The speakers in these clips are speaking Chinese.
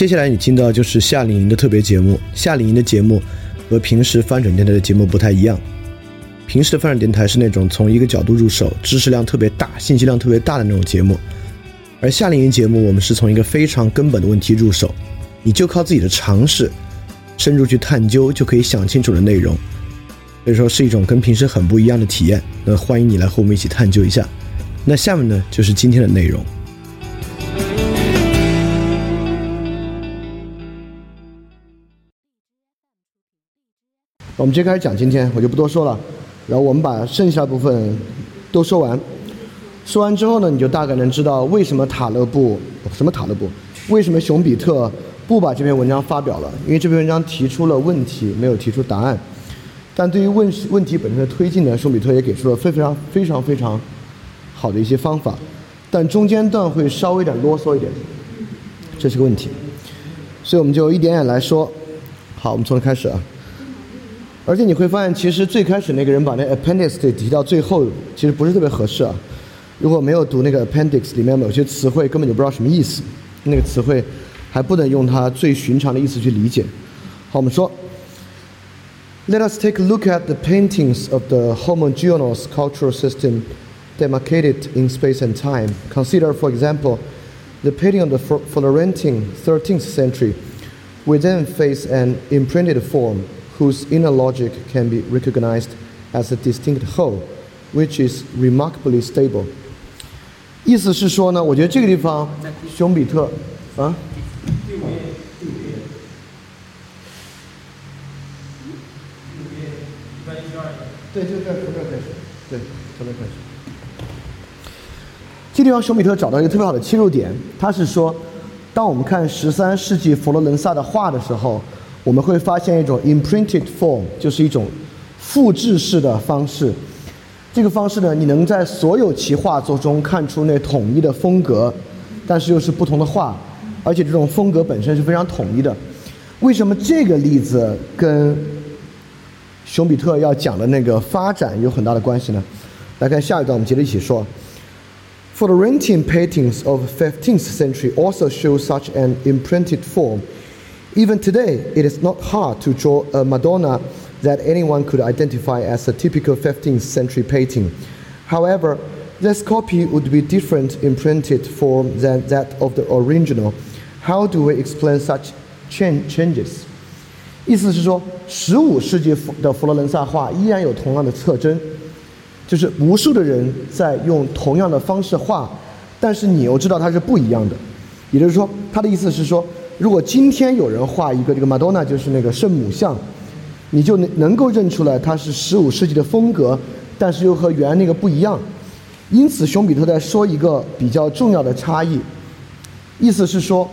接下来你听到就是夏令营的特别节目。夏令营的节目和平时翻转电台的节目不太一样。平时的翻转电台是那种从一个角度入手，知识量特别大、信息量特别大的那种节目，而夏令营节目我们是从一个非常根本的问题入手，你就靠自己的常识深入去探究，就可以想清楚的内容。所以说是一种跟平时很不一样的体验。那欢迎你来和我们一起探究一下。那下面呢就是今天的内容。我们接开始讲今天，我就不多说了。然后我们把剩下部分都说完。说完之后呢，你就大概能知道为什么塔勒布什么塔勒布，为什么熊彼特不把这篇文章发表了？因为这篇文章提出了问题，没有提出答案。但对于问问题本身的推进呢，熊彼特也给出了非常非常非常好的一些方法。但中间段会稍微有点啰嗦一点，这是个问题。所以我们就一点点来说。好，我们从头开始啊。而且你会发现，其实最开始那个人把那 appendix 提到最后，其实不是特别合适啊。如果没有读那个 appendix 里面某些词汇，根本就不知道什么意思。那个词汇还不能用它最寻常的意思去理解。好，我们说，Let us take a look at the paintings of the homogeneous cultural system demarcated in space and time. Consider, for example, the painting of the Florentine 13th century. We then face an imprinted form Whose inner logic can be recognized as a distinct whole, which is remarkably stable。意思是说呢，我觉得这个地方，熊彼特，啊，对，就在从这开始，对，从这开始。这地方熊彼特找到一个特别好的切入点，他是说，当我们看十三世纪佛罗伦萨的画的时候。我们会发现一种 imprinted form，就是一种复制式的方式。这个方式呢，你能在所有其画作中看出那统一的风格，但是又是不同的画，而且这种风格本身是非常统一的。为什么这个例子跟熊彼特要讲的那个发展有很大的关系呢？来看下一段，我们接着一起说。Florentine paintings of 15th century also show such an imprinted form. Even today, it is not hard to draw a Madonna that anyone could identify as a typical 15th century painting. However, this copy would be different in printed form than that of the original. How do we explain such changes? 意思是说，十五世纪的佛罗伦萨画依然有同样的特征，就是无数的人在用同样的方式画，但是你又知道它是不一样的。也就是说，他的意思是说， 如果今天有人画一个这个 Madonna，就是那个圣母像，你就能能够认出来它是十五世纪的风格，但是又和原来那个不一样。因此，熊彼特在说一个比较重要的差异，意思是说，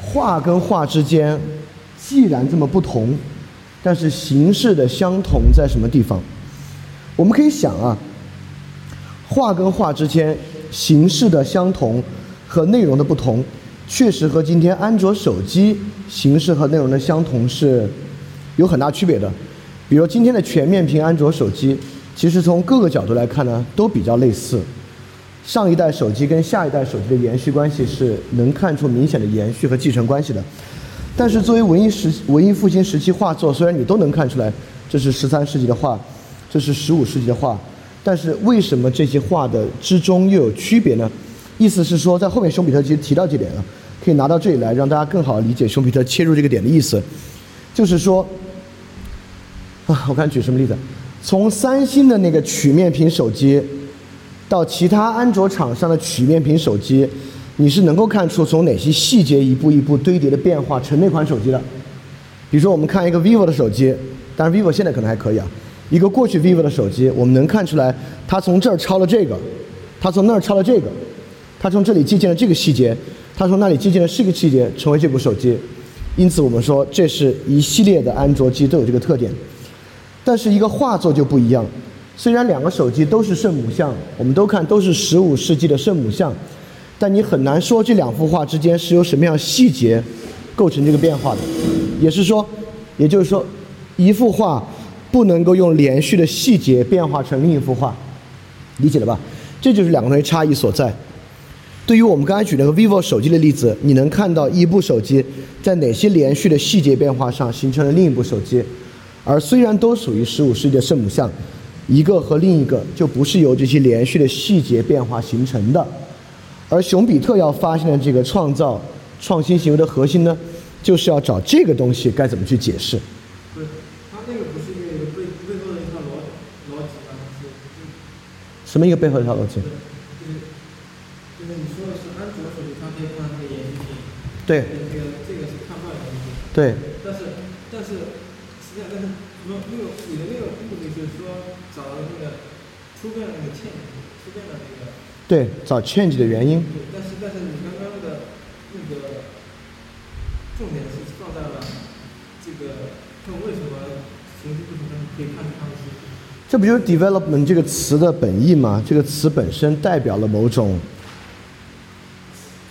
画跟画之间既然这么不同，但是形式的相同在什么地方？我们可以想啊，画跟画之间形式的相同和内容的不同。确实和今天安卓手机形式和内容的相同是有很大区别的。比如今天的全面屏安卓手机，其实从各个角度来看呢，都比较类似。上一代手机跟下一代手机的延续关系是能看出明显的延续和继承关系的。但是作为文艺时文艺复兴时期画作，虽然你都能看出来这是十三世纪的画，这是十五世纪的画，但是为什么这些画的之中又有区别呢？意思是说，在后面熊彼特其实提到这点了。可以拿到这里来，让大家更好理解熊彼特切入这个点的意思。就是说，啊，我看举什么例子？从三星的那个曲面屏手机，到其他安卓厂商的曲面屏手机，你是能够看出从哪些细节一步一步堆叠的变化成那款手机的。比如说，我们看一个 vivo 的手机，当然 vivo 现在可能还可以啊。一个过去 vivo 的手机，我们能看出来，它从这儿抄了这个，它从那儿抄了这个，它从这里借鉴了这个细节。他说：“那里借鉴的是个细节，成为这部手机。因此，我们说这是一系列的安卓机都有这个特点。但是，一个画作就不一样。虽然两个手机都是圣母像，我们都看都是十五世纪的圣母像，但你很难说这两幅画之间是由什么样细节构成这个变化的。也是说，也就是说，一幅画不能够用连续的细节变化成另一幅画，理解了吧？这就是两个东西差异所在。”对于我们刚才举那个 vivo 手机的例子，你能看到一部手机在哪些连续的细节变化上形成了另一部手机，而虽然都属于十五世纪的圣母像，一个和另一个就不是由这些连续的细节变化形成的。而熊彼特要发现的这个创造创新行为的核心呢，就是要找这个东西该怎么去解释。不是，他那个不是一个背背后的一套逻逻辑吗？是什么一个背后的一套逻辑？就是就是你说的是安卓手机，它可以看这个延续性，对这个这个是看不到延续性，对，但是但是实际上但是那个你的那个目的就是说找那个出变的那个欠出变的那个。对，找 change 的原因。对，但是但是你刚刚的那个重点是放在了这个他为什么形式不同，但是可以看出他们是这不就是 development 这个词的本意吗？这个词本身代表了某种，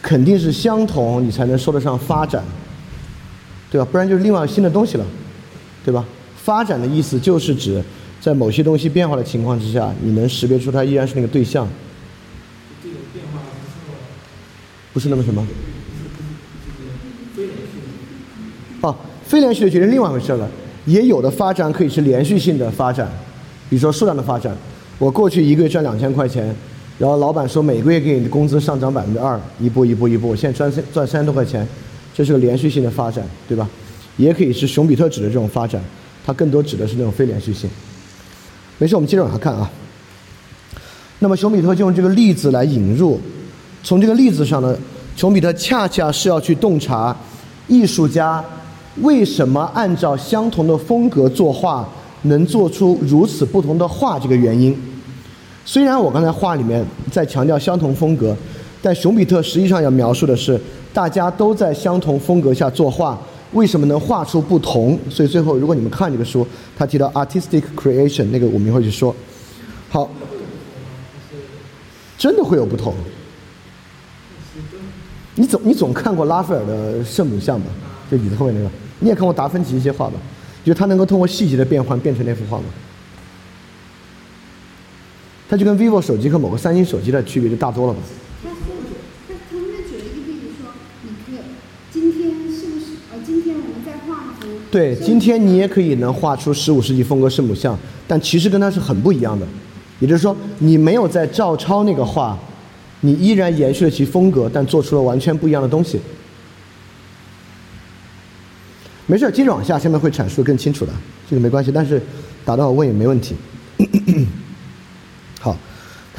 肯定是相同，你才能说得上发展，对吧？不然就是另外新的东西了，对吧？发展的意思就是指在某些东西变化的情况之下，你能识别出它依然是那个对象，这种变化不是那么不是那么什么？非连续的。哦，非连续的决定另外一回事了。也有的发展可以是连续性的发展，比如说数量的发展。我过去一个月赚两千块钱，然后老板说每个月给你的工资上涨百分之二，一步一步一步，我现在赚三赚三十多块钱，这是个连续性的发展，对吧？也可以是熊彼特指的这种发展，它更多指的是那种非连续性。没事，我们接着往下看啊。那么熊彼特就用这个例子来引入，从这个例子上呢，熊彼特恰恰是要去洞察艺术家为什么按照相同的风格作画能做出如此不同的画这个原因。虽然我刚才画里面在强调相同风格，但熊彼特实际上要描述的是大家都在相同风格下作画，为什么能画出不同？所以最后，如果你们看这个书，他提到 artistic creation，那个我们一会儿去说。好，真的会有不同。你总你总看过拉斐尔的圣母像吧？就椅子后面那个，你也看过达芬奇一些画吧？就是他能够通过细节的变换变成那幅画吗？它就跟 vivo 手机和某个三星手机的区别就大多了吧？他说，他他们举了一个例子说，你可今天是不是呃，今天我们在画幅，对，今天你也可以能画出十五世纪风格圣母像，但其实跟它是很不一样的。也就是说，你没有在照抄那个画，你依然延续了其风格，但做出了完全不一样的东西。没事，接着往下，下面会阐述的更清楚的，这个没关系。但是打断我问也没问题。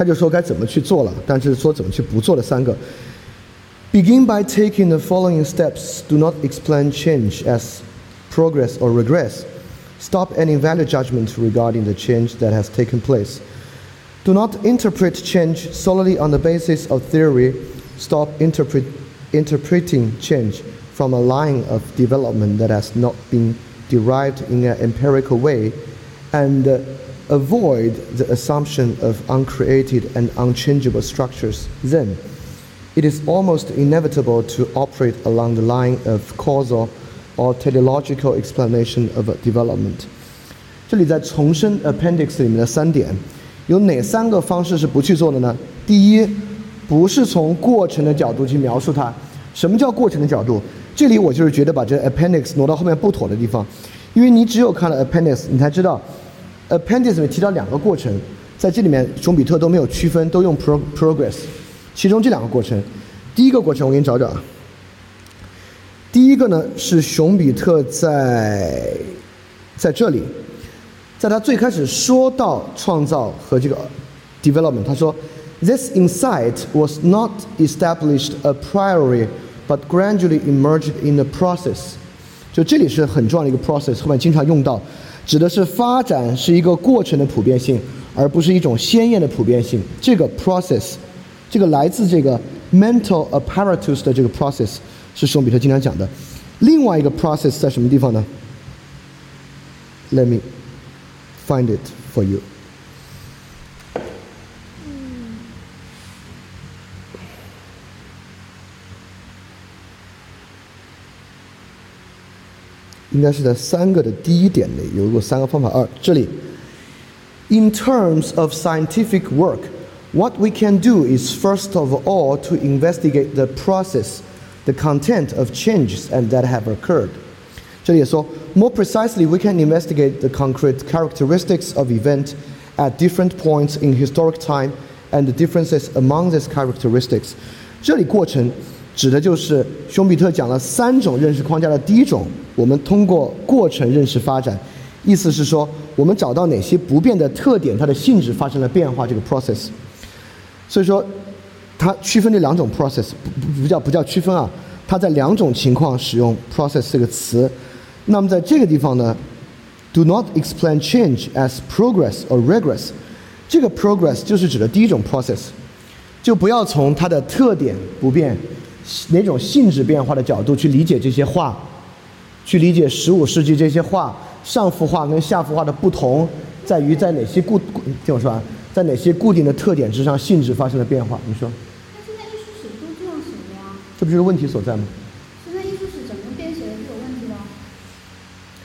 好，他就说该怎么去做了，但是说怎么去不做的三个。Begin by taking the following steps. Do not explain change as progress or regress. Stop any value judgment regarding the change that has taken place. Do not interpret change solely on the basis of theory. Stop interpret, interpreting change from a line of development that has not been derived in an empirical way. And uh, avoid the assumption of uncreated and unchangeable structures. Then, it is almost inevitable to operate along the line of causal or teleological explanation of a development. 这里在重申 appendix 里面的三点，有哪三个方式是不去做的呢？第一，不是从过程的角度去描述它。什么叫过程的角度？这里我就是觉得把这 appendix 挪到后面不妥的地方，因为你只有看了 appendix，你才知道 appendix 里面提到两个过程，在这里面熊彼特都没有区分，都用 pro progress。其中这两个过程，第一个过程我给你找找啊。第一个呢是熊彼特在在这里，在他最开始说到创造和这个 development，他说，This insight was not established a priori, but gradually emerged in the process。就这里是很重要的一个 process，后面经常用到，指的是发展是一个过程的普遍性，而不是一种鲜艳的普遍性。这个 process，这个来自这个 mental apparatus 的这个 process 是熊彼特经常讲的。另外一个 process 在什么地方呢？Let me find it for you。应该是在三个的第一点里有个三个方法二，这里。In terms of scientific work, What we can do is first of all to investigate the process, the content of changes and that have occurred. 这里也说，more precisely, we can investigate the concrete characteristics of event at different points in historic time and the differences among these characteristics. 这里过程 指的就是熊彼特讲了三种认识框架的第一种，我们通过过程认识发展，意思是说我们找到哪些不变的特点，它的性质发生了变化，这个 process。所以说，它区分这两种 process 不不不叫不叫区分啊，它在两种情况使用 process 这个词。那么在这个地方呢，do not explain change as progress or regress。这个 progress 就是指的第一种 process，就不要从它的特点不变、哪种性质变化的角度去理解这些画，去理解十五世纪这些画上幅画跟下幅画的不同在于在哪些固听我说啊。在哪些固定的特点之上，性质发生了变化？你说？那现在艺术史都这样写的呀？这不就是问题所在吗？现在艺术史怎么编写的是有问题的。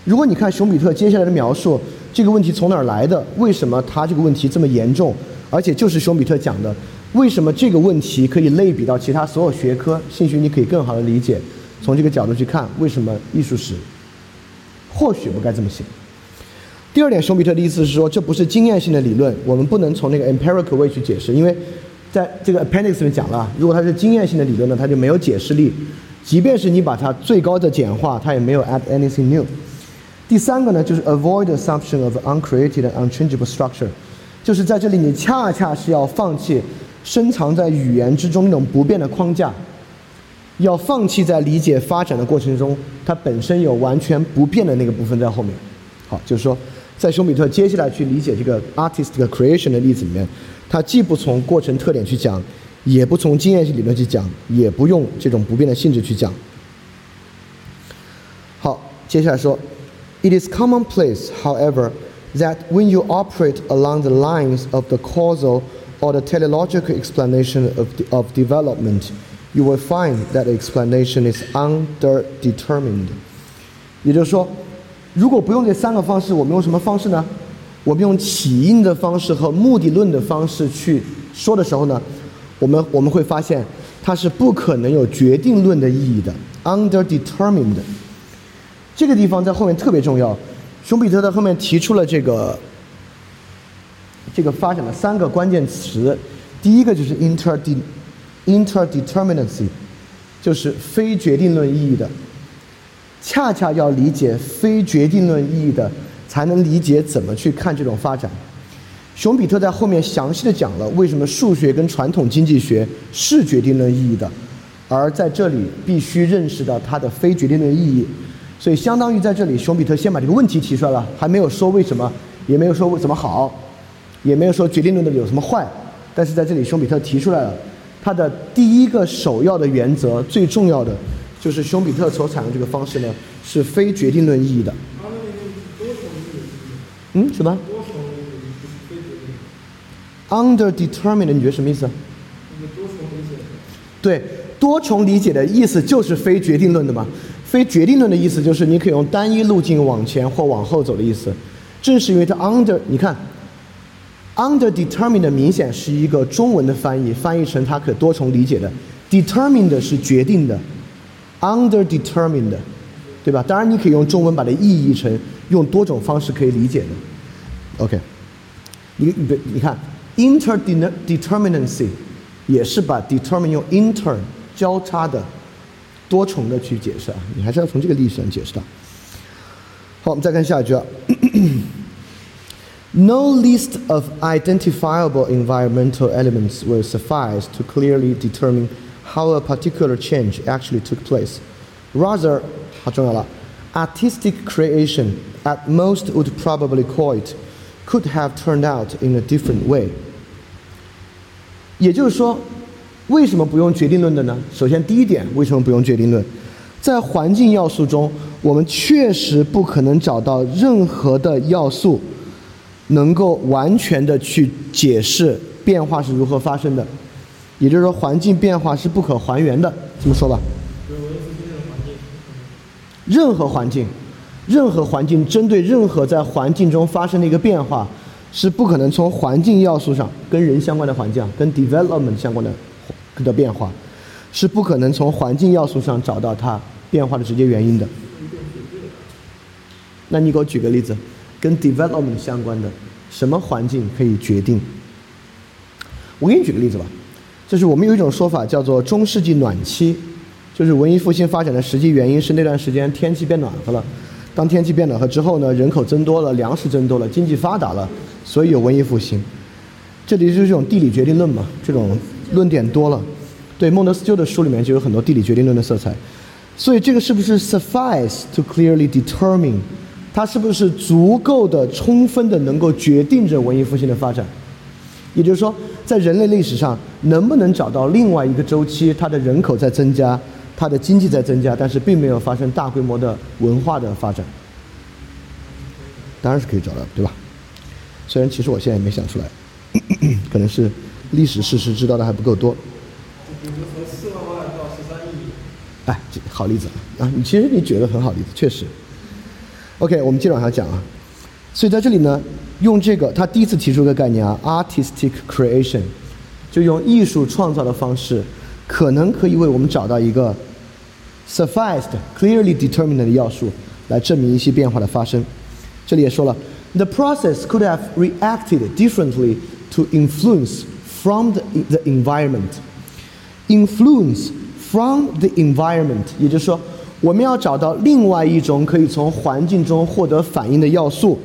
如果你看熊彼特接下来的描述，这个问题从哪儿来的？为什么他这个问题这么严重？而且就是熊彼特讲的，为什么这个问题可以类比到其他所有学科？兴许你可以更好的理解，从这个角度去看，为什么艺术史或许不该这么写。第二点，熊彼特的意思是说，这不是经验性的理论，我们不能从那个 empirical way 去解释，因为在这个 appendix 里面讲了，如果它是经验性的理论呢，它就没有解释力，即便是你把它最高的简化，它也没有 add anything new。第三个呢，就是 avoid assumption of uncreated and unchangeable structure，就是在这里你恰恰是要放弃深藏在语言之中那种不变的框架，要放弃在理解发展的过程中，它本身有完全不变的那个部分在后面。好，就是说。在熊彼特接下来去理解这个 artist 的 creation 的例子里面，他既不从过程特点去讲，也不从经验性理论去讲，也不用这种不变的性质去讲。好，接下来说，It is commonplace, however, that when you operate along the lines of the causal or the teleological explanation of of development, you will find that explanation is underdetermined。也就是说。如果不用这三个方式，我们用什么方式呢？我们用起因的方式和目的论的方式去说的时候呢，我们我们会发现它是不可能有决定论的意义的，underdetermined。这个地方在后面特别重要。熊彼特在后面提出了这个这个发展的三个关键词，第一个就是 interde interdeterminacy，就是非决定论意义的。恰恰要理解非决定论意义的，才能理解怎么去看这种发展。熊彼特在后面详细的讲了为什么数学跟传统经济学是决定论意义的，而在这里必须认识到它的非决定论意义。所以，相当于在这里，熊彼特先把这个问题提出来了，还没有说为什么，也没有说为怎么好，也没有说决定论的有什么坏。但是在这里，熊彼特提出来了他的第一个首要的原则，最重要的。就是熊彼特所采用这个方式呢，是非决定论意义的。嗯，什么？Underdetermined，你觉得什么意思？对，多重理解的意思就是非决定论的嘛。非决定论的意思就是你可以用单一路径往前或往后走的意思。正是因为它 under，你看，underdetermined 明显是一个中文的翻译，翻译成它可多重理解的。determined 是决定的。underdetermined，对吧？当然，你可以用中文把它意译成用多种方式可以理解的。OK，你你你看，interdeterminacy 也是把 determine 用 inter 交叉的多重的去解释啊，你还是要从这个历史上解释的。好，我们再看下一句啊。No list of identifiable environmental elements will suffice to clearly determine how a particular change actually took place. Rather, 好重要了，artistic creation at most would probably call it could have turned out in a different way. 也就是说，为什么不用决定论的呢？首先，第一点，为什么不用决定论？在环境要素中，我们确实不可能找到任何的要素 能够完全的去解释变化是如何发生的。也就是说，环境变化是不可还原的，这么说吧。任何环境，任何环境针对任何在环境中发生的一个变化，是不可能从环境要素上跟人相关的环境啊，跟 development 相关的的变化，是不可能从环境要素上找到它变化的直接原因的。那你给我举个例子，跟 development 相关的什么环境可以决定？我给你举个例子吧，就是我们有一种说法叫做中世纪暖期，就是文艺复兴发展的实际原因是那段时间天气变暖和了。当天气变暖和之后呢，人口增多了，粮食增多了，经济发达了，所以有文艺复兴。这里就是这种地理决定论嘛，这种论点多了。对，孟德斯鸠的书里面就有很多地理决定论的色彩。所以这个是不是 suffice to clearly determine？它是不是足够的、充分的能够决定着文艺复兴的发展？也就是说，在人类历史上，能不能找到另外一个周期，它的人口在增加？它的经济在增加，但是并没有发生大规模的文化的发展。当然是可以找到，对吧？虽然其实我现在也没想出来，可能是历史事实知道的还不够多。比如说从四万万到十三亿，哎，这好例子啊！你其实你举了很好例子，确实。OK，我们接着往下讲啊。所以在这里呢，用这个他第一次提出一个概念啊，artistic creation，就用艺术创造的方式。可能可以为我们找到一个 sufficed clearly determined 的要素，来证明一些变化的发生。这里也说了，the process could have reacted differently to influence from the the environment. Influence from the environment，也就是说，我们要找到另外一种可以从环境中获得反应的要素。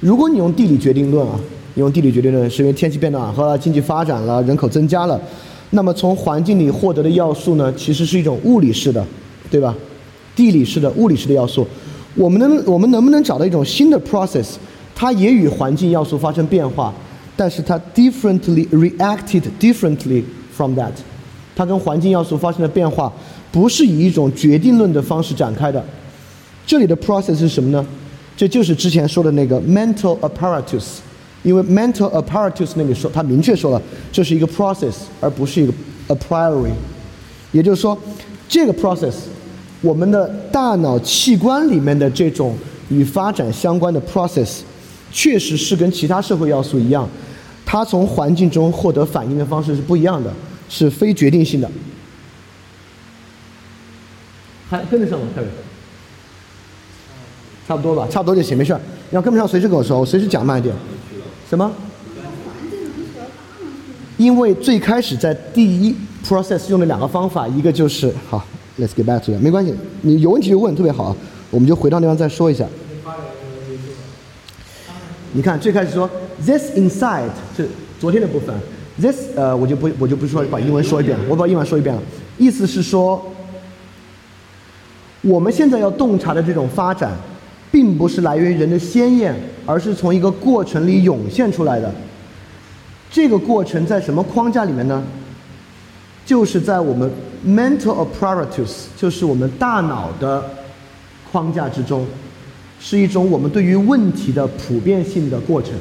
如果你用地理决定论啊，你用地理决定论，是因为天气变暖和了，经济发展了，人口增加了。那么从环境里获得的要素呢，其实是一种物理式的，对吧？地理式的、物理式的要素。我们能我们能不能找到一种新的 process，它也与环境要素发生变化，但是它 differently reacted differently from that，它跟环境要素发生的变化不是以一种决定论的方式展开的。这里的 process 是什么呢？这就是之前说的那个 mental apparatus。因为 mental apparatus 那里说，他明确说了，这是一个 process，而不是一个 a priori。也就是说，这个 process，我们的大脑器官里面的这种与发展相关的 process，确实是跟其他社会要素一样，它从环境中获得反应的方式是不一样的，是非决定性的。还跟得上吗？差不多吧，差不多就行，没事儿。要跟不上，随时跟我说，我随时讲慢一点。什么？因为最开始在第一 process 用的两个方法，一个就是好，let's get back to it，没关系，你有问题就问，特别好，我们就回到那方再说一下。你看最开始说 this inside 是昨天的部分，this 呃我就不我就不说把英文说一遍，我把英文说一遍了，意思是说我们现在要洞察的这种发展。并不是来源于人的鲜艳，而是从一个过程里涌现出来的。这个过程在什么框架里面呢？就是在我们 mental apparatus，就是我们大脑的框架之中，是一种我们对于问题的普遍性的过程。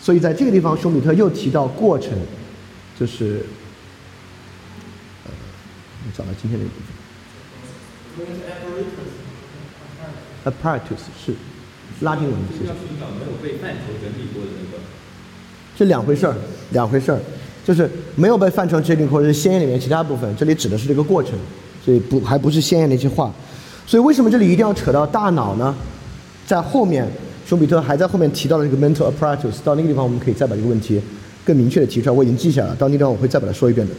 所以在这个地方，舒米特又提到过程，就是呃，找到今天的部分。Apparatus 是拉丁文，是要寻找没有被范畴整理过的那个。这两回事儿，两回事儿，就是没有被范畴整理过是鲜艳里面其他部分，这里指的是这个过程，所以不还不是鲜艳那些话。所以为什么这里一定要扯到大脑呢？在后面，熊彼特还在后面提到了这个 mental apparatus，到那个地方我们可以再把这个问题更明确的提出来，我已经记下了，到那地方我会再把它说一遍的。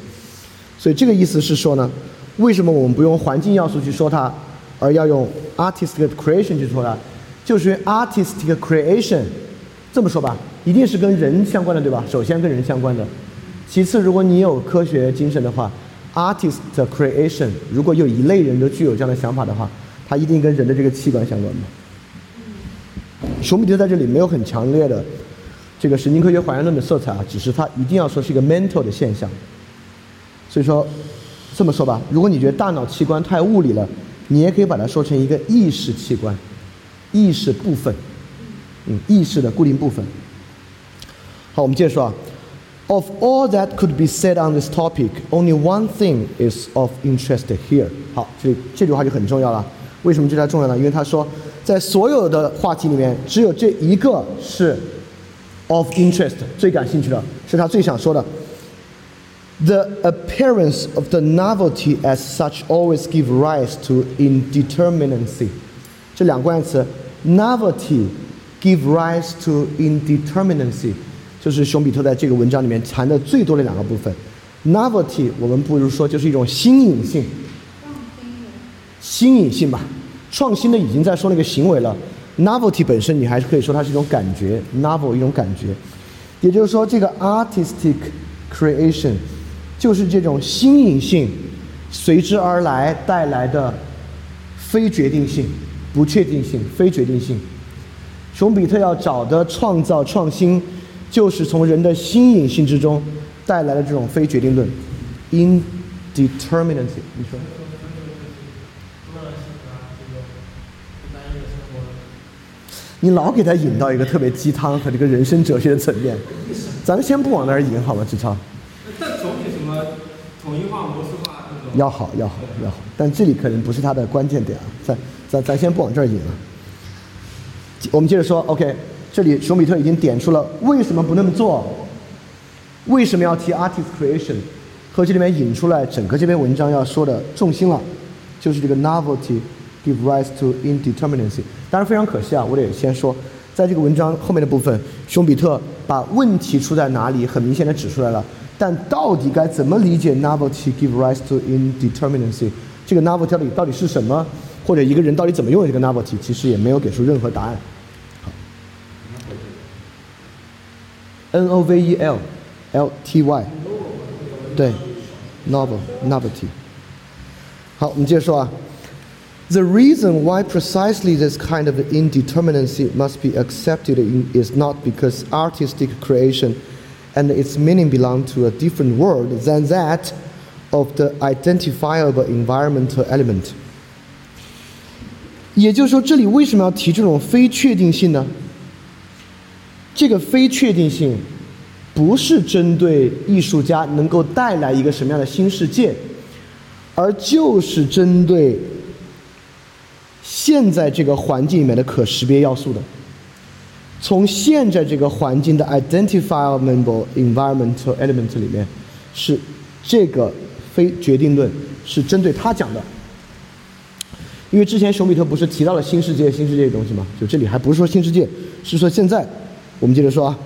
所以这个意思是说呢，为什么我们不用环境要素去说它？而要用 artistic creation 去说它，就是 artistic creation，这么说吧，一定是跟人相关的，对吧？首先跟人相关的，其次，如果你有科学精神的话，artist creation，如果有一类人都具有这样的想法的话，它一定跟人的这个器官相关嘛。熊彼特在这里没有很强烈的这个神经科学还原论的色彩啊，只是他一定要说是一个 mental 的现象。所以说，这么说吧，如果你觉得大脑器官太物理了。你也可以把它说成一个意识器官，意识部分，嗯，意识的固定部分。好，我们接着说啊。Of all that could be said on this topic, only one thing is of interest here。好，这这句话就很重要了。为什么这条重要呢？因为他说，在所有的话题里面，只有这一个是 of interest 最感兴趣的，是他最想说的。The appearance of the novelty as such always give rise to indeterminacy。这两个关键词，novelty give rise to indeterminacy，就是熊彼特在这个文章里面谈的最多的两个部分。novelty 我们不如说就是一种新颖性，放飞了。新颖性吧，创新的已经在说那个行为了。novelty 本身你还是可以说它是一种感觉，novel 一种感觉，也就是说这个 artistic creation 就是这种新颖性随之而来带来的非决定性、不确定性、非决定性。熊彼特要找的创造创新，就是从人的新颖性之中带来的这种非决定论 （indeterminacy）。你说？你老给他引到一个特别鸡汤和这个人生哲学的层面，咱们先不往那儿引好吗？志超，要好要好要好，但这里可能不是它的关键点啊，咱咱咱先不往这儿引了。我们接着说，OK，这里熊彼特已经点出了为什么不那么做，为什么要提 artist creation，和这里面引出来整个这篇文章要说的重心了，就是这个 novelty give rise to indeterminacy。当然非常可惜啊，我得先说，在这个文章后面的部分，熊彼特把问题出在哪里很明显的指出来了，但到底该怎么理解 novelty give rise to indeterminacy？这个 novelty 到底到底是什么，或者一个人到底怎么拥有这个 novelty，其实也没有给出任何答案。N O V E L L T Y，对，novel novelty。好，我们接着说啊。The reason why precisely this kind of indeterminacy must be accepted in, is not because artistic creation and its meaning belong to a different world than that of the identifiable environmental element. 也就是说，这里为什么要提这种非确定性呢？这个非确定性不是针对艺术家能够带来一个什么样的新世界，而就是针对现在这个环境里面的可识别要素的。从现在这个环境的 identifiable environmental element 里面，是这个非决定论是针对他讲的。因为之前熊彼特不是提到了新世界、新世界的东西吗？就这里还不是说新世界，是说现在。我们接着说啊。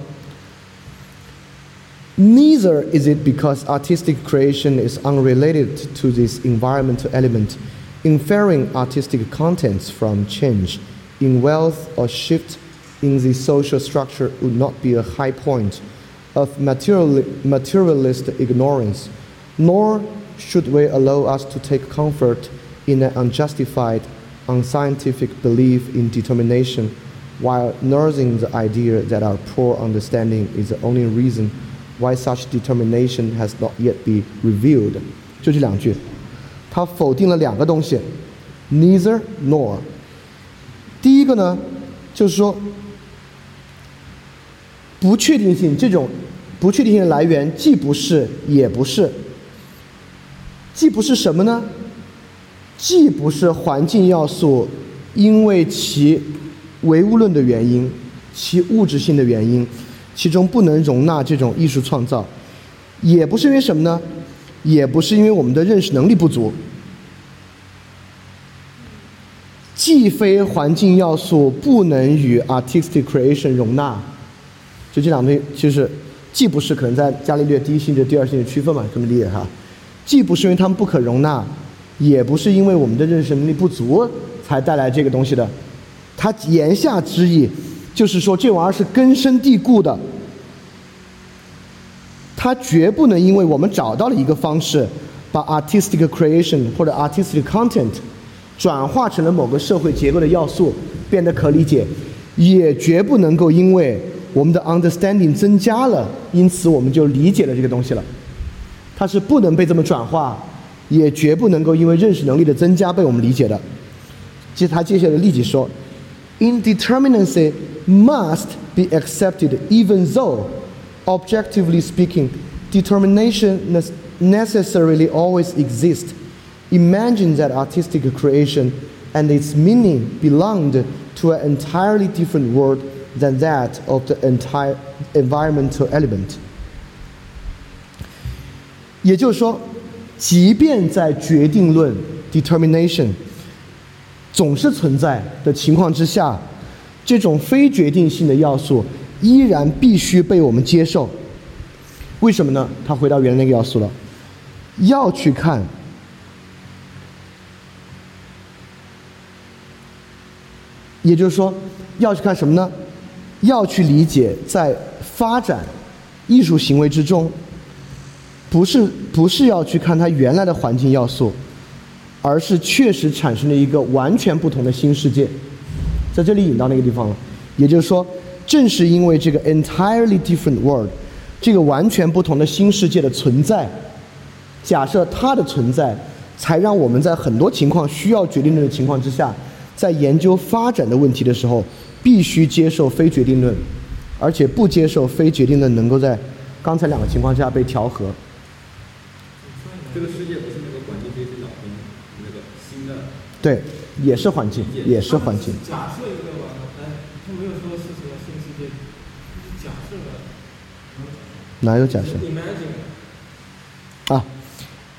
Neither is it because artistic creation is unrelated to this environmental element, inferring artistic contents from change in wealth or shift in the social structure would not be a high point of material, materialist ignorance, nor should we allow us to take comfort in an unjustified, unscientific belief in determination, while nursing the idea that our poor understanding is the only reason why such determination has not yet be revealed。就这两句，他否定了两个东西，neither nor。第一个呢，就是说 不确定性这种不确定性的来源，既不是也不是，既不是什么呢？既不是环境要素，因为其唯物论的原因，其物质性的原因，其中不能容纳这种艺术创造，也不是因为什么呢？也不是因为我们的认识能力不足，既非环境要素不能与 artistic creation 容纳，就这两东西，就是既不是可能在伽利略第一性质、第二性质区分嘛，这么理解哈？既不是因为它们不可容纳，也不是因为我们的认识能力不足才带来这个东西的。他言下之意就是说，这玩意儿是根深蒂固的，它绝不能因为我们找到了一个方式，把 artistic creation 或者 artistic content 转化成了某个社会结构的要素，变得可理解，也绝不能够因为我们的 understanding 增加了，因此我们就理解了这个东西了。它是不能被这么转化，也绝不能够因为认识能力的增加被我们理解的。接他接下来立即说。Indeterminacy must be accepted even though, objectively speaking, determination nes- necessarily always exists. Imagine that artistic creation and its meaning belonged to an entirely different world than that of the entire environmental element。也就是说，即便在决定论 determination 总是存在的情况之下，这种非决定性的要素依然必须被我们接受。为什么呢？他回到原来那个要素了，要去看，也就是说，要去看什么呢？要去理解在发展艺术行为之中，不是不是要去看它原来的环境要素，而是确实产生了一个完全不同的新世界，在这里引到那个地方了。也就是说，正是因为这个 entirely different world，这个完全不同的新世界的存在，假设它的存在，才让我们在很多情况需要决定论的情况之下，在研究发展的问题的时候，必须接受非决定论，而且不接受非决定论能够在刚才两个情况下被调和。这个世界不是那个环境可以去找的那个新的，对，也是环境，也是环境。假设一个吧，哎，他没有说是什么新世界，假设的哪有假设？，imagine，啊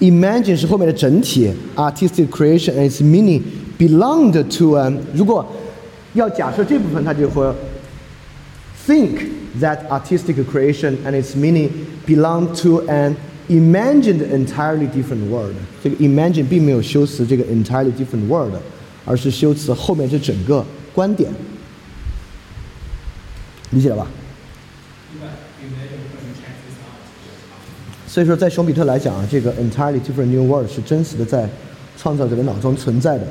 ，imagine 是后面的整体，artistic creation and its meaning belonged to an。如果要假设这部分，他就会 think that artistic creation and its meaning belong to an imagined entirely different world。这个 imagine 并没有修辞这个 entirely different world，而是修辞后面这整个观点，理解了吧？所以说，在熊彼特来讲啊，这个 entirely different new world 是真实的在创造者的脑中存在的。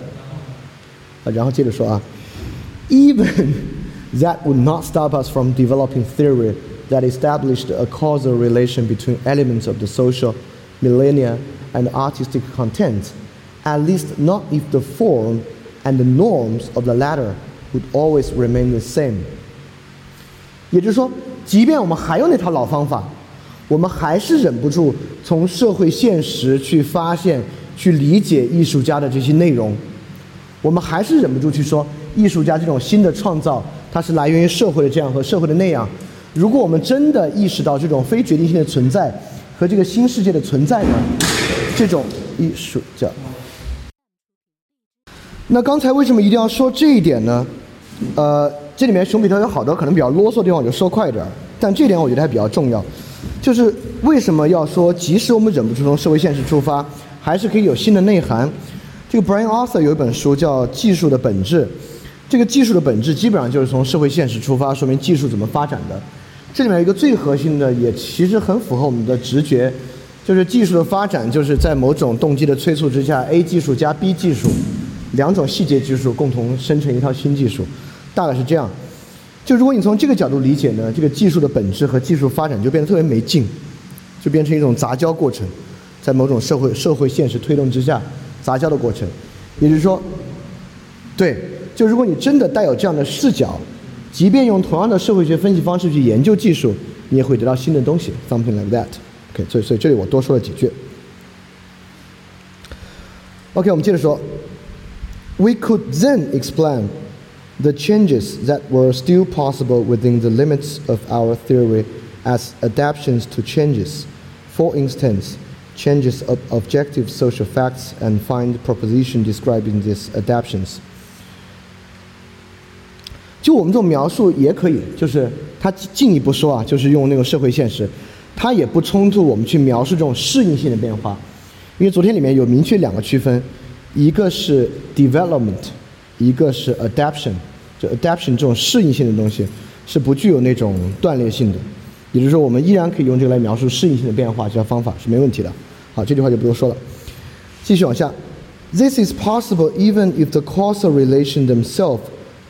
啊，然后接着说啊 ，even that would not stop us from developing theory that established a causal relation between elements of the social millennia and artistic content, at least not if the form and the norms of the latter would always remain the same. 也就是说，即便我们还用那套老方法，我们还是忍不住从社会现实去发现、去理解艺术家的这些内容。我们还是忍不住去说， 艺术家这种新的创造，它是来源于社会的这样和社会的那样。如果我们真的意识到这种非决定性的存在和这个新世界的存在呢，这种艺术家，那刚才为什么一定要说这一点呢？呃，这里面熊彼特有好多可能比较啰嗦的地方，我就说快一点。但这点我觉得还比较重要，就是为什么要说，即使我们忍不住从社会现实出发，还是可以有新的内涵。这个 Brian Arthur 有一本书叫《技术的本质》，这个技术的本质基本上就是从社会现实出发，说明技术怎么发展的。这里面一个最核心的，也其实很符合我们的直觉，就是技术的发展就是在某种动机的催促之下，A 技术加 B 技术两种细节技术共同生成一套新技术，大概是这样。就如果你从这个角度理解呢，这个技术的本质和技术发展就变得特别没劲，就变成一种杂交过程，在某种社会社会现实推动之下杂交的过程。也就是说，对，就如果你真的带有这样的视角，即便用同样的社会学分析方式去研究技术，你也会得到新的东西，something like that。OK，所以所以这里我多说了几句。OK，我们接着说，We could then explain the changes that were still possible within the limits of our theory as adaptations to changes. For instance, changes of objective social facts and find proposition describing these adaptations. 就我们这种描述也可以，就是他进一步说啊，就是用那个社会现实，它也不冲突我们去描述这种适应性的变化，因为昨天里面有明确两个区分，一个是 development，一个是 adaption，。就 adaption 这种适应性的东西是不具有那种断裂性的，也就是说，我们依然可以用这个来描述适应性的变化，这方法是没问题的。好，这句话就不多说了。继续往下，This is possible even if the causal relation themselves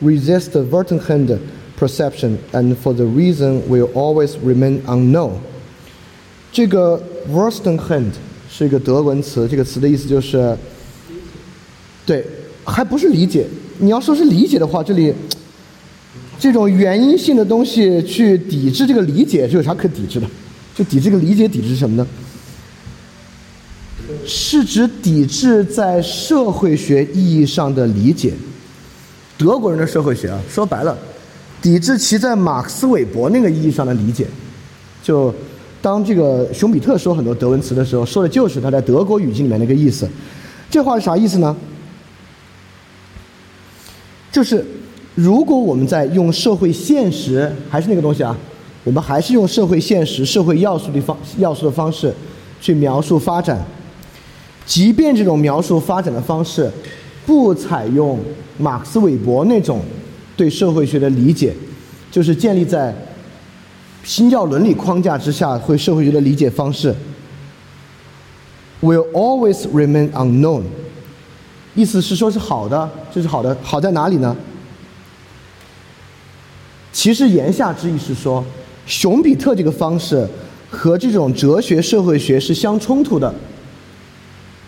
resist the vertical perception and for the reason will always remain unknown。这个 w o r s t e n h a n d 是一个德文词，这个词的意思就是，对，还不是理解。你要说是理解的话，这里这种原因性的东西去抵制这个理解，这有啥可抵制的？就抵制这个理解，抵制什么呢？是指抵制在社会学意义上的理解。德国人的社会学啊，说白了，抵制其在马克思韦伯那个意义上的理解。就当这个熊彼特说很多德文词的时候，说的就是他在德国语境里面那个意思。这话是啥意思呢？就是如果我们在用社会现实，还是那个东西啊，我们还是用社会现实、社会要素的方要素的方式去描述发展，即便这种描述发展的方式不采用马克思韦伯那种对社会学的理解，就是建立在新教伦理框架之下会社会学的理解方式，will always remain unknown。意思是说是好的，这是好的，好在哪里呢？其实言下之意是说，熊彼特这个方式和这种哲学社会学是相冲突的，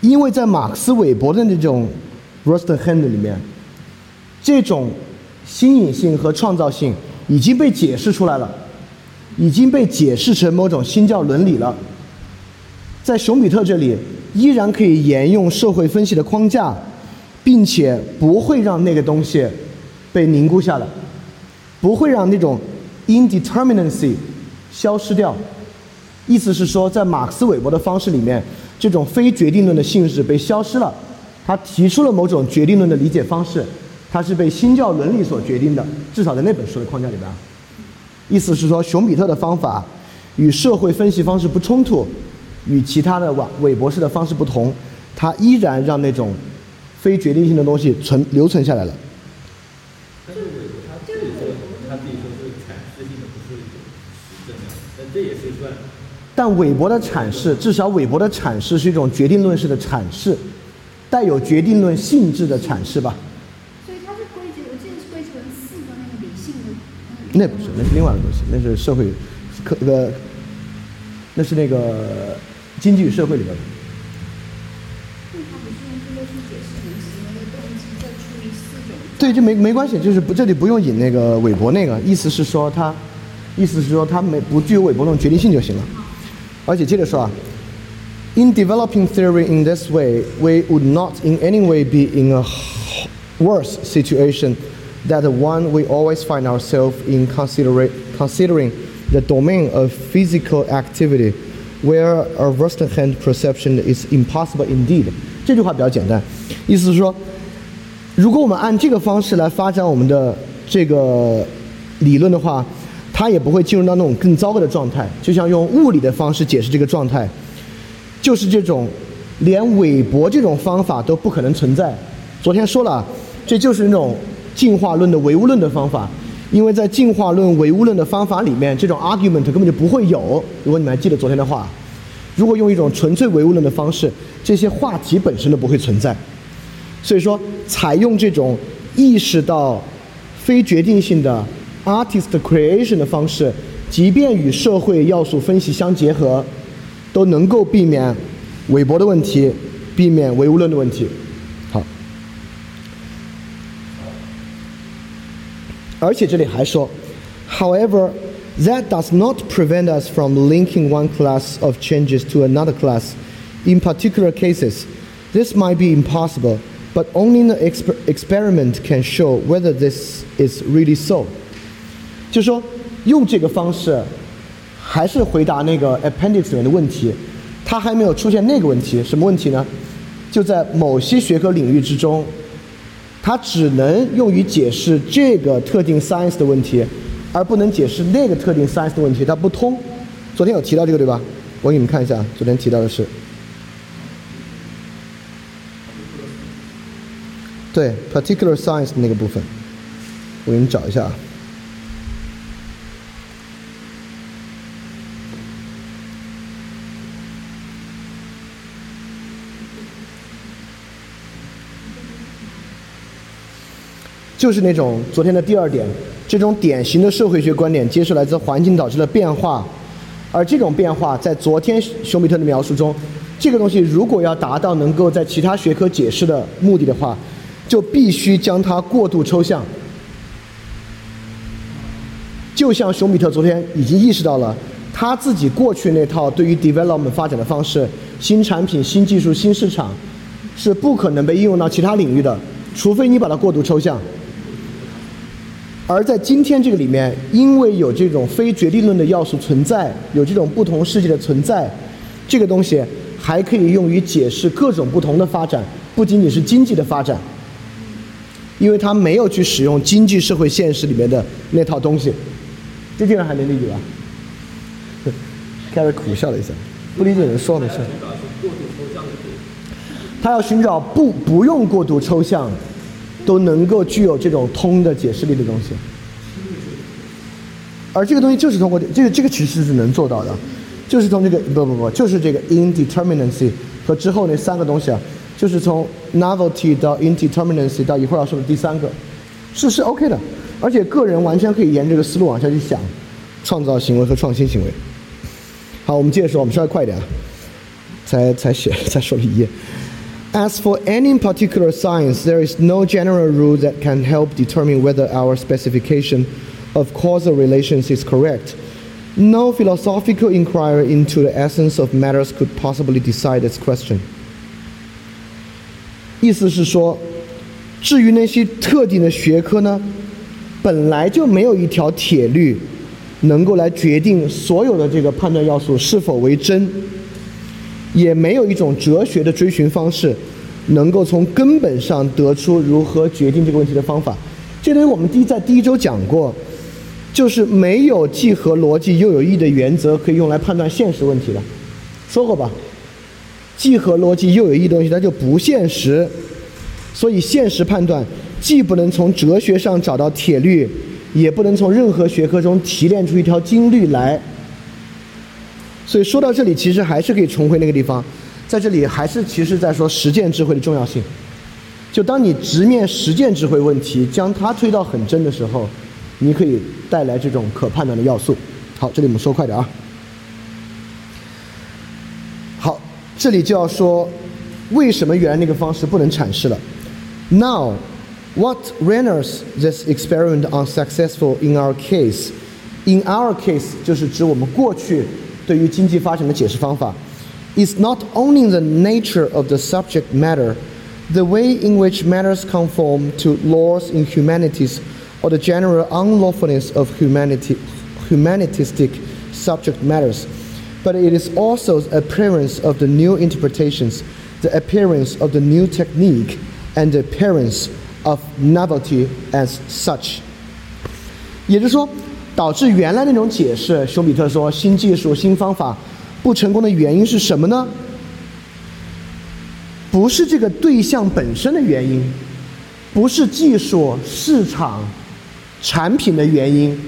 因为在马克思韦伯的那种 r o s t hand 里面，这种新颖性和创造性已经被解释出来了，已经被解释成某种新教伦理了，在熊彼特这里依然可以沿用社会分析的框架。并且不会让那个东西被凝固下来，不会让那种 indeterminacy 消失掉。意思是说，在马克思韦伯的方式里面，这种非决定论的性质被消失了。他提出了某种决定论的理解方式，它是被新教伦理所决定的，至少在那本书的框架里边。意思是说，熊彼特的方法与社会分析方式不冲突，与其他的韦韦博式的方式不同，他依然让那种。非决定性的东西存留存下来了。但是韦伯他自己说，他自己说是阐释性的，不是实证的，但这也是算。但韦伯的阐释，至少韦伯的阐释是一种决定论式的阐释，带有决定论性质的阐释吧。所以它是归结，我记得是归结为四个那个理性的。那不是，那是另外的东西，那是社会科呃，那是那个经济与社会里边的。对，就没没关系，就是不这里不用引那个韦伯那个，意思是说他，意思是说他没不具有韦伯那种决定性就行了。而且接着说啊 ，In developing theory in this way, we would not in any way be in a worse situation than the one we always find ourselves in considering considering the domain of physical activity, where a first-hand perception is impossible indeed。这句话比较简单，意思是说。如果我们按这个方式来发展我们的这个理论的话，它也不会进入到那种更糟糕的状态。就像用物理的方式解释这个状态， 就是这种连韦伯这种方法都不可能存在。昨天说了，这就是那种进化论的唯物论的方法，因为在进化论唯物论的方法里面，这种 argument 根本就不会有。如果你们还记得昨天的话，如果用一种纯粹唯物论的方式，这些话题本身都不会存在。所以说，采用这种意识到非决定性的 artist creation 的方式，即便与社会要素分析相结合，都能够避免韦伯的问题，避免唯物论的问题。好，而且这里还说，however that does not prevent us from linking one class of changes to another class. In particular cases, this might be impossible. But only the exper experiment can show whether this is really so。就说用这个方式， 还是回答那个 appendix 里面的问题，它还没有出现那个问题。什么问题呢？就在某些学科领域之中，它只能用于解释这个特定 science 的问题，而不能解释那个特定 science 的问题，它不通。昨天有提到这个对吧？我给你们看一下，昨天提到的是。对，particular science 那个部分，我给你找一下啊。就是那种昨天的第二点，这种典型的社会学观点，接受来自环境导致的变化，而这种变化在昨天熊彼特的描述中，这个东西如果要达到能够在其他学科解释的目的的话。就必须将它过度抽象，就像熊彼特昨天已经意识到了，他自己过去那套对于 development 发展的方式，新产品、新技术、新市场，是不可能被应用到其他领域的，除非你把它过度抽象。而在今天这个里面，因为有这种非决定论的要素存在，有这种不同世界的存在，这个东西还可以用于解释各种不同的发展，不仅仅是经济的发展，因为它没有去使用经济社会现实里面的那套东西。这些人还能理解吧？开始苦笑了一下，不理解的人说没事。他要寻找不不用过度抽象。都能够具有这种通的解释力的东西，而这个东西就是通过这个这个其实是能做到的，就是从这个不不不，就是这个 indeterminacy 和之后那三个东西啊，就是从 novelty 到 indeterminacy 到一会儿要说的第三个，是是 OK 的，而且个人完全可以沿这个思路往下去想，创造行为和创新行为。好，我们接着说，我们稍微快一点啊，才才写才说了一页。As for any particular science, there is no general rule that can help determine whether our specification of causal relations is correct. No philosophical inquiry into the essence of matters could possibly decide this question. 意思是说，至于那些特定的学科呢，本来就没有一条铁律能够来决定所有的这个判断要素是否为真。 也没有一种哲学的追寻方式，能够从根本上得出如何决定这个问题的方法。这等于我们第在第一周讲过，就是没有既合逻辑又有意义的原则可以用来判断现实问题的，说过吧？既合逻辑又有意义的东西，它就不现实。所以现实判断既不能从哲学上找到铁律，也不能从任何学科中提炼出一条金律来。所以说到这里，其实还是可以重回那个地方，在这里还是其实在说实践智慧的重要性。就当你直面实践智慧问题，将它推到很真的时候，你可以带来这种可判断的要素。好，这里我们说快点啊。好，这里就要说为什么原来那个方式不能阐释了。Now, what renders this experiment unsuccessful in our case? In our case，就是指我们过去。对于经济发展的解释方法，is not only the nature of the subject matter, the way in which matters conform to laws in humanities, or the general unlawfulness of humanity, humanistic subject matters, but it is also the appearance of the new interpretations, the appearance of the new technique, and the appearance of novelty as such. 也就是说， 导致原来那种解释，休比特说新技术、新方法不成功的原因是什么呢？不是这个对象本身的原因，不是技术、市场、产品的原因，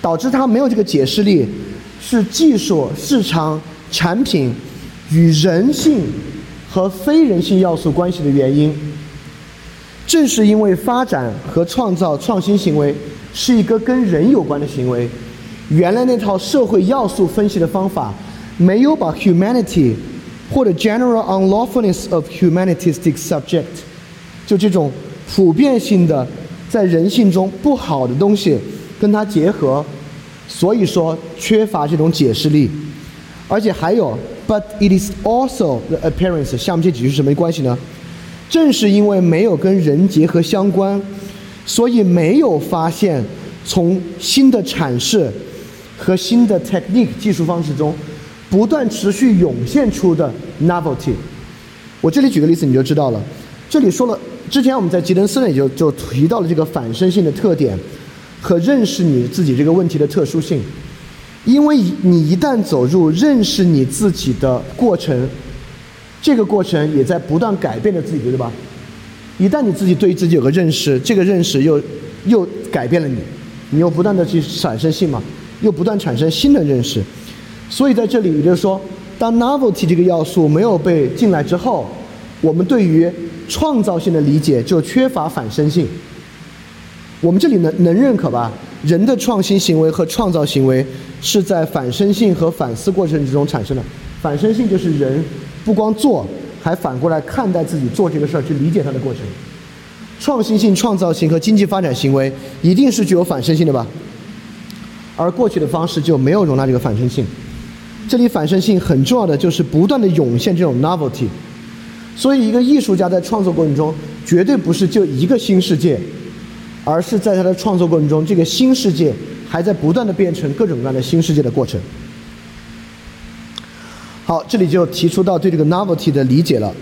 导致它没有这个解释力，是技术、市场、产品与人性和非人性要素关系的原因。正是因为发展和创造创新行为。是一个跟人有关的行为。原来那套社会要素分析的方法，没有把 humanity 或者 general unlawfulness of humanistic subject，就这种普遍性的在人性中不好的东西跟它结合，所以说缺乏这种解释力。而且还有，but it is also the appearance。下面这几句是什么关系呢？正是因为没有跟人结合相关。所以没有发现从新的阐释和新的 technique 技术方式中不断持续涌现出的 novelty。我这里举个例子你就知道了。这里说了，之前我们在吉登斯那里就就提到了这个反身性的特点和认识你自己这个问题的特殊性。因为你一旦走入认识你自己的过程，这个过程也在不断改变着自己，对吧？一旦你自己对自己有个认识，这个认识又又改变了你，你又不断的去产生性嘛，又不断产生新的认识，所以在这里也就是说，当 novelty 这个要素没有被进来之后，我们对于创造性的理解就缺乏反身性。我们这里能能认可吧？人的创新行为和创造行为是在反身性和反思过程之中产生的。反身性就是人不光做。还反过来看待自己做这个事儿，去理解它的过程。创新性、创造性和经济发展行为一定是具有反身性的吧？而过去的方式就没有容纳这个反身性。这里反身性很重要的就是不断的涌现这种 novelty。所以，一个艺术家在创作过程中，绝对不是就一个新世界，而是在他的创作过程中，这个新世界还在不断的变成各种各样的新世界的过程。好，这里就提出到对这个 novelty 的理解了。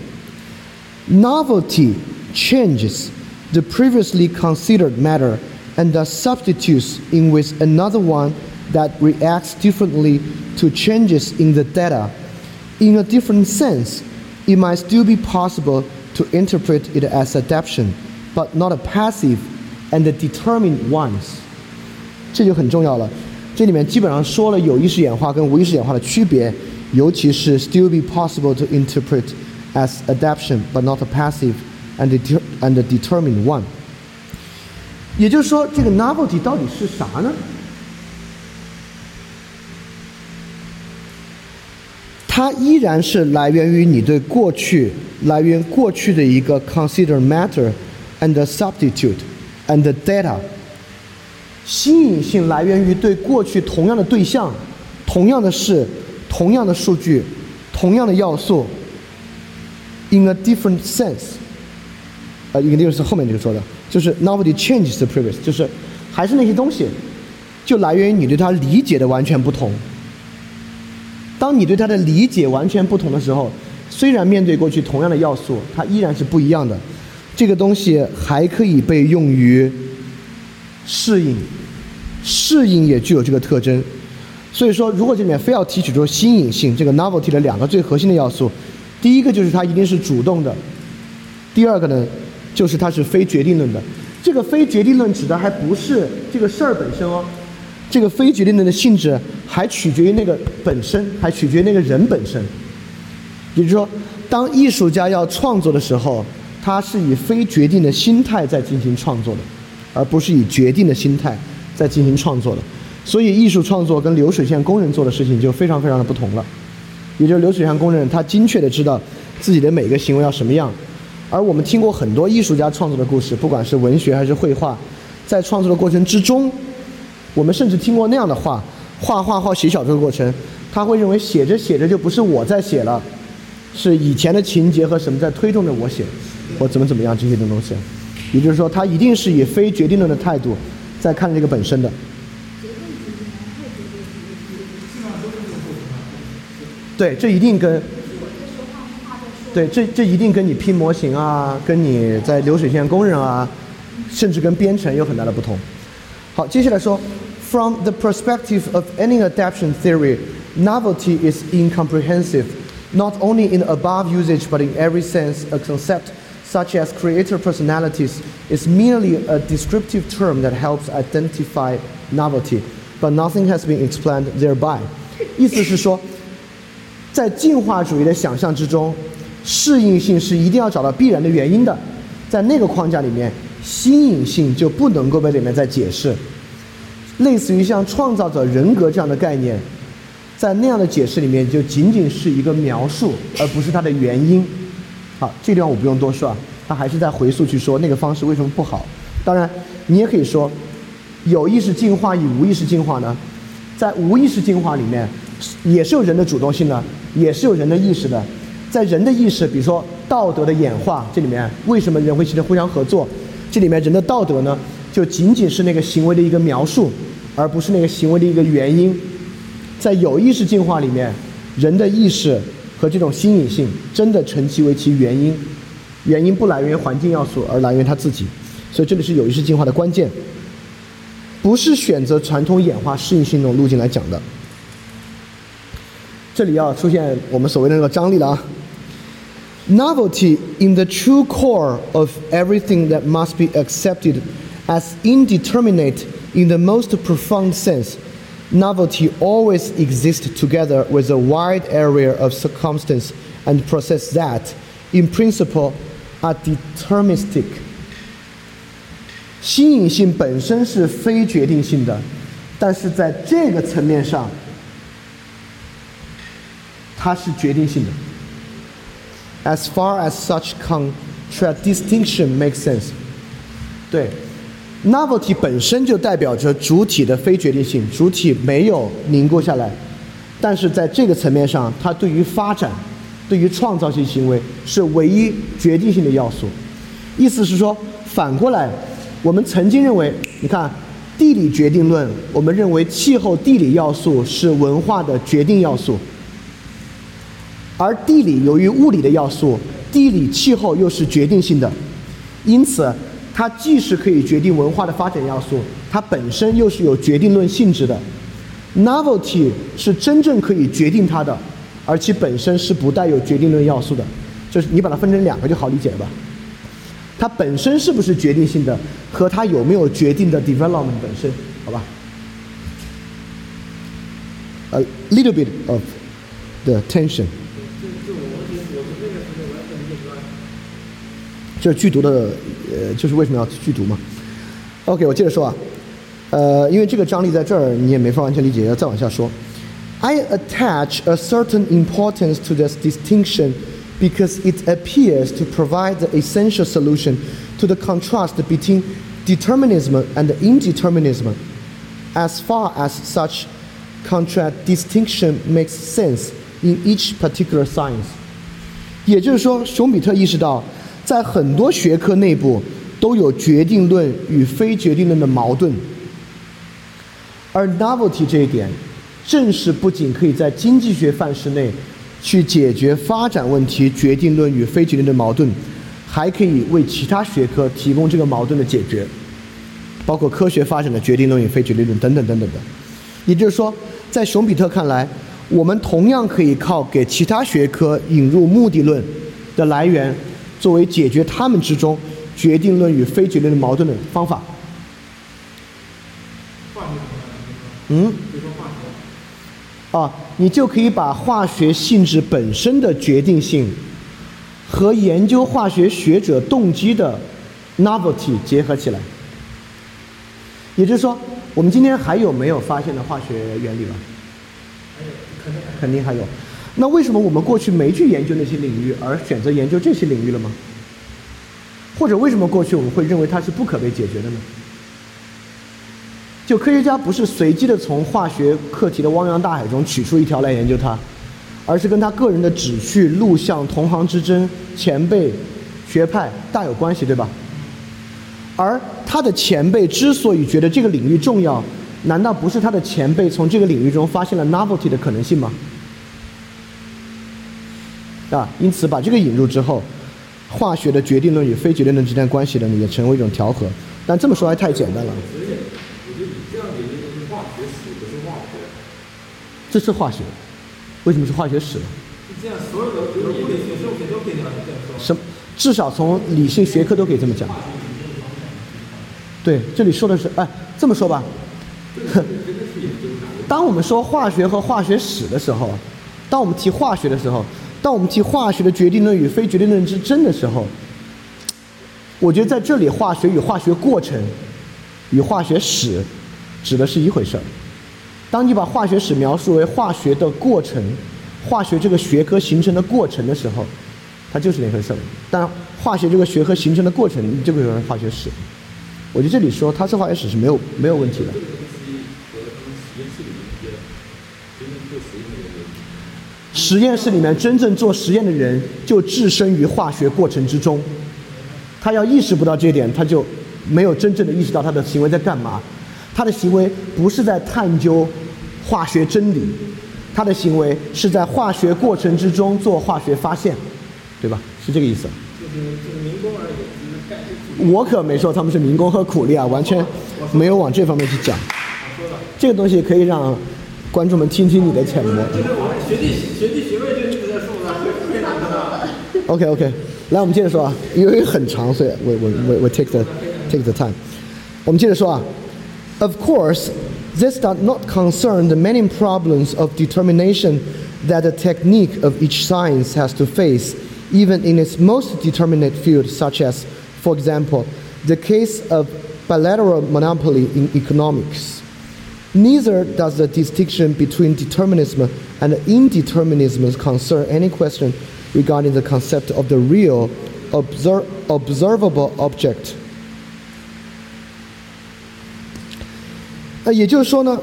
Novelty changes the previously considered matter and thus substitutes in with another one that reacts differently to changes in the data. In a different sense, it might still be possible to interpret it as adaptation, but not a passive and determined ones. 这就很重要了。这里面基本上说了有意识演化跟无意识演化的区别， 尤其是 still be possible to interpret as adaption but not a passive and deter and determined one. 也就是说，这个 novelty 到底是啥呢？它依然是来源于你对过去、来源过去的一个 consider matter and substitute and data。新颖性来源于对过去同样的对象、同样的事、同样的数据、同样的要素，in a different sense。呃，一个就是后面这个说的，就是 novelty changes the previous，就是还是那些东西，就来源于你对它理解的完全不同。当你对它的理解完全不同的时候，虽然面对过去同样的要素，它依然是不一样的。这个东西还可以被用于适应，适应也具有这个特征。所以说，如果这里面非要提取出新颖性这个 novelty 的两个最核心的要素，第一个就是它一定是主动的，第二个呢，就是它是非决定论的。这个非决定论指的还不是这个事儿本身哦，这个非决定论的性质还取决于那个本身，还取决于那个人本身。也就是说，当艺术家要创作的时候，他是以非决定的心态在进行创作的，而不是以决定的心态在进行创作的。所以，艺术创作跟流水线工人做的事情就非常非常的不同了。也就是流水线工人，他精确的知道自己的每个行为要什么样。而我们听过很多艺术家创作的故事，不管是文学还是绘画，在创作的过程之中，我们甚至听过那样的话：画画画写小说的过程，他会认为写着写着就不是我在写了，是以前的情节和什么在推动着我写，或怎么怎么样这些东西。也就是说，他一定是以非决定论的态度在看这个本身的。对，这一定跟对这这一定跟你拼模型啊，跟你在流水线工人啊，甚至跟编程有很大的不同。好，接下来说，from the perspective of any adaptation theory, novelty is incomprehensive, not only in the above usage but in every sense. A concept such as creator personalities is merely a descriptive term that helps identify novelty, but nothing has been explained thereby. 意思是说， 在进化主义的想象之中，适应性是一定要找到必然的原因的，在那个框架里面，新颖性就不能够被里面再解释。类似于像创造者人格这样的概念，在那样的解释里面，就仅仅是一个描述，而不是它的原因。好，这地方我不用多说啊，他还是在回溯去说那个方式为什么不好。当然，你也可以说，有意识进化与无意识进化呢，在无意识进化里面，也是有人的主动性的，也是有人的意识的。在人的意识，比如说道德的演化，这里面为什么人会形成互相合作？这里面人的道德呢，就仅仅是那个行为的一个描述，而不是那个行为的一个原因。在有意识进化里面，人的意识和这种新颖性真的成其为其原因，原因不来源于环境要素，而来源于他自己。所以这里是有意识进化的关键，不是选择传统演化适应性这种路径来讲的。这里要出现我们所谓的那个张力了啊。Novelty in the true core of everything that must be accepted as indeterminate in the most profound sense, novelty always exists together with a wide area of circumstance and process that, in principle, are deterministic. 新颖性本身是非决定性的，但是在这个层面上， 它是决定性的。As far as such contradistinction makes sense，对，novelty 本身就代表着主体的非决定性，主体没有凝固下来，但是在这个层面上，它对于发展、对于创造性行为是唯一决定性的要素。意思是说，反过来，我们曾经认为，你看地理决定论，我们认为气候地理要素是文化的决定要素，而地理由于物理的要素，地理气候又是决定性的，因此它既是可以决定文化的发展要素，它本身又是有决定论性质的。Novelty 是真正可以决定它的，而其本身是不带有决定论要素的，就是你把它分成两个就好理解了吧？它本身是不是决定性的，和它有没有决定的 development 本身，好吧？A little bit of the tension，这是剧毒的，呃，就是为什么要剧毒嘛？OK，我接着说啊，呃，因为这个张力在这儿，你也没法完全理解，要再往下说。I attach a certain importance to this distinction because it appears to provide the essential solution to the contrast between determinism and indeterminism, as far as such contradistinction makes sense in each particular science. 也就是说，熊彼特意识到， 在很多学科内部都有决定论与非决定论的矛盾，而 novelty 这一点，正是不仅可以在经济学范式内去解决发展问题决定论与非决定论矛盾，还可以为其他学科提供这个矛盾的解决，包括科学发展的决定论与非决定论等等等等的。也就是说，在熊彼特看来，我们同样可以靠给其他学科引入目的论的来源，作为解决他们之中决定论与非决定论矛盾的方法。嗯。啊，你就可以把化学性质本身的决定性和研究化学学者动机的 novelty 结合起来。也就是说，我们今天还有没有发现的化学原理了？还有肯定肯定还有。那为什么我们过去没去研究那些领域，而选择研究这些领域了吗？或者为什么过去我们会认为它是不可被解决的呢？就科学家不是随机的从化学课题的汪洋大海中取出一条来研究它，而是跟他个人的旨趣、路向、同行之争、前辈、学派大有关系，对吧？而他的前辈之所以觉得这个领域重要，难道不是他的前辈从这个领域中发现了 novelty 的可能性吗？啊，因此把这个引入之后，化学的决定论与非决定论之间关系呢，也成为一种调和。但这么说还太简单了，我觉得你这样解释就是化学史不是化学，这是化学，为什么是化学史呢？是这样，所有的比如物理学、生物学都可以这样说。什么？至少从理性学科都可以这么讲。对，这里说的是，哎，这么说吧，当我们说化学和化学史的时候，当我们提化学的时候，当我们提化学的决定论与非决定论之争的时候，我觉得在这里化学与化学过程与化学史指的是一回事儿。当你把化学史描述为化学的过程，化学这个学科形成的过程的时候，它就是那回事儿。但化学这个学科形成的过程，你就可以说化学史。我觉得这里说它是化学史是没有没有问题的。实验室里面真正做实验的人就置身于化学过程之中，他要意识不到这一点，他就没有真正的意识到他的行为在干嘛。他的行为不是在探究化学真理，他的行为是在化学过程之中做化学发现，对吧？是这个意思。就是，我可没说他们是民工和苦力啊，完全没有往这方面去讲。这个东西可以让观众们听听你的浅薄。这是我学弟学弟学妹就一直在说的，非常的。 OK OK，来我们接着说啊，因为很长，所以我我我我 take the take the time。我们接着说啊，Of course, this does not concern the many problems of determination that the technique of each science has to face, even in its most determinate field, such as, for example, the case of bilateral monopoly in economics. Neither does the distinction between determinism and indeterminism concern any question regarding the concept of the real obser- observable object. 呃，也就是说呢，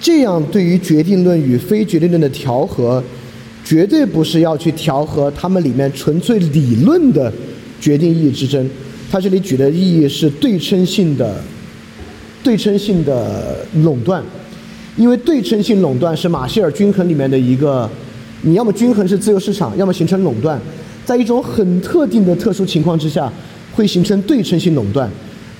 这样对于决定论与非决定论的调和，绝对不是要去调和它们里面纯粹理论的决定意义之争， 它这里举的意义是对称性的、 对称性的垄断，因为对称性垄断是马歇尔均衡里面的一个，你要么均衡是自由市场，要么形成垄断，在一种很特定的特殊情况之下，会形成对称性垄断。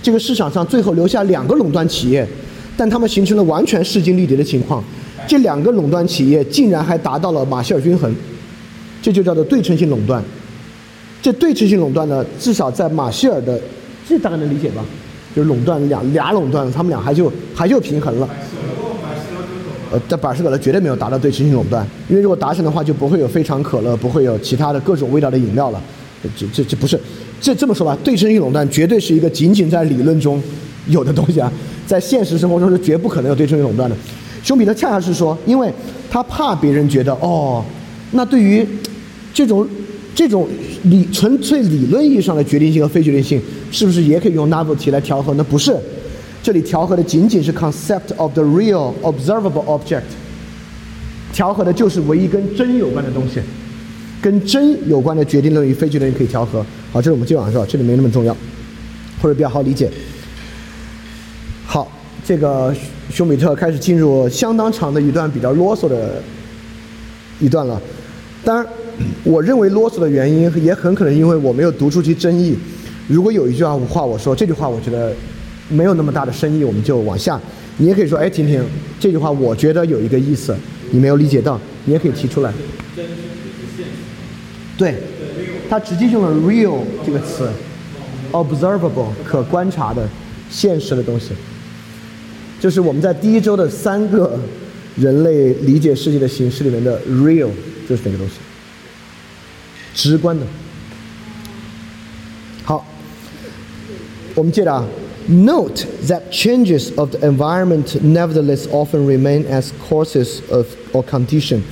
这个市场上最后留下两个垄断企业，但他们形成了完全势均力敌的情况。这两个垄断企业竟然还达到了马歇尔均衡，这就叫做对称性垄断。这对称性垄断呢，至少在马歇尔的，这大概能理解吧？就是垄断两俩垄断，他们俩还就还就平衡了。呃，但百事可乐绝对没有达到对称性垄断，因为如果达成的话，就不会有非常可乐，不会有其他的各种味道的饮料了。这这这不是，这这么说吧，对称性垄断绝对是一个仅仅在理论中有的东西啊，在现实生活中是绝不可能有对称性垄断的。熊彼特恰恰是说，因为他怕别人觉得哦，那对于这种这种理纯粹理论意义上的决定性和非决定性，是不是也可以用 novelty 来调和？那不是，这里调和的仅仅是 concept of the real observable object，调和的就是唯一跟真有关的东西。跟真有关的决定论与非决定论可以调和。好，这是我们接往是吧？这里没那么重要，或者比较好理解。好，这个休米特开始进入相当长的一段比较啰嗦的一段了。当然，我认为啰嗦的原因也很可能因为我没有读出去争议。如果有一句话话我说这句话我觉得没有那么大的深意，我们就往下。你也可以说，哎，婷婷，这句话我觉得有一个意思，你没有理解到，你也可以提出来。对，他直接用了 real 这个词，observable 可观察的、现实的东西，就是我们在第一周的三个人类理解世界的形式里面的 real 就是那个东西，直观的。好，我们接着啊，note that changes of the environment nevertheless often remain as causes of or condition.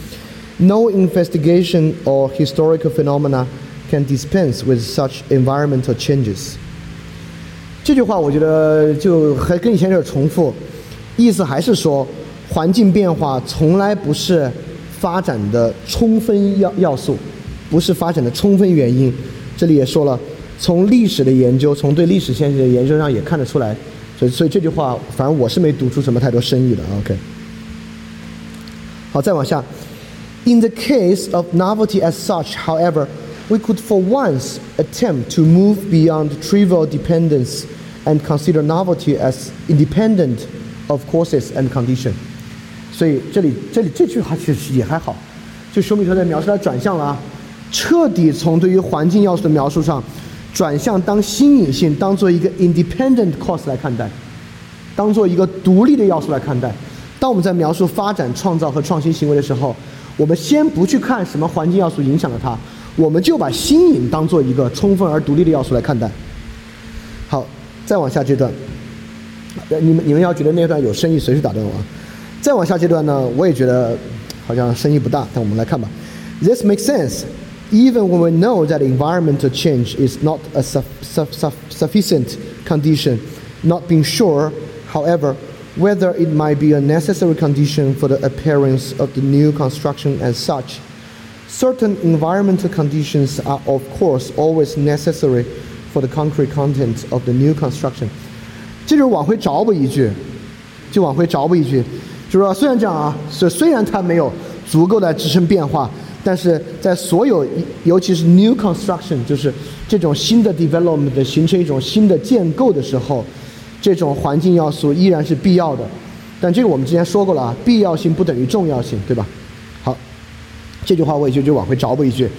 No investigation or historical phenomena can dispense with such environmental changes。这句话我觉得就还跟以前有点重复，意思还是说环境变化从来不是发展的充分要要素， 不是发展的充分原因。这里也说了，从历史的研究，从对历史现象的研究上也看得出来。所以，所以这句话反正我是没读出什么太多深意的。OK，好，再往下。In the case of novelty as such, however, we could for once attempt to move beyond trivial dependence and consider novelty as independent of causes and condition. 所以这里这里这句话其实也还好，就休米特在描述它转向了啊，彻底从对于环境要素的描述上，转向当新颖性当做一个 independent cause 来看待，当做一个独立的要素来看待。当我们在描述发展、创造和创新行为的时候，我们先不去看什么环境要素影响了它，我们就把新颖当做一个充分而独立的要素来看待。好，再往下这段，你们你们要觉得那段有深意，随时打断我啊。再往下这段呢，我也觉得好像深意不大，但我们来看吧。This makes sense, even when we know that environmental change is not a sufficient condition. Not being sure, however. whether it might be a necessary condition for the appearance of the new construction as such. Certain environmental conditions are, of course, always necessary for the concrete content of the new construction. 这就是往回找补一句，就往回找补一句，就是说，虽然这样啊，是虽然它没有足够的支撑变化， 但是在所有，尤其是 new construction，就是这种新的 development 形成一种新的建构的时候。这种环境要素依然是必要的，但这个我们之前说过了啊，必要性不等于重要性，对吧？好，这句话我也就就往回找补一句，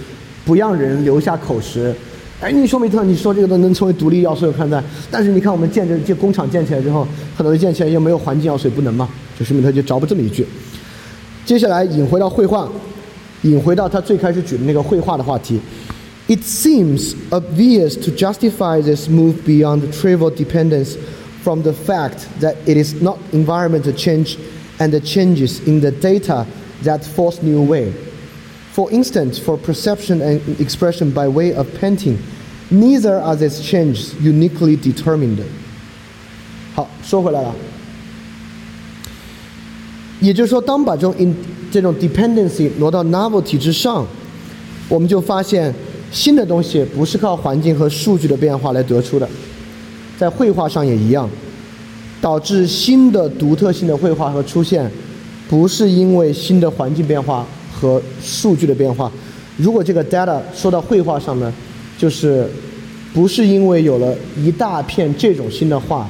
不让人留下口实。哎，你说梅特，你说这个都能成为独立要素有看待，但是你看我们建这这工厂建起来之后，很多建起来又没有环境要素，不能吗？就说明他就找补这么一句。接下来引回到绘画，引回到他最开始举的那个绘画的话题。It seems obvious to justify this move beyond trivial dependence. from the fact that it is not environmental change and the changes in the data that force new way. For instance, for perception and expression by way of painting, neither are these changes uniquely determined. 好，说回来了，也就是说，当把这种 in 这种 dependency 挪到 novelty 之上，我们就发现新的东西不是靠环境和数据的变化来得出的，在绘画上也一样，导致新的独特性的绘画和出现，不是因为新的环境变化和数据的变化。如果这个 data 说到绘画上呢，就是不是因为有了一大片这种新的画，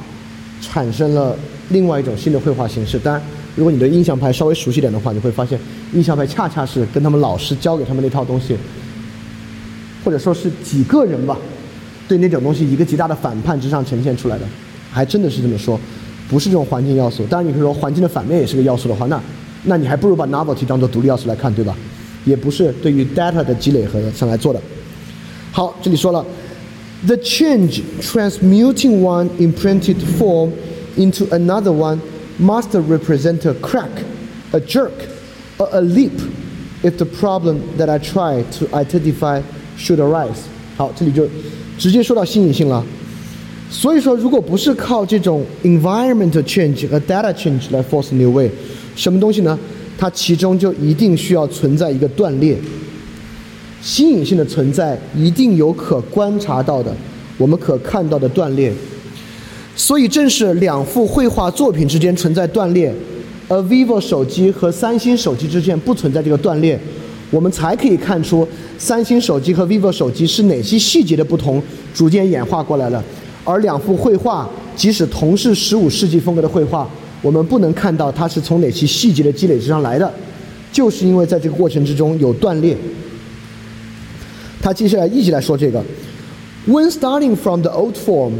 产生了另外一种新的绘画形式。当然，如果你对印象派稍微熟悉点的话，你会发现印象派恰恰是跟他们老师教给他们那套东西。或者说是几个人吧，对那种东西一个极大的反叛之上呈现出来的，还真的是这么说，不是这种环境要素。当然，你可以说环境的反面也是个要素的话，那那你还不如把 novelty 当做独立要素来看，对吧？也不是对于 data 的积累和上来做的。好，这里说了，the change transmuting one imprinted form into another one must represent a crack, a jerk, or a leap if the problem that I try to identify should arise。好，这里就直接说到新颖性了。所以说，如果不是靠这种 environment change 和 data change 来 force new way，什么东西呢？它其中就一定需要存在一个断裂。新颖性的存在一定有可观察到的，我们可看到的断裂。所以正是两幅绘画作品之间存在断裂，而 vivo 手机和三星手机之间不存在这个断裂。我们才可以看出三星手机和 vivo 手机是哪些细节的不同逐渐演化过来了，而两幅绘画即使同是十五世纪风格的绘画，我们不能看到它是从哪些细节的积累之上来的，就是因为在这个过程之中有断裂。他接下来一直来说这个，When starting from the old form,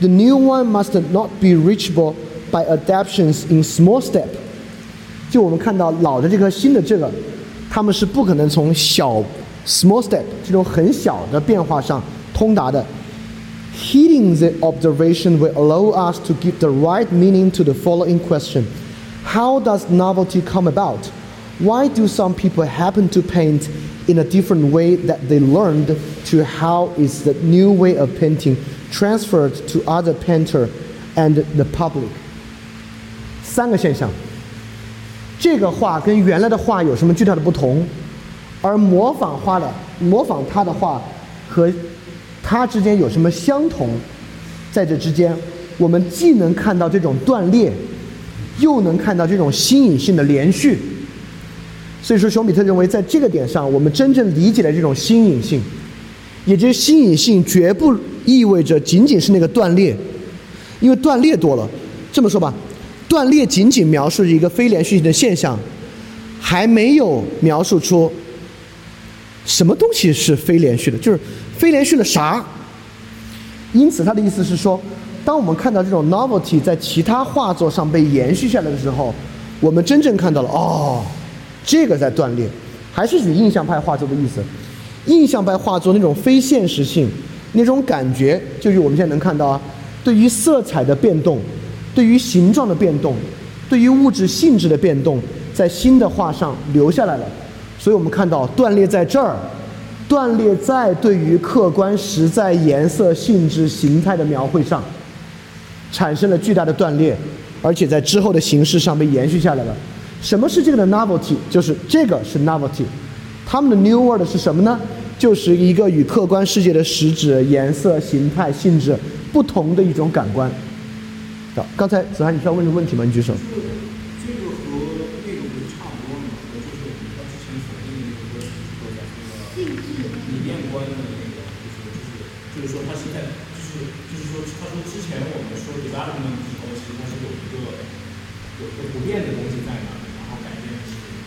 the new one must not be reachable by adaptations in small step。就我们看到老的这个新的这个。他们是不可能从小 small step 这种很小的变化上通达的。Heeding the observation will allow us to give the right meaning to the following question: How does novelty come about? Why do some people happen to paint in a different way that they learned? To how is the new way of painting Transferred to other painter and the public? 三个现象。这个画跟原来的画有什么巨大的不同？而模仿画的模仿他的画和他之间有什么相同？在这之间，我们既能看到这种断裂，又能看到这种新颖性的连续。所以说，熊彼特认为，在这个点上，我们真正理解了这种新颖性，也就是新颖性绝不意味着仅仅是那个断裂，因为断裂多了。这么说吧。断裂仅仅描述一个非连续性的现象，还没有描述出什么东西是非连续的，就是非连续的啥。因此，他的意思是说，当我们看到这种 novelty 在其他画作上被延续下来的时候，我们真正看到了哦，这个在断裂。还是指印象派画作的意思，印象派画作那种非现实性，那种感觉，就是我们现在能看到啊，对于色彩的变动。对于形状的变动，对于物质性质的变动，在新的画上留下来了。所以我们看到断裂在这儿，断裂在对于客观实在颜色、性质、形态的描绘上，产生了巨大的断裂，而且在之后的形式上被延续下来了。什么是这个的 novelty？就是这个是 novelty。他们的 new word 是什么呢？就是一个与客观世界的实质、颜色、形态、性质不同的一种感官。好刚才子涵，你需要问的问题吗？你举手。这个和那个不是差不多吗？就是他之前所定的一个说在那个理念观的那个，就是就是就是说他现在就是就是说他说之前我们说 development 的时候，其实它是有一个有一个不变的东西在那，然后改变。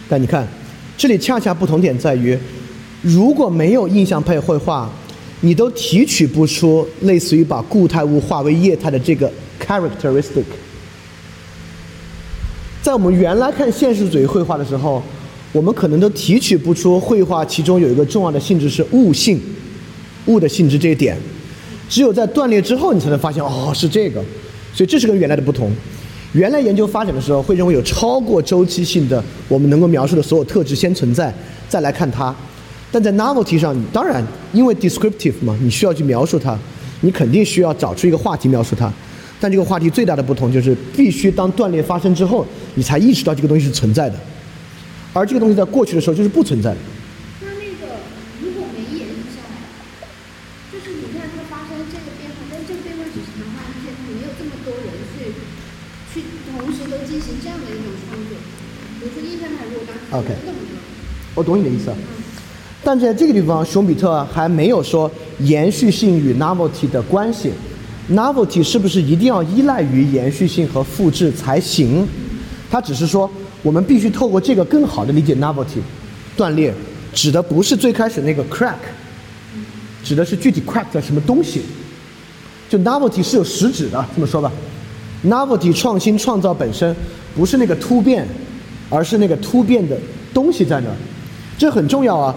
但你看，这里恰恰不同点在于，如果没有印象派绘画，你都提取不出类似于把固态物化为液态的这个。characteristic，在我们原来看现实主义绘画的时候，我们可能都提取不出绘画其中有一个重要的性质是物性，物的性质这一点，只有在断裂之后，你才能发现哦是这个，所以这是跟原来的不同。原来研究发展的时候会认为有超过周期性的我们能够描述的所有特质先存在，再来看它。但在 novelty 上，当然因为 descriptive 嘛，你需要去描述它，你肯定需要找出一个话题描述它。但这个话题最大的不同就是，必须当断裂发生之后，你才意识到这个东西是存在的，而这个东西在过去的时候就是不存在的。那那个如果没延续下来，我懂你的意思。但在这个地方，熊彼特还没有说延续性与 novelty 的关系。novelty 是不是一定要依赖于延续性和复制才行？他只是说，我们必须透过这个更好的理解 novelty。断裂指的不是最开始那个 crack，指的是具体 crack 的什么东西。就 novelty 是有实质的，这么说吧。novelty 创新创造本身不是那个突变，而是那个突变的东西在那儿，这很重要啊。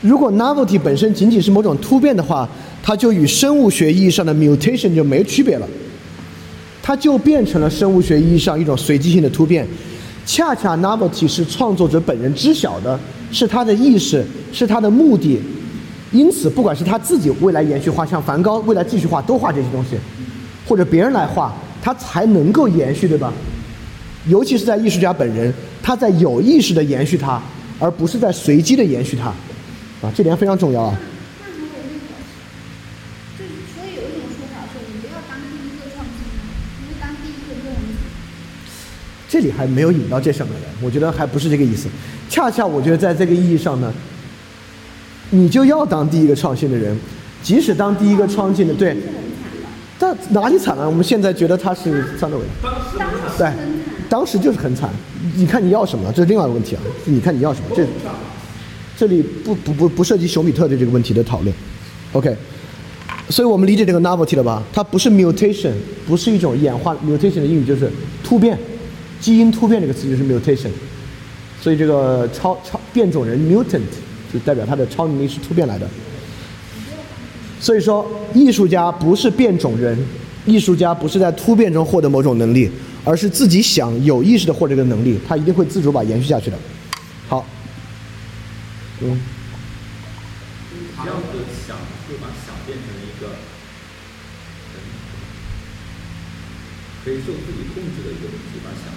如果 novelty 本身仅仅是某种突变的话，它就与生物学意义上的 mutation 就没区别了，它就变成了生物学意义上一种随机性的突变。恰恰 novelty 是创作者本人知晓的，是他的意识，是他的目的。因此，不管是他自己未来延续画，像梵高未来继续画都画这些东西，或者别人来画，他才能够延续，对吧？尤其是在艺术家本人，他在有意识的延续它，而不是在随机的延续它，啊，这点非常重要啊。所以有一种说法说，你要当第一个创新的，因为当第一个用。这里还没有引到这上面来，我觉得还不是这个意思。恰恰我觉得在这个意义上呢，你就要当第一个创新的人，即使当第一个创新的，对，但哪里惨了？我们现在觉得他是张德伟，对，当时就是很惨。你看你要什么？这是另外一个问题啊。你看你要什么？这这里不不不不涉及熊彼特的这个问题的讨论。OK，所以我们理解这个 novelty 了吧？它不是 mutation，不是一种演化。mutation 的英语就是突变，基因突变这个词就是 mutation。所以这个超超变种人 mutant 就代表他的超能力是突变来的。所以说，艺术家不是变种人，艺术家不是在突变中获得某种能力，而是自己想有意识的获得这个能力，他一定会自主把延续下去的。好，嗯，这样子想会把想变成一个，可以受自己控制的一个东西，把想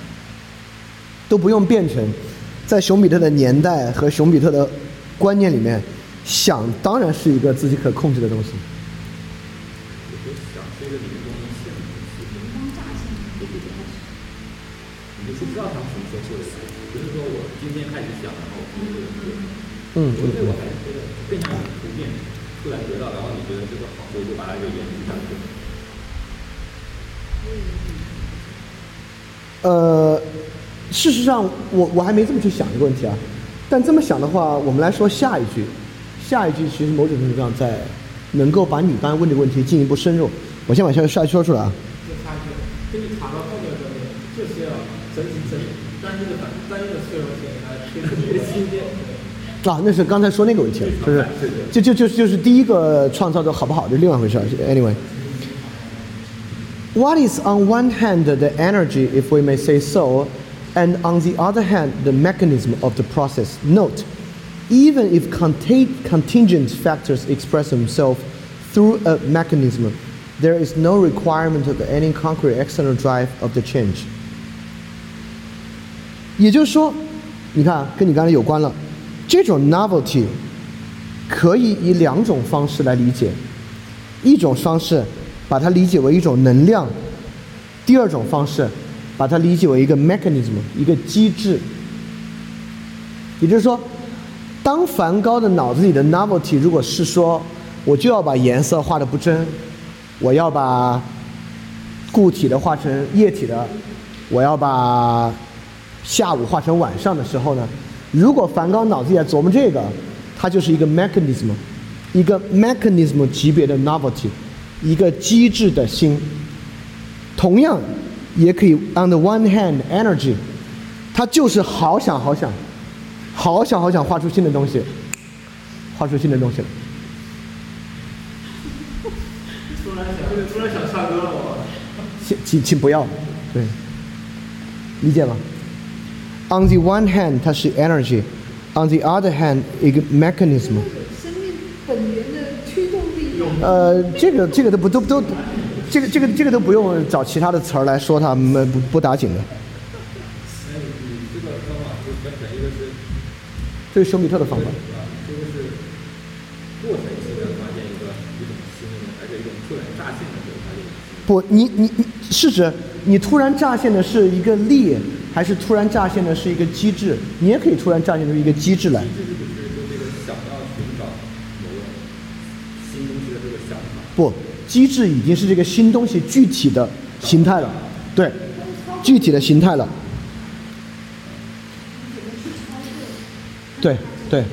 都不用变成，在熊彼特的年代和熊彼特的观念里面，想当然是一个自己可控制的东西。想是一个灵光一现的东西，你是不知道它什么时候会来，不是说我今天开始想，然后明天就会。嗯所以我还是觉得更像一种图片，突然得到，然后你觉得这个好，所以就把它就延续下去。呃，事实上，我我还没这么去想一个问题啊。但这么想的话，我们来说下一句，下一句其实某种程度上在能够把你刚才问这个问题进一步深入。我先把下下一句说出来啊。啊，那是刚才说那个问题了，就是就就就就是第一个创造的好不好，这是另外一回事儿。Anyway。What is on one hand the energy, if we may say so, and on the other hand the mechanism of the process? Note, even if contain, contingent factors express themselves through a mechanism, there is no requirement of any concrete external drive of the change. 也就是说，你看，跟你刚才有关了，这种 novelty 可以以两种方式来理解，一种方式。把它理解为一种能量。第二种方式，把它理解为一个 mechanism，一个机制。也就是说，当梵高的脑子里的 novelty 如果是说，我就要把颜色画的不真，我要把固体的画成液体的，我要把下午画成晚上的时候呢，如果梵高脑子里在琢磨这个，它就是一个 mechanism，一个 mechanism 级别的 novelty。一个机智的心，同样也可以 on the one hand energy，它就是好想好想，好想好想画出新的东西，画出新的东西了。突然想，突然想唱歌了我。请请请不要，对，理解吗？On the one hand，它是 energy；on the other hand，一个 mechanism。生命本源的驱动力。呃，这个这个都不都都，这个这个这个都不用找其他的词儿来说它，们不不打紧的。这个方法是分成一个是，这是熊彼特的方法。啊，这个是过程性的发现一个一种新的东西，还是一种突然乍现的时候发现一种新的不，你你你是指你突然乍现的是一个力，还是突然乍现的是一个机制？你也可以突然乍现出一个机制来。机制就是说这个想要寻找某个新东西的这个想法。不，机制已经是这个新东西具体的形态了，对，具体的形态了。对对，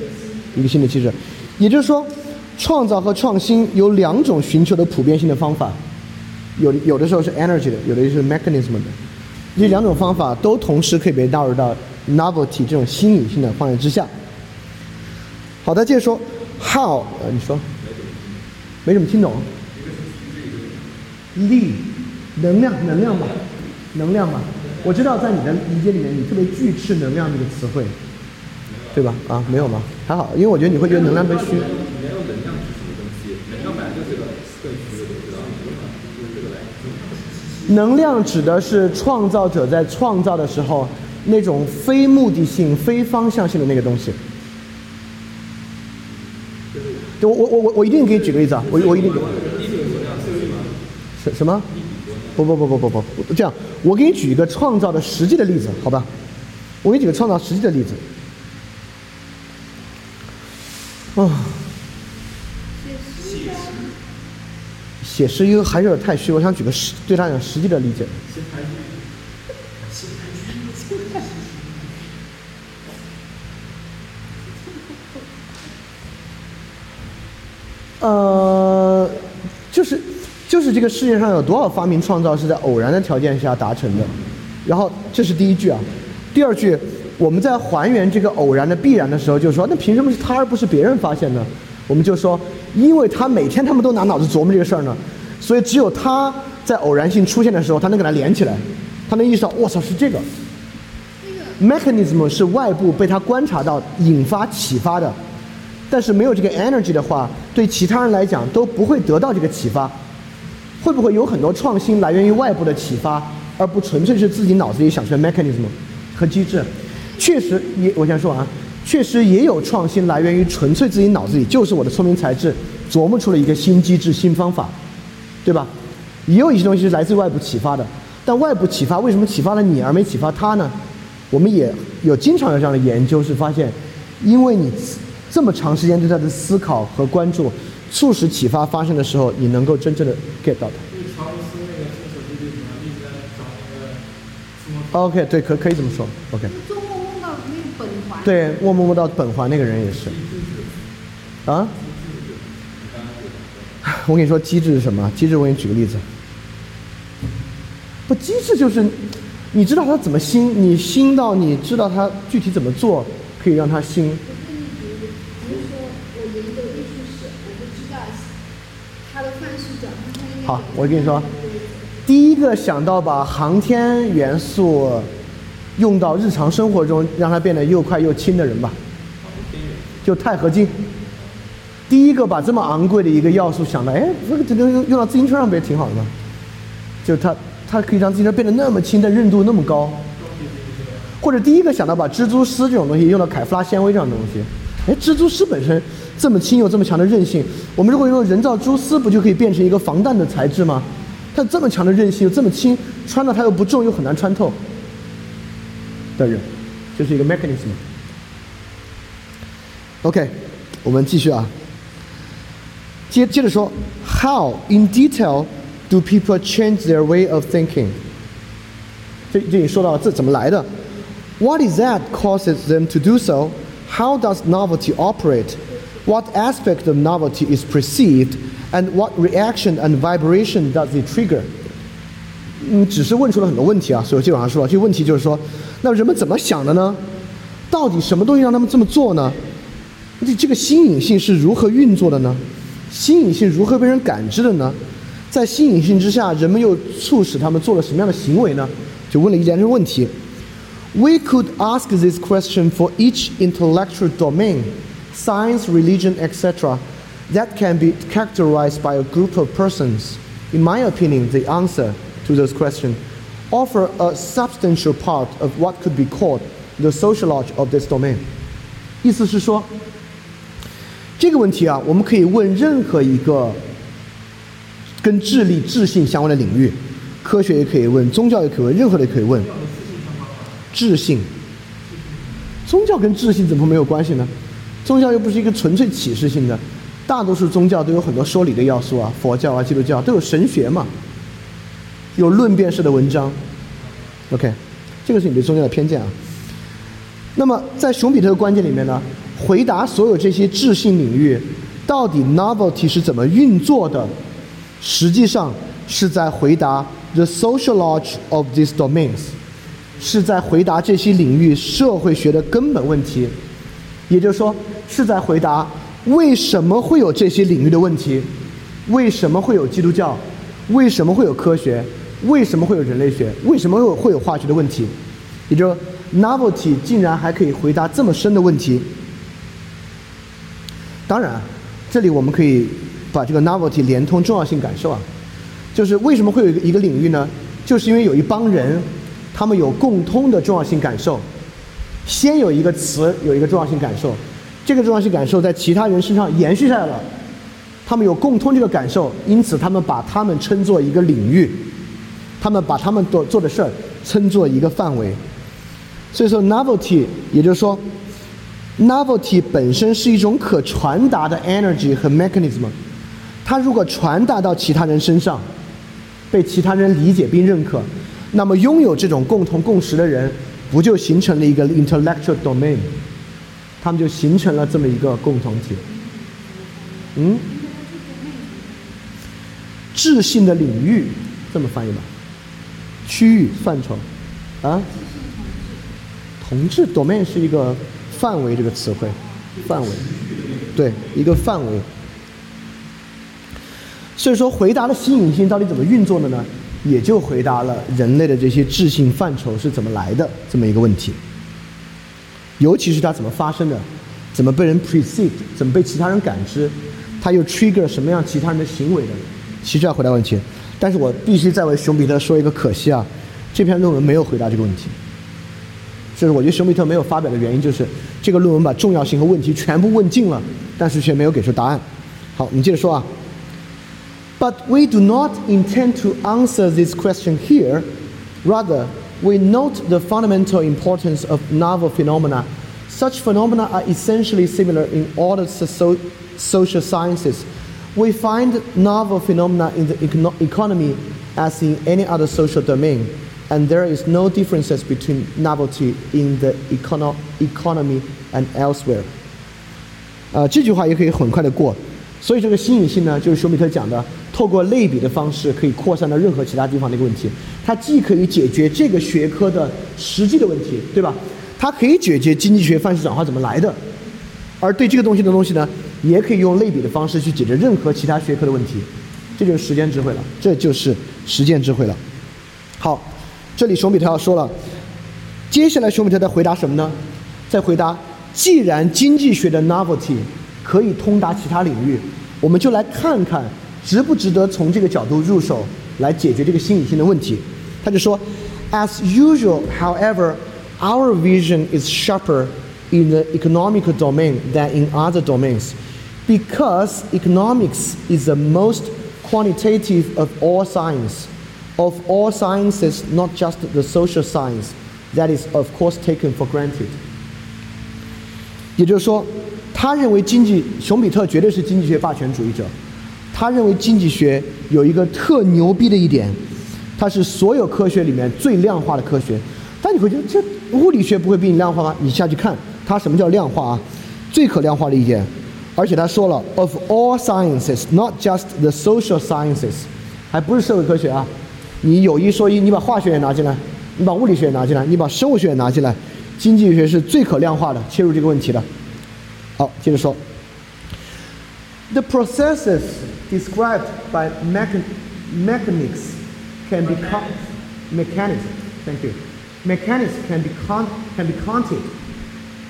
一个新的机制，也就是说，创造和创新有两种寻求的普遍性的方法，有有的时候是 energy 的，有的是 mechanism 的，这两种方法都同时可以被纳入到 novelty 这种新颖性的方向之下。好的，接着说 how，呃，你说，没怎么听懂，力，能量，能量吧，能量吧，我知道在你的理解里面，你特别拒斥能量这个词汇。对吧？啊，没有吗？还好，因为我觉得你会觉得能量被虚是什么东西？能量本来就是个更虚的东西，就是这个来。能量指的是创造者在创造的时候那种非目的性、非方向性的那个东西。我我我我我一定给你举个例子啊！我我一定给。什什么？不不不不不不，这样，我给你举一个创造的实际的例子，好吧？我给你举个创造实际的例子。啊，写诗又还是有点太虚，我想举个实对他讲实际的理解。呃，就是就是这个世界上有多少发明创造是在偶然的条件下达成的？然后这是第一句啊，第二句。我们在还原这个偶然的必然的时候，就说那凭什么是他而不是别人发现呢？我们就说，因为他每天他们都拿脑子琢磨这个事儿呢，所以只有他在偶然性出现的时候，他能给它连起来，他能意识到，我操，是这个。mechanism 是外部被他观察到引发启发的，但是没有这个 energy 的话，对其他人来讲都不会得到这个启发。会不会有很多创新来源于外部的启发，而不纯粹是自己脑子里想出来 mechanism 和机制？确实也，我先说啊，确实也有创新来源于纯粹自己脑子里，就是我的聪明才智琢磨出了一个新机制、新方法，对吧？也有一些东西是来自外部启发的，但外部启发为什么启发了你而没启发他呢？我们也有经常有这样的研究，是发现，因为你这么长时间对他的思考和关注，促使启发发生的时候，你能够真正的 get 到他。OK，对，可可以这么说，OK。对，我摸摸到本环那个人也是。啊？我跟你说，机制是什么？机制，我给你举个例子。不，机制就是，你知道他怎么新，你新到你知道他具体怎么做，可以让他新。好，我跟你说，第一个想到把航天元素。用到日常生活中，让它变得又快又轻的人吧，就钛合金。第一个把这么昂贵的一个要素想到，哎，这个这个用到自行车上不也挺好的吗？就它它可以让自行车变得那么轻，但韧度那么高。或者第一个想到把蜘蛛丝这种东西用到凯夫拉纤维这样的东西，哎，蜘蛛丝本身这么轻又这么强的韧性，我们如果用人造蛛丝，不就可以变成一个防弹的材质吗？它这么强的韧性又这么轻，穿了它又不重又很难穿透。的人，就是一个 mechanism。OK，我们继续啊。接接着说，How in detail do people change their way of thinking？这这里说到这怎么来的？What is that causes them to do so? How does novelty operate? What aspect of novelty is perceived? And what reaction and vibration does it trigger? 嗯，只是问出了很多问题啊，所以就往上说了。这个问题就是说。那人们怎么想的呢？到底什么东西让他们这么做呢？这这个新颖性是如何运作的呢？新颖性如何被人感知的呢？在新颖性之下，人们又促使他们做了什么样的行为呢？就问了一连串问题。We could ask this question for each intellectual domain, science, religion, etc., that can be characterized by a group of persons. In my opinion, the answer to those question, offer a substantial part of what could be called the sociology of this domain。意思是说，这个问题啊，我们可以问任何一个跟智力、智性相关的领域，科学也可以问，宗教也可以问，任何的也可以问。智性。宗教跟智性怎么没有关系呢？宗教又不是一个纯粹启示性的，大多数宗教都有很多说理的要素啊，佛教啊、基督教都有神学嘛，有论辩式的文章。OK，这个是你对宗教的偏见啊。那么在熊彼特的观点里面呢，回答所有这些智性领域到底 novelty 是怎么运作的，实际上是在回答 the sociology of these domains。是在回答这些领域社会学的根本问题，也就是说，是在回答为什么会有这些领域的问题，为什么会有基督教，为什么会有科学，为什么会有人类学，为什么会会有化学的问题，也就是 novelty 竟然还可以回答这么深的问题。当然，这里我们可以把这个 novelty 连通重要性感受啊，就是为什么会有一个领域呢？就是因为有一帮人。他们有共通的重要性感受，先有一个词有一个重要性感受，这个重要性感受在其他人身上延续下来了，他们有共通这个感受，因此他们把他们称作一个领域，他们把他们做做的事儿称作一个范围，所以说 novelty 也就是说 novelty 本身是一种可传达的 energy 和 mechanism，它如果传达到其他人身上，被其他人理解并认可。那么，拥有这种共同共识的人，不就形成了一个 intellectual domain？他们就形成了这么一个共同体。嗯？智性的领域，这么翻译吧？区域范畴，啊？同质 domain 是一个范围这个词汇，范围，对，一个范围。所以说，回答的新颖性到底怎么运作的呢？也就回答了人类的这些智性范畴是怎么来的这么一个问题，尤其是它怎么发生的，怎么被人 precede，怎么被其他人感知，它又 trigger 什么样其他人的行为的，其实要回答问题。但是我必须再为熊彼特说一个可惜啊，这篇论文没有回答这个问题。就是我觉得熊彼特没有发表的原因，就是这个论文把重要性和问题全部问尽了，但是却没有给出答案。好，我们接着说啊。But we do not intend to answer this question here. Rather, we note the fundamental importance of novel phenomena. Such phenomena are essentially similar in all the so social sciences. We find novel phenomena in the econo economy as in any other social domain, and there is no differences between novelty in the econo economy and elsewhere. 呃，这句话也可以很快的过，所以这个新颖性呢，就是熊彼特讲的透过类比的方式，可以扩散到任何其他地方的一个问题。它既可以解决这个学科的实际的问题，对吧？它可以解决经济学范式转化怎么来的，而对这个东西的东西呢，也可以用类比的方式去解决任何其他学科的问题。这就是时间智慧了，这就是实践智慧了。好，这里熊彼特要说了，接下来熊彼特在回答什么呢？在回答，既然经济学的 novelty 可以通达其他领域，我们就来看看。值不值得从这个角度入手来解决这个心理性的问题？他就说，As usual, however, our vision is sharper in the economic domain than in other domains, because economics is the most quantitative of all science, of all sciences, not just the social science, that is of course taken for granted. 也就是说，他认为经济，熊彼特绝对是经济学霸权主义者。他认为经济学有一个特牛逼的一点，它是所有科学里面最量化的科学。但你会觉得这物理学不会比你量化吗？你下去看它什么叫量化啊？最可量化的一点，而且他说了，of all sciences, not just the social sciences，还不是社会科学啊。你有一说一，你把化学也拿进来，你把物理学也拿进来，你把生物学也拿进来，经济学是最可量化的切入这个问题的。好，接着说，the processes。described by mechan mechanics can be mechanics. Thank you. Mechanics can be can be counted,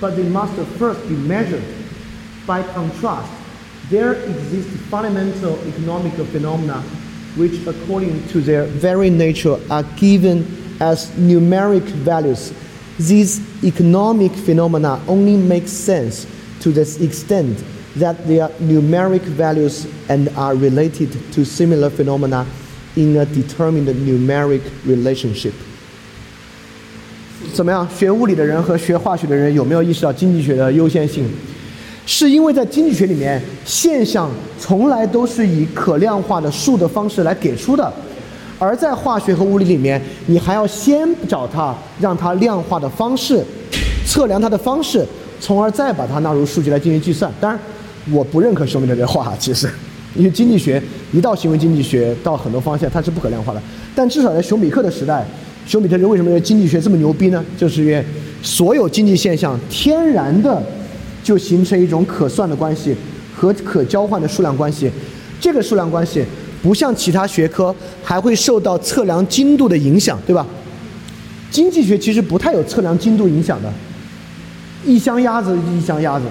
but they must first be measured. By contrast, there exist fundamental economic phenomena which, according to their very nature, are given as numeric values. These economic phenomena only make sense to the extent that they are numeric values and are related to similar phenomena in a determined numeric relationship. 怎么样？学物理的人和学化学的人有没有意识到经济学的优先性？ 是因为在经济学里面，现象从来都是以可量化的数的方式来给出的，而在化学和物理里面，你还要先找它，让它量化的方式，测量它的方式，从而再把它纳入数据来进行计算。当然，我不认可熊彼特这话，其实，因为经济学一到行为经济学，到很多方向它是不可量化的。但至少在熊彼特的时代，熊彼特人为什么认为经济学这么牛逼呢？就是因为所有经济现象天然的。就形成一种可算的关系和可交换的数量关系，这个数量关系不像其他学科还会受到测量精度的影响，对吧？经济学其实不太有测量精度影响的，一箱鸭子一箱鸭子，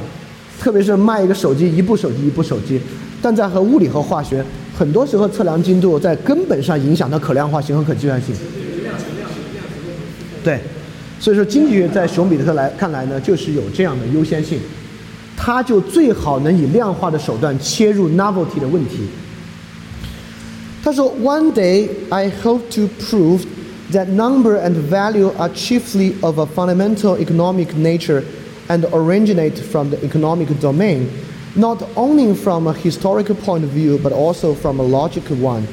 特别是卖一个手机一部手机一部手机，但在和物理和化学很多时候测量精度在根本上影响到可量化性和可计算性。对，所以说经济学在熊彼特来看来呢，就是有这样的优先性。它就最好能以量化的手段切入 novelty 的问题。他说：“One day I hope to prove that number and value are chiefly of a fundamental economic nature and originate from the economic domain, not only from a historical point of view but also from a logical one.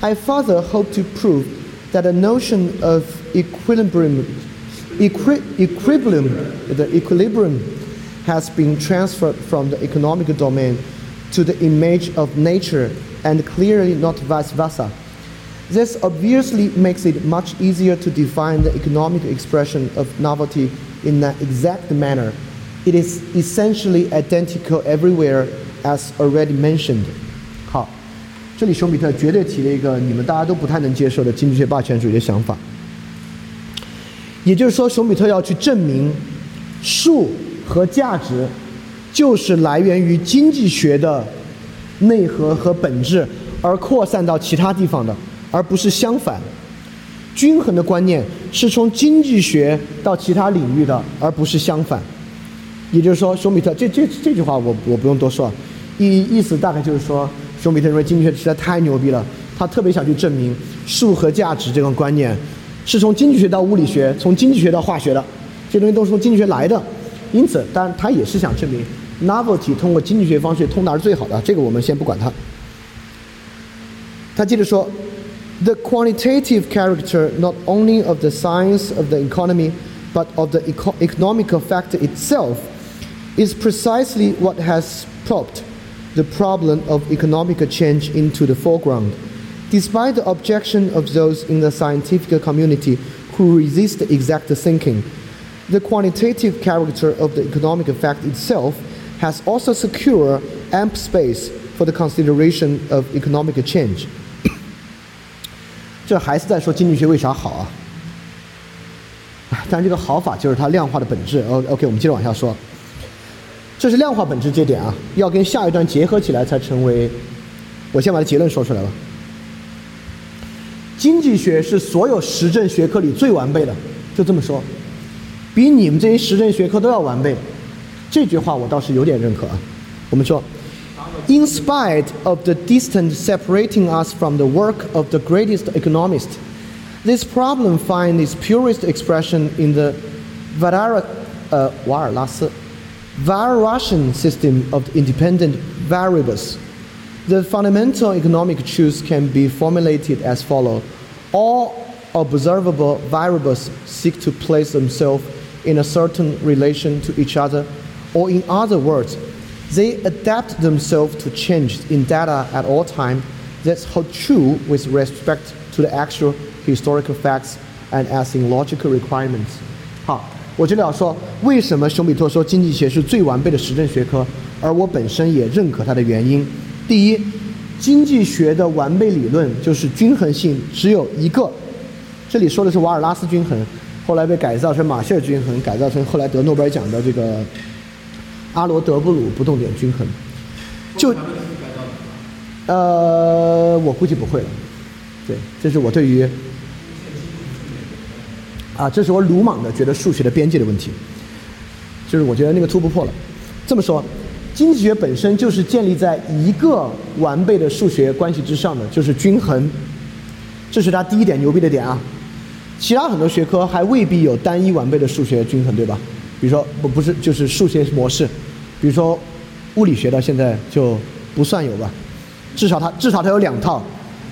I further hope to prove that the notion of equilibrium, equi- equilibrium, the equilibrium has been transferred from the economic domain to the image of nature and clearly not vice versa. This obviously makes it much easier to define the economic expression of novelty in an exact manner. It is essentially identical everywhere, as already mentioned. 好，这里熊彼特绝对提了一个你们大家都不太能接受的经济学霸权主义的想法，也就是说，熊彼特要去证明数 和价值，就是来源于经济学的内核和本质，而扩散到其他地方的，而不是相反。均衡的观念是从经济学到其他领域的，而不是相反。也就是说，熊彼特这这这句话我我不用多说，意意思大概就是说，熊彼特认为经济学实在太牛逼了，他特别想去证明数和价值这种观念是从经济学到物理学，从经济学到化学的，这东西都是从经济学来的。因此，当然他也是想证明 novelty 通过经济学方式通达是最好的。这个我们先不管它。他接着说，the quantitative character not only of the science of the economy, but of the eco economic factor itself, is precisely what has propped the problem of economic change into the foreground. Despite the objection of those in the scientific community who resist exact thinking, the quantitative character of the economic effect itself has also secured ample space for the consideration of economic change 这还是在说经济学为啥好啊？但这个好法就是它量化的本质。O OK，我们接着往下说。这是量化本质这点啊，要跟下一段结合起来才成为。我先把它结论说出来吧。经济学是所有实证学科里最完备的，就这么说。比你们这些实证学科都要完备，这句话我倒是有点认可啊。我们说，In spite of the distance separating us from the work of the greatest economist, this problem finds its purest expression in the Vadara, uh, 瓦尔拉斯 Varossian system of independent variables. The fundamental economic truths can be formulated as follows: All observable variables seek to place themselves in a certain relation to each other, or in other words, they adapt themselves to change in data at all time. That's hold true with respect to the actual historical facts and as in logical requirements. 好，我这里要说，为什么熊彼特说经济学是最完备的实证学科，而我本身也认可它的原因。第一，经济学的完备理论就是均衡性只有一个，这里说的是瓦尔拉斯均衡。 后来被改造成马歇尔均衡，改造成后来得诺贝尔奖的这个阿罗德布鲁不动点均衡。就，呃，我估计不会了。对，这是我对于，啊，这是我鲁莽的觉得数学的边界的问题。就是我觉得那个突破了。这么说，经济学本身就是建立在一个完备的数学关系之上的，就是均衡。这是它第一点牛逼的点啊。其他很多学科还未必有单一完备的数学均衡，对吧？比如说不不是就是数学模式，比如说物理学到现在就不算有吧，至少它至少它有两套，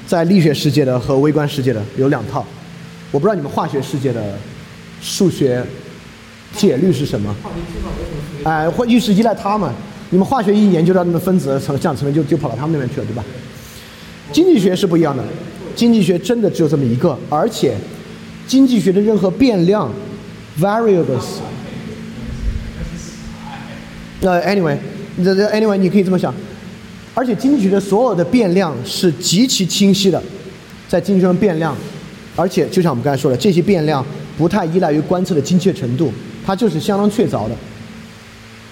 在力学世界的和微观世界的有两套。我不知道你们化学世界的数学解律是什么？哎，会一是依赖它嘛？你们化学一研究到那个分子层这样层面，就就跑到他们那边去了，对吧？经济学是不一样的，经济学真的只有这么一个，而且经济学的任何变量 variables，呃，anyway，这这 anyway，你可以这么想，而且经济学的所有的变量是极其清晰的，在经济学上变量，而且就像我们刚才说的，这些变量不太依赖于观测的精确程度，它就是相当确凿的。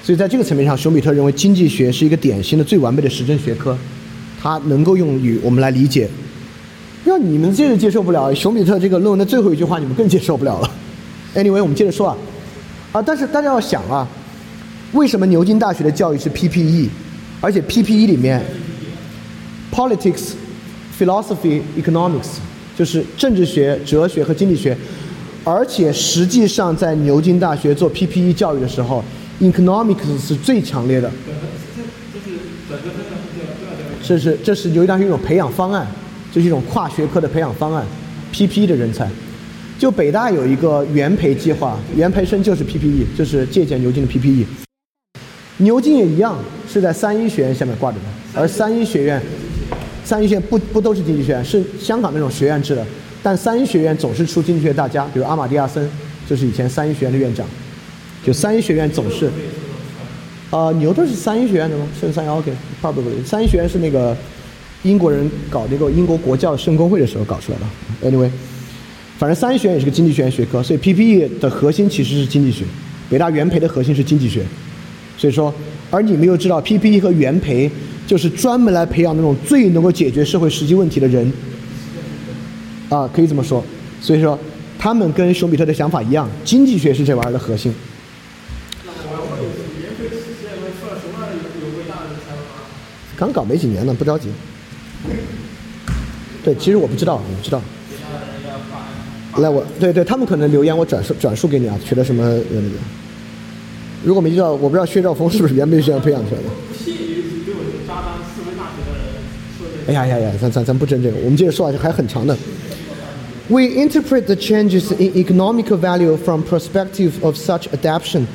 所以在这个层面上，熊彼特认为经济学是一个典型的最完备的实证学科，它能够用于我们来理解。要你们接着接受不了，熊彼特这个论文的最后一句话你们更接受不了了。Anyway，我们接着说啊，啊，但是大家要想啊，为什么牛津大学的教育是 PPE，而且 PPE 里面 politics、philosophy、economics 就是政治学、哲学和经济学，而且实际上在牛津大学做 PPE 教育的时候。Economics 是最强烈的，这是这是牛津大学一种培养方案，这是一种跨学科的培养方案，PPE 的人才。就北大有一个原培计划，原培生就是 PPE，就是借鉴牛津的 PPE。牛津也一样，是在三一学院下面挂着的，而三一学院，三一学院不不都是经济学院，是香港那种学院制的，但三一学院总是出经济学大家，比如阿马蒂亚森，就是以前三一学院的院长。就三一学院总是，啊，牛顿是三一学院的吗？圣三一 OK，probably 三一学院是那个英国人搞那个英国国教圣公会的时候搞出来的。Anyway，反正三学院也是个经济学学科，所以 PPE 的核心其实是经济学。北大原培的核心是经济学，所以说，而你们又知道 PPE 和原培就是专门来培养那种最能够解决社会实际问题的人，啊，可以这么说。所以说，他们跟熊彼特的想法一样，经济学是这玩意儿的核心。刚搞没几年呢，不着急。对，其实我不知道，我不知道。来，我对对，他们可能留言，我转述转述给你啊，取得什么那个？如果没知道，我不知道薛兆丰是不是原培学院培养出来的。哎呀呀呀，咱咱咱不争这个，我们接着说啊，还很长的。We interpret the changes in economic value from perspective of such adaptation,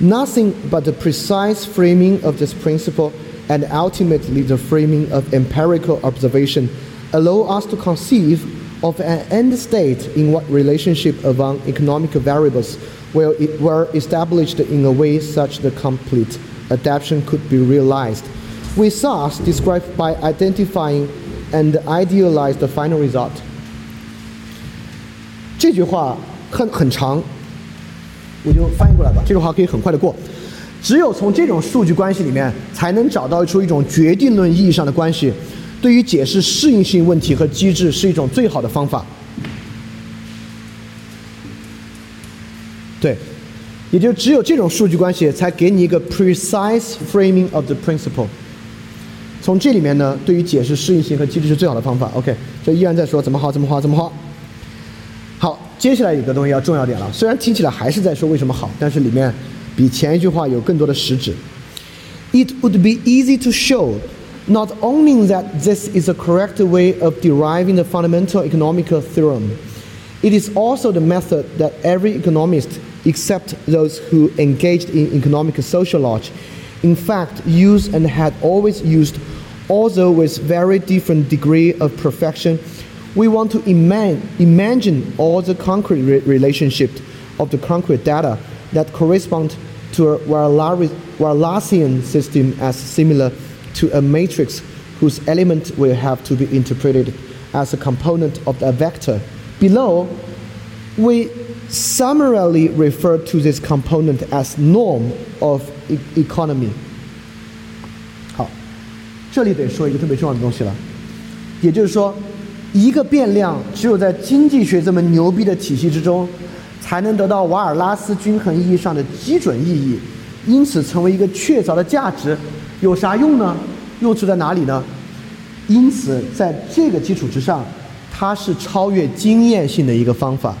nothing but the precise framing of this principle. and ultimately the framing of empirical observation allow us to conceive of an end state in what relationship among economic variables were established in a way such that complete adaptation could be realized. We thus describe by identifying and idealize the final result. 这句话很很长，我就翻译过来吧。这个话可以很快的过。 只有从这种数据关系里面，才能找到出一种决定论意义上的关系，对于解释适应性问题和机制是一种最好的方法。对，也就只有这种数据关系，才给你一个 precise framing of the principle。从这里面呢，对于解释适应性和机制是最好的方法。OK，这依然在说怎么好，怎么好，怎么好。好，接下来有个东西要重要点了，虽然听起来还是在说为什么好，但是里面。比前一句话有更多的实质。It would be easy to show not only that this is a correct way of deriving the fundamental economic theorem, it is also the method that every economist, except those who engaged in economic sociology, in fact used and had always used, although with very different degree of perfection. We want to imagine all the concrete re relationship of the concrete data that correspond to a Wallacean system as similar to a matrix whose element will have to be interpreted as a component of a vector. Below, we summarily refer to this component as norm of e economy. 好，这里得说一个特别重要的东西了，也就是说，一个变量只有在经济学这么牛逼的体系之中， 才能得到瓦尔拉斯均衡意义上的基准意义，因此成为一个确凿的价值，有啥用呢？用处在哪里呢？因此，在这个基础之上，它是超越经验性的一个方法。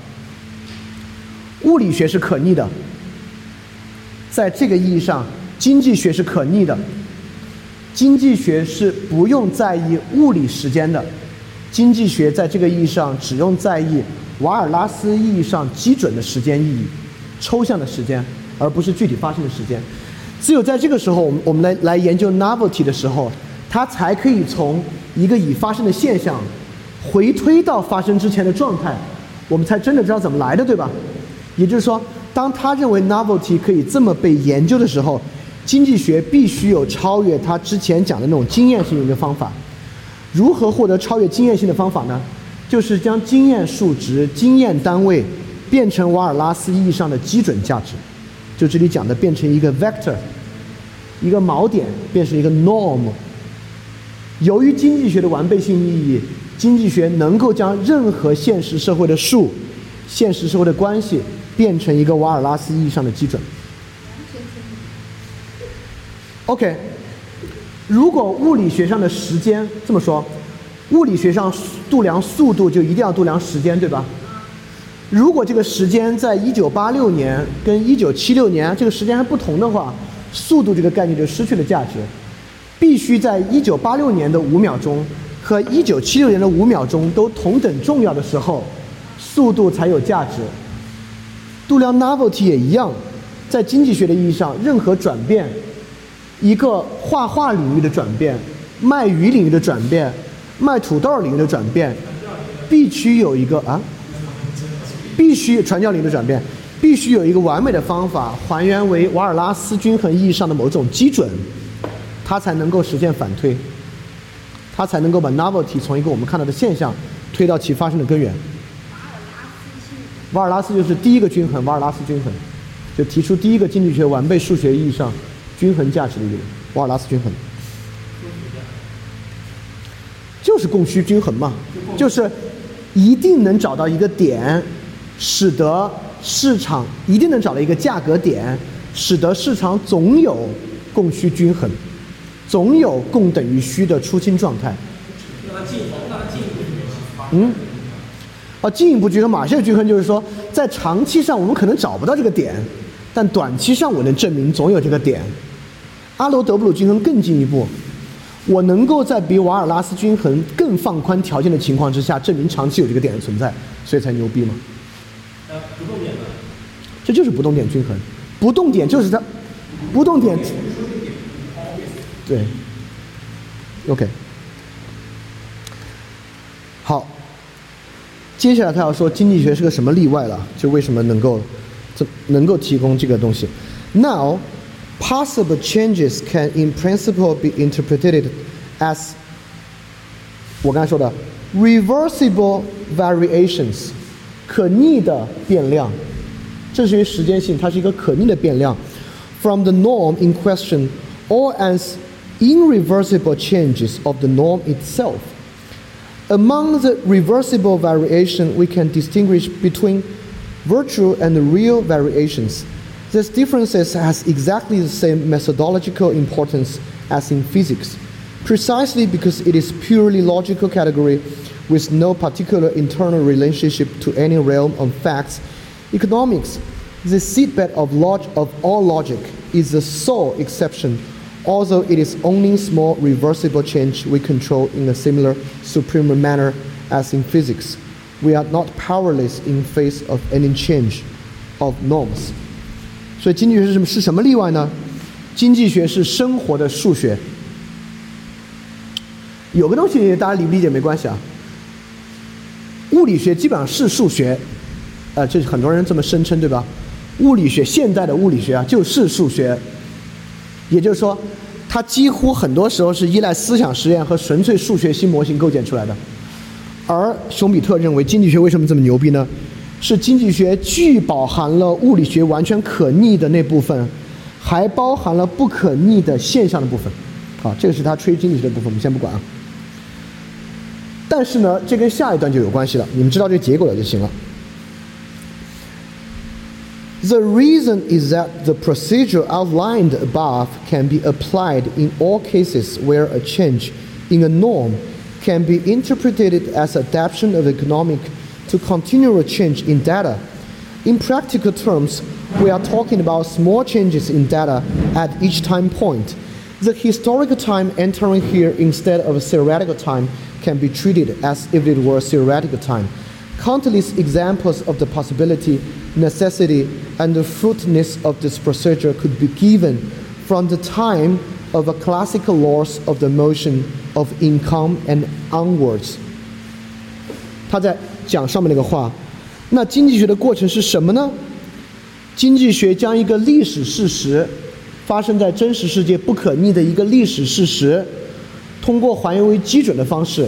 物理学是可逆的，在这个意义上，经济学是可逆的。经济学是不用在意物理时间的，经济学在这个意义上只用在意瓦尔拉斯意义上基准的时间意义，抽象的时间，而不是具体发生的时间。只有在这个时候，我们我们来来研究 novelty 的时候，它才可以从一个已发生的现象回推到发生之前的状态，我们才真的知道怎么来的，对吧？也就是说，当他认为 novelty 可以这么被研究的时候。经济学必须有超越他之前讲的那种经验性研究方法。如何获得超越经验性的方法呢？就是将经验数值、经验单位变成瓦尔拉斯意义上的基准价值。就这里讲的，变成一个 vector，一个锚点，变成一个 norm。由于经济学的完备性意义，经济学能够将任何现实社会的数、现实社会的关系变成一个瓦尔拉斯意义上的基准。OK，如果物理学上的时间这么说，物理学上度量速度就一定要度量时间，对吧？如果这个时间在一九八六年跟一九七六年这个时间还不同的话，速度这个概念就失去了价值。必须在一九八六年的五秒钟和一九七六年的五秒钟都同等重要的时候，速度才有价值。度量 novelty 也一样，在经济学的意义上，任何转变。一个画画领域的转变，卖鱼领域的转变，卖土豆领域的转变，必须有一个啊，必须传教领域的转变，必须有一个完美的方法还原为瓦尔拉斯均衡意义上的某种基准，它才能够实现反推，它才能够把 novelty 从一个我们看到的现象推到其发生的根源。瓦尔拉斯就是第一个均衡，瓦尔拉斯均衡，就提出第一个经济学完备数学意义上。均衡价值的一个，瓦尔拉斯均衡，就是供需均衡嘛，就是一定能找到一个点，使得市场一定能找到一个价格点，使得市场总有供需均衡，总有供等于需的出清状态。嗯，啊，进一步均衡，马歇尔均衡就是说，在长期上我们可能找不到这个点，但短期上我能证明总有这个点。阿罗德布鲁均衡更进一步，我能够在比瓦尔拉斯均衡更放宽条件的情况之下，证明长期有这个点的存在，所以才牛逼嘛。呃，不动点呢，这就是不动点均衡，不动点就是它，不动点。对。OK。好，接下来他要说经济学是个什么例外了，就为什么能够，这能够提供这个东西？Now。possible changes can in principle be interpreted as 我刚才说的 reversible variations 可逆的变量，这是因为时间性，它是一个可逆的变量 from the norm in question or as irreversible changes of the norm itself. Among the reversible variation, we can distinguish between virtual and real variations. These differences has exactly the same methodological importance as in physics, precisely because it is purely logical category with no particular internal relationship to any realm of facts. Economics, the seedbed of, log- of all logic, is the sole exception, although it is only small reversible change we control in a similar supreme manner as in physics. We are not powerless in face of any change of norms. 所以经济学是什么？是什么例外呢？经济学是生活的数学。有个东西大家理不理解没关系啊。物理学基本上是数学，呃，这是很多人这么声称，对吧？物理学现代的物理学啊，就是数学。也就是说，它几乎很多时候是依赖思想实验和纯粹数学新模型构建出来的。而熊彼特认为，经济学为什么这么牛逼呢？是经济学既饱含了物理学完全可逆的那部分，还包含了不可逆的现象的部分。好，这个是他吹经济学的部分，我们先不管啊。但是呢，这跟下一段就有关系了，你们知道这个结果了就行了。The reason is that the procedure outlined above can be applied in all cases where a change in a norm can be interpreted as adaptation of economic to continual change in data, In practical terms, we are talking about small changes in data at each time point. The historical time entering here instead of theoretical time can be treated as if it were theoretical time. Countless examples of the possibility, necessity, and the fruitfulness of this procedure could be given from the time of a classical laws of the motion of income and onwards. 他在讲上面那个话，那经济学的过程是什么呢？经济学将一个历史事实，发生在真实世界不可逆的一个历史事实，通过还原为基准的方式，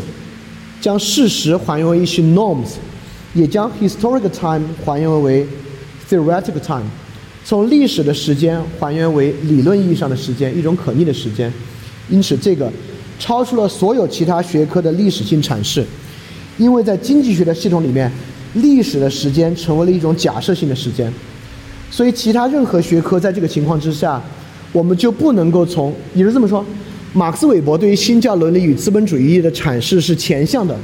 将事实还原为一些 norms，也将 historical time 还原为 theoretical time，从历史的时间还原为理论意义上的时间，一种可逆的时间。因此，这个超出了所有其他学科的历史性阐释，因为在经济学的系统里面，历史的时间成为了一种假设性的时间，所以其他任何学科在这个情况之下，我们就不能够从，也是这么说，马克思韦伯对于新教伦理与资本主义的阐释是前向的，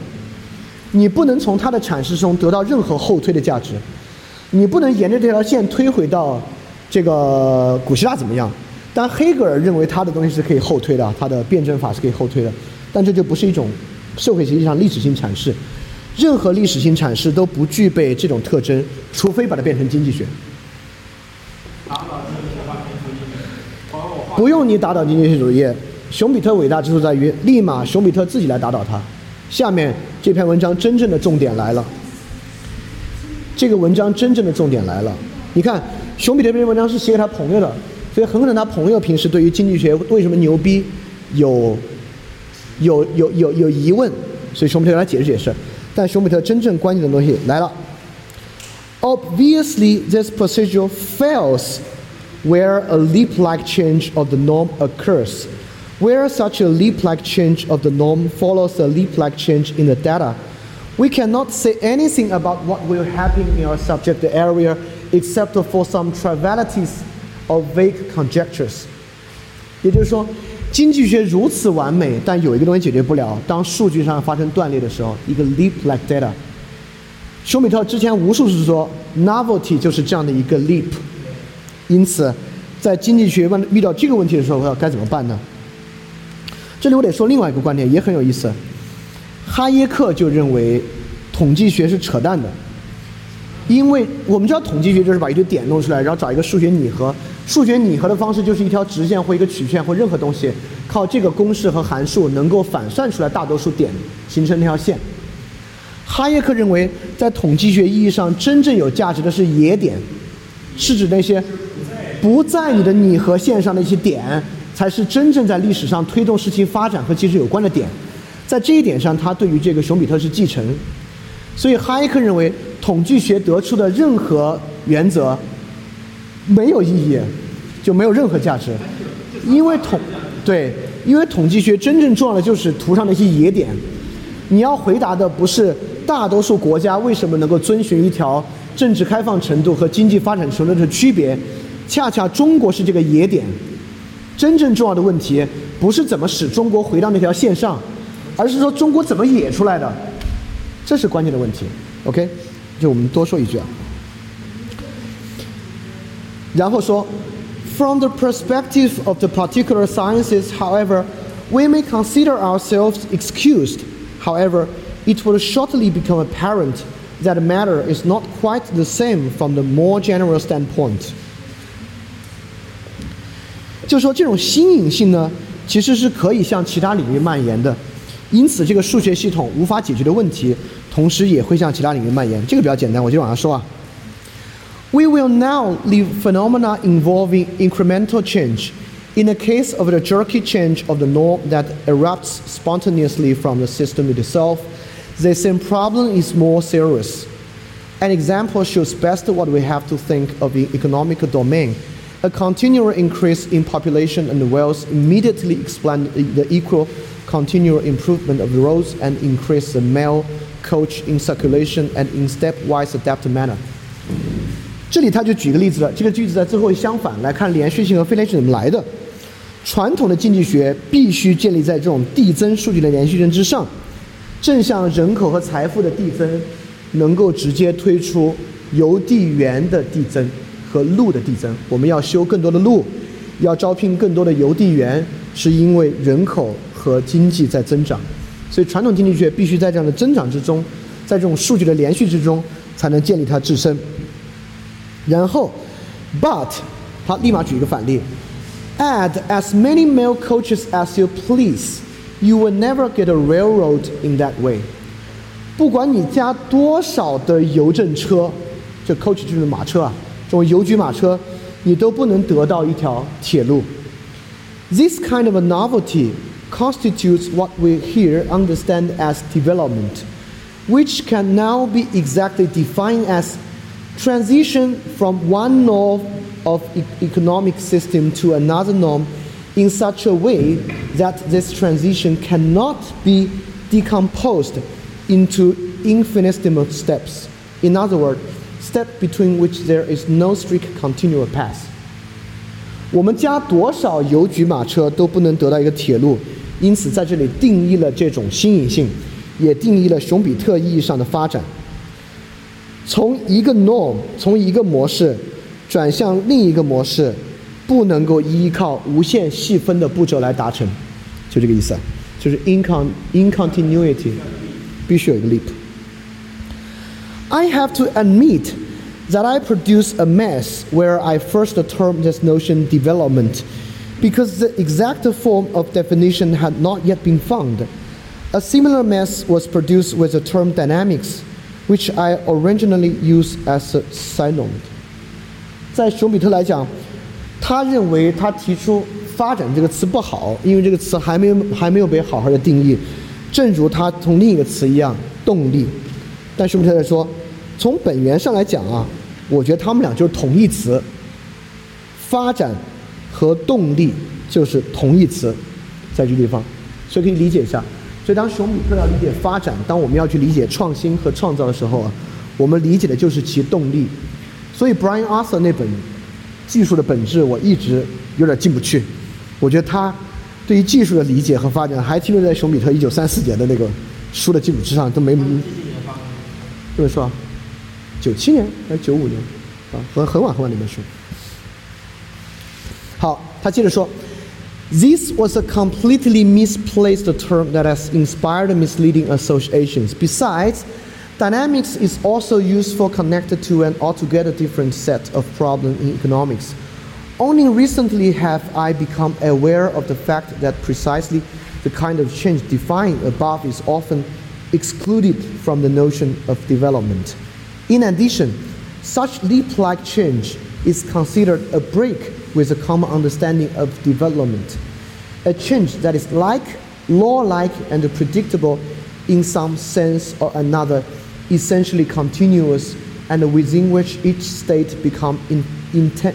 你不能从他的阐释中得到任何后推的价值，你不能沿着这条线推回到这个古希腊怎么样？但黑格尔认为他的东西是可以后推的，他的辩证法是可以后推的，但这就不是一种社会学习上历史性阐释。任何历史性阐释都不具备这种特征，除非把它变成经济学。不用你打倒经济学主义，熊彼特伟大之处在于，立马熊彼特自己来打倒他。下面这篇文章真正的重点来了，这个文章真正的重点来了。你看，熊彼特这篇文章是写给他朋友的，所以很可能他朋友平时对于经济学为什么牛逼有有有有有疑问，所以熊彼特来解释解释。但熊彼特真正关键的东西来了。Obviously, this procedure fails where a leap-like change of the norm occurs. Where such a leap-like change of the norm follows a leap-like change in the data, we cannot say anything about what will happen in our subject area except for some trivialities or vague conjectures. 也就是说， 经济学如此完美，但有一个东西解决不了。当数据上发生断裂的时候，一个 leap-like data。休米特之前无数次说，novelty 就是这样的一个 leap。因此，在经济学问遇到这个问题的时候，要该怎么办呢？这里我得说另外一个观点，也很有意思。哈耶克就认为，统计学是扯淡的，因为我们知道统计学就是把一堆点弄出来，然后找一个数学拟合。数学拟合的方式就是一条直线或一个曲线或任何东西，靠这个公式和函数能够反算出来大多数点，形成那条线。哈耶克认为，在统计学意义上，真正有价值的是野点，是指那些不在你的拟合线上的一些点，才是真正在历史上推动事情发展和技术有关的点。在这一点上，他对于这个熊彼特是继承。所以哈耶克认为，统计学得出的任何原则。没有意义，就没有任何价值，因为统对，因为统计学真正重要的就是图上那些野点。你要回答的不是大多数国家为什么能够遵循一条政治开放程度和经济发展程度的区别，恰恰中国是这个野点。真正重要的问题不是怎么使中国回到那条线上，而是说中国怎么野出来的，这是关键的问题。OK，就我们多说一句啊。然后说，From the perspective of the particular sciences, however, we may consider ourselves excused. However, it will shortly become apparent that matter is not quite the same from the more general standpoint. 就说这种新颖性呢，其实是可以向其他领域蔓延的，因此这个数学系统无法解决的问题，同时也会向其他领域蔓延。这个比较简单，我就往下说啊。 We will now leave phenomena involving incremental change. In the case of the jerky change of the norm that erupts spontaneously from the system itself, the same problem is more serious. An example shows best what we have to think of the economic domain. A continual increase in population and wealth immediately explains the equal continual improvement of the roads and increase the mail coach in circulation and in stepwise adapted manner. 这里他就举个例子了，这个句子在最后相反来看连续性和非连续怎么来的。传统的经济学必须建立在这种递增数据的连续性之上，正像人口和财富的递增能够直接推出邮递员的递增和路的递增。我们要修更多的路，要招聘更多的邮递员，是因为人口和经济在增长。所以传统经济学必须在这样的增长之中，在这种数据的连续之中，才能建立它自身。然后，but，他立马举一个反例，add as many mail coaches as you please。You will never get a railroad in that way。不管你加多少的邮政车，这 coach 就是马车啊，这种邮局马车，你都不能得到一条铁路。This kind of a novelty constitutes what we here understand as development, which can now be exactly defined as transition from one norm of e economic system to another norm in such a way that this transition cannot be decomposed into infinitesimal steps. In other words, steps between which there is no strict continual path. 我们加多少邮局马车都不能得到一个铁路，因此在这里定义了这种新颖性，也定义了熊彼特意义上的发展。 从一个 norm，从一个模式转向另一个模式，不能够依靠无限细分的步骤来达成，就这个意思，就是 incon incontinuity，必须有一个 leap。I have to admit that I produce a mess where I first termed this notion development, because the exact form of definition had not yet been found. A similar mess was produced with the term dynamics, which I originally use as a synonym. 在熊彼特来讲，他认为他提出“发展”这个词不好，因为这个词还没有还没有被好好的定义。正如他从另一个词一样，“动力”。但熊彼特在说，从本源上来讲啊，我觉得他们俩就是同义词，“发展”和“动力”就是同义词，在这个地方，所以可以理解一下。所以当熊彼特要理解发展，当我们要去理解创新和创造的时候啊，我们理解的就是其动力。所以 Brian Arthur 那本。技术的本质，我一直有点进不去。我觉得他对于技术的理解和发展，还停留在熊彼特一九三四年的那个书的基础之上，都没。这本书啊，九七年还是九五年？啊，很很晚很晚的一本书。好，他接着说：“This was a completely misplaced term that has inspired misleading associations. Besides.” Dynamics is also useful connected to an altogether different set of problems in economics. Only recently have I become aware of the fact that precisely the kind of change defined above is often excluded from the notion of development. In addition, such leap like change is considered a break with a common understanding of development, a change that is like, law like, and predictable in some sense or another essentially continuous and within which each state become in,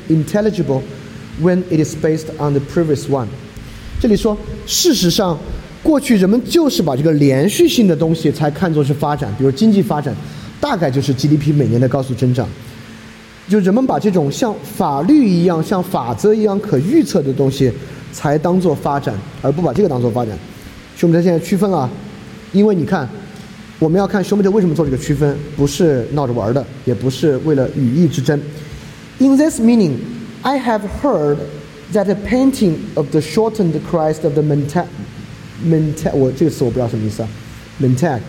intelligible when it is based on the previous one。这里说，事实上，过去人们就是把这个连续性的东西才看作是发展，比如经济发展，大概就是 GDP 每年的高速增长。 就人们把这种像法律一样、像法则一样可预测的东西，才当做发展，而不把这个当做发展。所以我们在现在区分了，因为你看。我们要看熊彼特为什么做这个区分，不是闹着玩的，也不是为了语义之争。In this meaning, I have heard that a painting of the shortened Christ of the Mentag, Mentag 我这个词我不知道什么意思啊，Mentag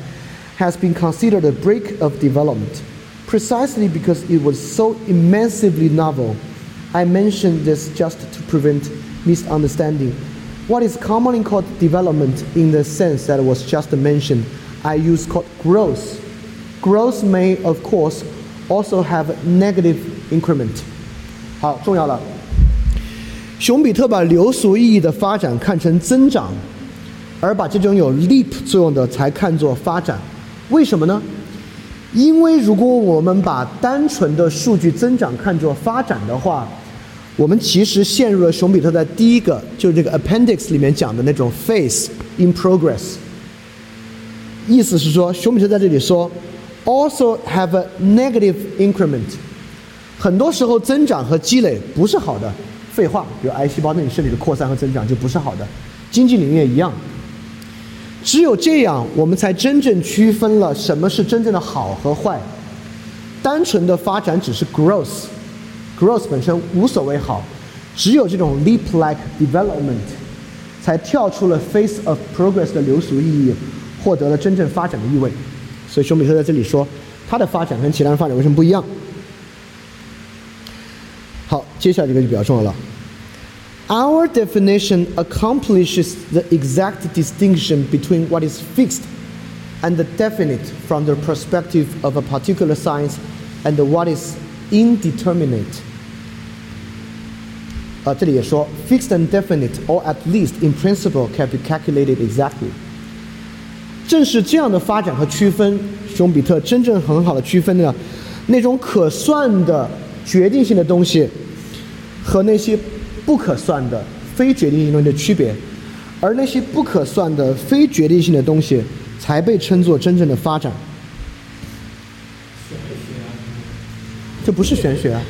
has been considered a break of development, precisely because it was so immensely novel. I mention this just to prevent misunderstanding. What is commonly called development in the sense that was just mentioned I use called growth. Growth may, of course, also have negative increment. 好，重要了。熊彼特把流俗意义的发展看成增长，而把这种有 leap 作用的才看作发展。为什么呢？ 因为如果我们把单纯的数据增长看作发展的话，我们其实陷入了熊彼特在第一个就是这个 appendix 里面讲的那种 phase in progress。意思是说，熊彼特在这里说，also have a negative increment。很多时候增长和积累不是好的，废话，比如癌细胞那里身体的扩散和增长就不是好的，经济领域也一样。只有这样，我们才真正区分了什么是真正的好和坏。单纯的发展只是 growth，growth 本身无所谓好，只有这种 leap-like development，才跳出了 face of progress 的流俗意义，获得了真正发展的意味。所以熊彼特在这里说，它的发展跟其他人发展为什么不一样？好，接下来这个就比较重要了。Our definition accomplishes the exact distinction between what is fixed and definite from the perspective of a particular science and what is indeterminate. 啊，这里也说 fixed and definite, or at least in principle, can be calculated exactly. 正是这样的发展和区分，熊彼特真正很好的区分了那种可算的决定性的东西和那些 不可算的非决定性东西的区别，而那些不可算的非决定性的东西才被称作真正的发展。这不是玄学啊！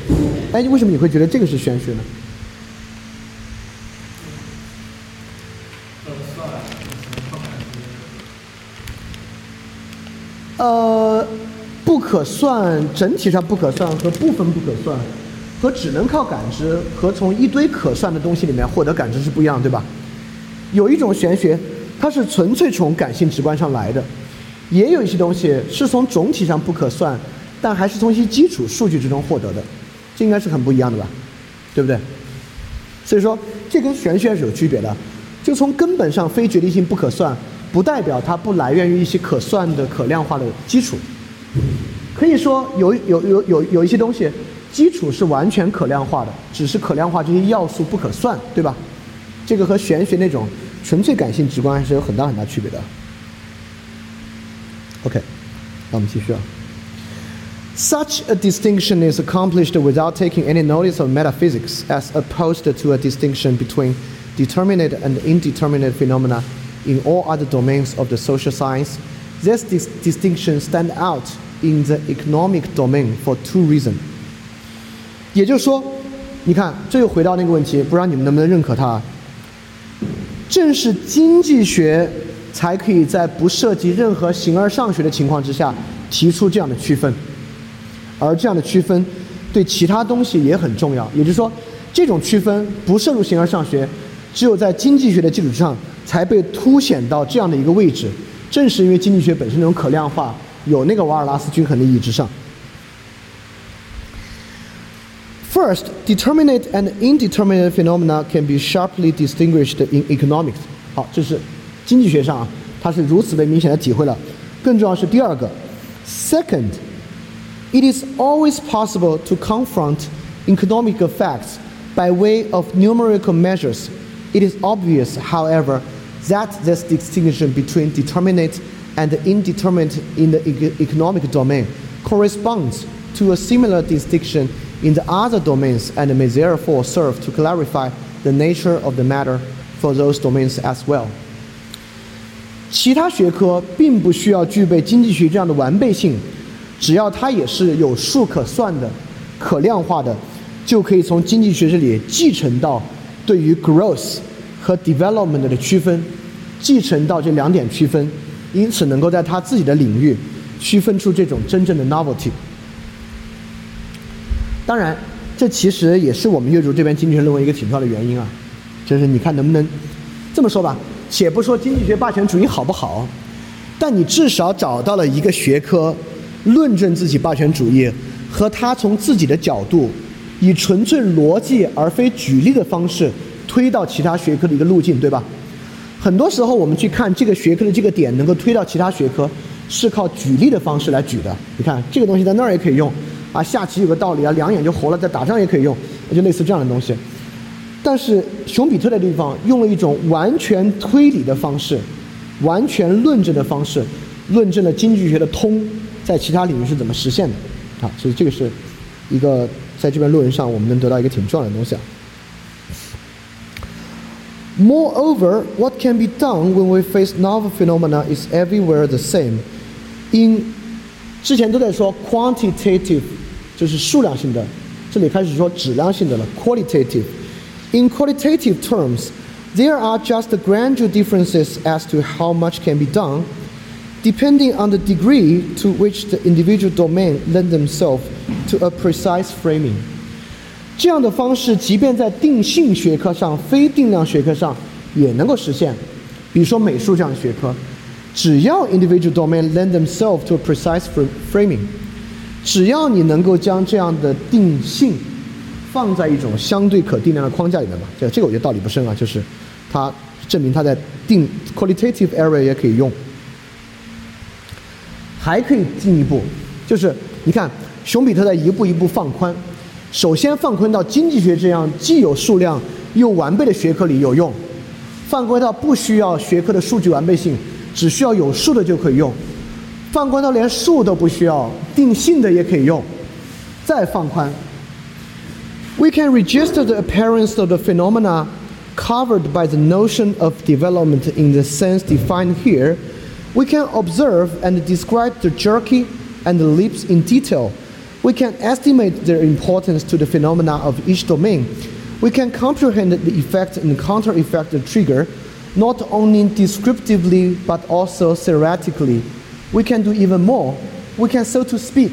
哎，为什么你会觉得这个是玄学呢？呃，不可算，整体上不可算和部分不可算，和只能靠感知和从一堆可算的东西里面获得感知是不一样，对吧？有一种玄学，它是纯粹从感性直观上来的；也有一些东西是从总体上不可算，但还是从一些基础数据之中获得的，这应该是很不一样的吧？对不对？所以说，这跟玄学是有区别的，就从根本上非决定性不可算。不代表它不来源于一些可算的、可量化的基础。可以说，有有有有有一些东西，基础是完全可量化的，只是可量化这些要素不可算，对吧？这个和玄学那种纯粹感性直观还是有很大很大区别的。OK，那我们继续啊。Such a distinction is accomplished without taking any notice of metaphysics, as opposed to a distinction between determinate and indeterminate phenomena in all other domains of the social science, this dis distinction stand out in the economic domain for two reasons. 也就是说，你看，这又回到那个问题，不知道你们能不能认可它？正是经济学才可以在不涉及任何形而上学的情况之下提出这样的区分，而这样的区分对其他东西也很重要。也就是说，这种区分不涉入形而上学，只有在经济学的基础之上。才被凸显到这样的一个位置，正是因为经济学本身那种可量化，有那个瓦尔拉斯均衡的意义之上。First, determinate and indeterminate phenomena can be sharply distinguished in economics。好，这是经济学上啊，它是如此的明显的体会了。更重要是第二个，Second, it is always possible to confront economic facts by way of numerical measures. It is obvious, however, that this distinction between determinate and indeterminate in the economic domain corresponds to a similar distinction in the other domains and may therefore serve to clarify the nature of the matter for those domains as well. 其他学科并不需要具备经济学这样的完备性，只要它也是有数可算的、可量化的，就可以从经济学这里继承到对于 growth 和 development 的区分。继承到这两点区分，因此能够在他自己的领域区分出这种真正的 novelty。 当然，这其实也是我们阅读这边经济学论文一个挺重要的原因啊。就是你看能不能这么说吧？且不说经济学霸权主义好不好，但你至少找到了一个学科论证自己霸权主义和他从自己的角度以纯粹逻辑而非举例的方式推到其他学科的一个路径，对吧？很多时候，我们去看这个学科的这个点能够推到其他学科，是靠举例的方式来举的。你看这个东西在那儿也可以用，啊，下棋有个道理啊，两眼就活了，在打仗也可以用，就类似这样的东西。但是熊彼特的地方用了一种完全推理的方式，完全论证的方式，论证了经济学的通在其他领域是怎么实现的。啊，所以这个是一个在这篇论文上我们能得到一个挺重要的东西啊。Moreover, what can be done when we face novel phenomena is everywhere the same. In 之前都在说 quantitative，就是数量性的，这里开始说质量性的了 qualitative。In qualitative terms, there are just gradual differences as to how much can be done. depending on the degree to which the individual domain lend themselves to a precise framing。这样的方式，即便在定性学科上、非定量学科上也能够实现。比如说美术这样的学科，只要 individual domain lend themselves to a precise framing， 只要你能够将这样的定性放在一种相对可定量的框架里面吧。这这个我觉得道理不深啊，就是它证明它在定 qualitative area 也可以用。还可以进一步，就是你看，熊彼特在一步一步放宽。首先放宽到经济学这样既有数量又完备的学科里有用，放宽到不需要学科的数据完备性，只需要有数的就可以用，放宽到连数都不需要，定性的也可以用，再放宽。We can register the appearance of the phenomena covered by the notion of development in the sense defined here. We can observe and describe the jerky and the leaps in detail. We can estimate their importance to the phenomena of each domain. We can comprehend the effect and counter effect of trigger, not only descriptively but also theoretically. We can do even more. We can, so to speak,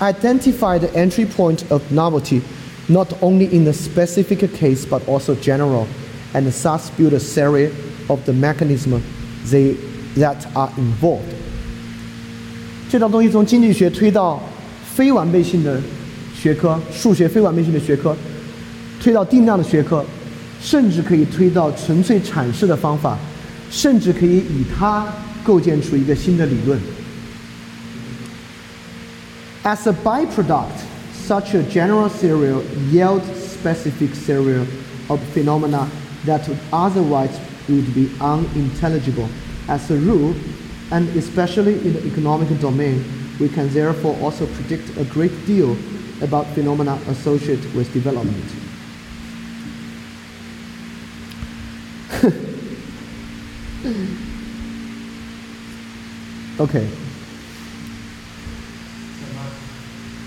identify the entry point of novelty, not only in a specific case but also general, and thus build a theory of the mechanism they that are involved。这套东西从经济学推到非完备性的学科，数学非完备性的学科，推到定量的学科，甚至可以推到纯粹阐释的方法，甚至可以以它构建出一个新的理论。 As a byproduct, such a general theory yields specific theory of phenomena that otherwise would be unintelligible. As a rule, and especially in the economic domain, we can therefore also predict a great deal about phenomena associated with development. OK，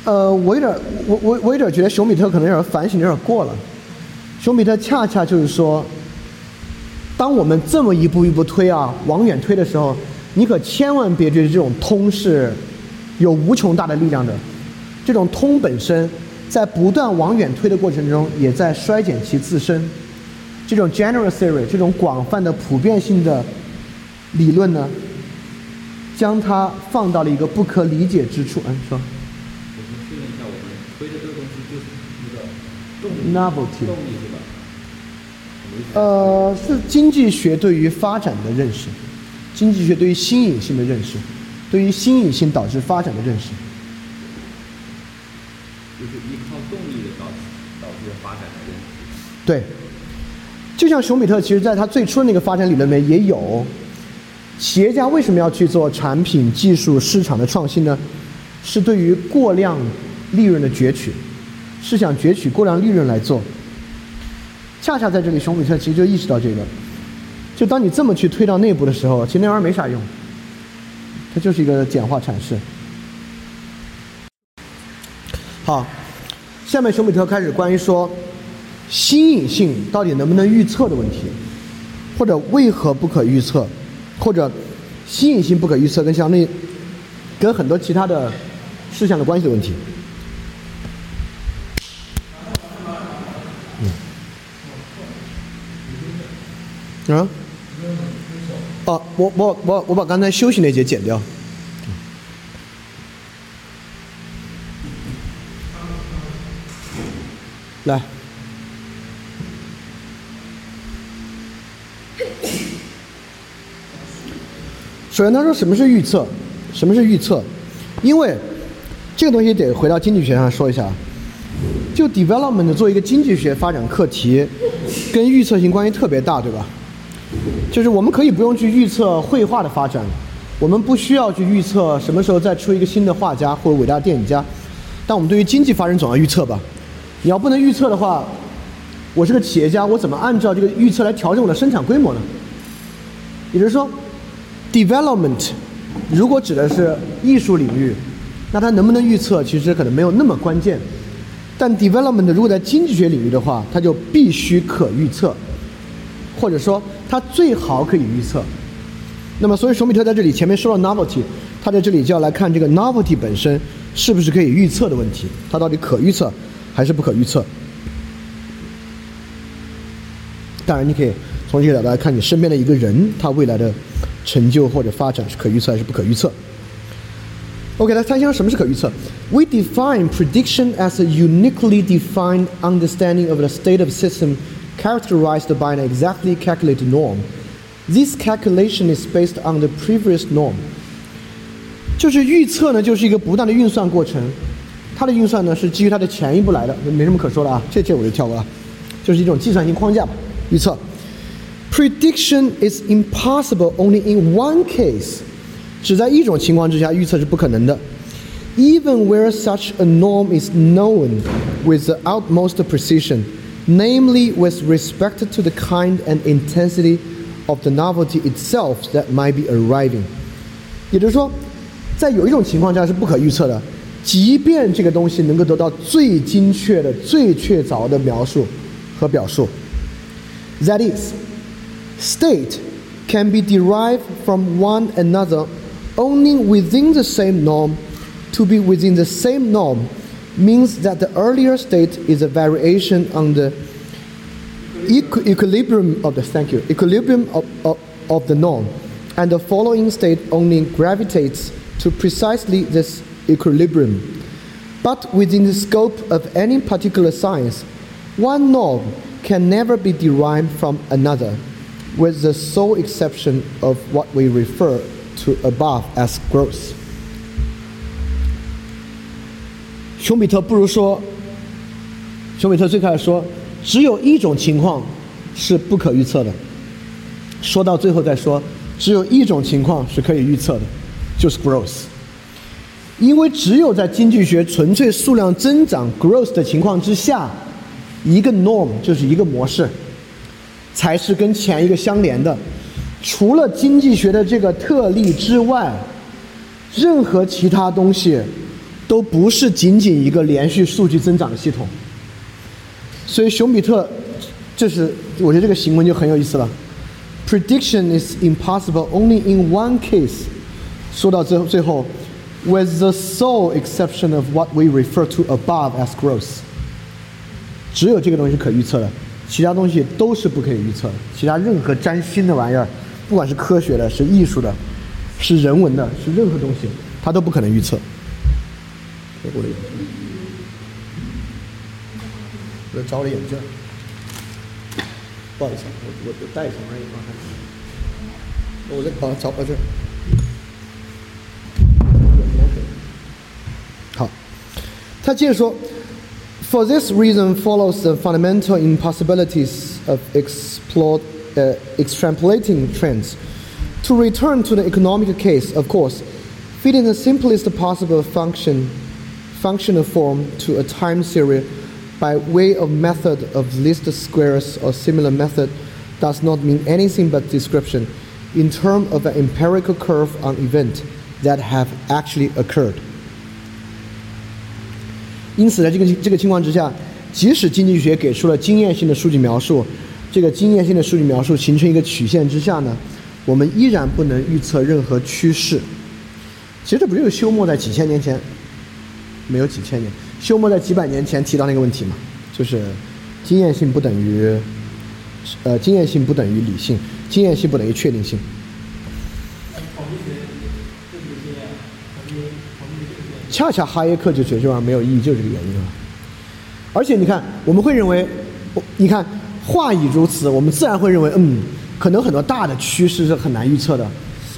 呃，我有点，我我我有点觉得熊彼特可能有点反省有点过了。熊彼特恰恰就是说，当我们这么一步一步推啊，往远推的时候，你可千万别觉得这种通是有无穷大的力量的。这种通本身在不断往远推的过程中，也在衰减其自身。这种 general theory，这种广泛的普遍性的理论呢，将它放到了一个不可理解之处。嗯，说。我们确认一下，我们推的这个东西就是那个动力，动力是吧？呃，是经济学对于发展的认识，经济学对于新颖性的认识，对于新颖性导致发展的认识，就是依靠动力的导导致发展的认识。对，就像熊彼特，其实在他最初的那个发展理论里面也有，企业家为什么要去做产品、技术、市场的创新呢？是对于过量利润的攫取，是想攫取过量利润来做。恰恰在这里，熊彼特其实就意识到这个，就当你这么去推到内部的时候，其实那玩意儿没啥用，它就是一个简化阐释。好，下面熊彼特开始关于说新颖性到底能不能预测的问题，或者为何不可预测，或者新颖性不可预测跟相对跟很多其他的事项的关系的问题。啊？哦，我我我我把刚才休息那节剪掉。来，首先他说什么是预测？什么是预测？因为这个东西得回到经济学上说一下。就 development 作为一个经济学发展课题，跟预测性关系特别大，对吧？就是我们可以不用去预测绘画的发展，我们不需要去预测什么时候再出一个新的画家或者伟大的电影家，但我们对于经济发展总要预测吧？你要不能预测的话，我是个企业家，我怎么按照这个预测来调整我的生产规模呢？也就是说，development 如果指的是艺术领域，那它能不能预测其实可能没有那么关键，但 development 如果在经济学领域的话，它就必须可预测。或者说，它最好可以预测。那么，所以熊彼特在这里前面说了 novelty，他在这里就要来看这个 novelty 本身是不是可以预测的问题，它到底可预测还是不可预测？当然，你可以从这个角度来看你身边的一个人，他未来的成就或者发展是可预测还是不可预测。OK，来看一下什么是可预测。We define prediction as a uniquely defined understanding of the state of system characterized by an exactly calculated norm. This calculation is based on the previous norm. 就是预测呢，就是一个不断的运算过程。它的运算呢是基于它的前一步来的，没什么可说的啊。这这我就跳过了，就是一种计算性框架吧。预测，prediction is impossible only in one case，只在一种情况之下预测是不可能的。Even where such a norm is known with the utmost precision, namely with respect to the kind and intensity of the novelty itself that might be arriving，也就是说，在有一种情况下是不可预测的，即便这个东西能够得到最精确的、最确凿的描述和表述。That is, state can be derived from one another only within the same norm. To be within the same norm means that the earlier state is a variation on the equ- equilibrium of the thank you equilibrium of, of, of the norm, and the following state only gravitates to precisely this equilibrium. But within the scope of any particular science, one norm can never be derived from another, with the sole exception of what we refer to above as growth. 熊彼特不如说，熊彼特最开始说，只有一种情况是不可预测的。说到最后再说，只有一种情况是可以预测的，就是 growth。因为只有在经济学纯粹数量增长 growth 的情况之下，一个 norm 就是一个模式，才是跟前一个相连的。除了经济学的这个特例之外，任何其他东西都不是仅仅一个连续数据增长的系统。所以熊彼特，这是我觉得这个行文就很有意思了。Prediction is impossible only in one case。说到最后最后，with the sole exception of what we refer to above as growth。只有这个东西是可预测的，其他东西都是不可以预测的。其他任何占星的玩意儿，不管是科学的、是艺术的、是人文的、是任何东西，它都不可能预测。我的眼镜，我找我的眼镜，不好意思，我我我戴上而已，刚才。我在啊找啊这。好，他接着说。For this reason follows the fundamental impossibilities of explore, uh, extrapolating trends. To return to the economic case, of course, fitting the simplest possible function, functional form to a time series by way of method of least squares or similar method does not mean anything but description in terms of an empirical curve on event that have actually occurred. 因此，在这个这个情况之下，即使经济学给出了经验性的数据描述，这个经验性的数据描述形成一个曲线之下呢，我们依然不能预测任何趋势。其实这不就是休谟在几千年前， 没有几千年，休谟在几百年前提到那个问题嘛，就是经验性不等于，呃，经验性不等于理性，经验性不等于确定性。恰恰哈耶克就觉得这玩意儿没有意义，就是这个原因啊。而且你看，我们会认为，你看话已如此，我们自然会认为，嗯，可能很多大的趋势是很难预测的。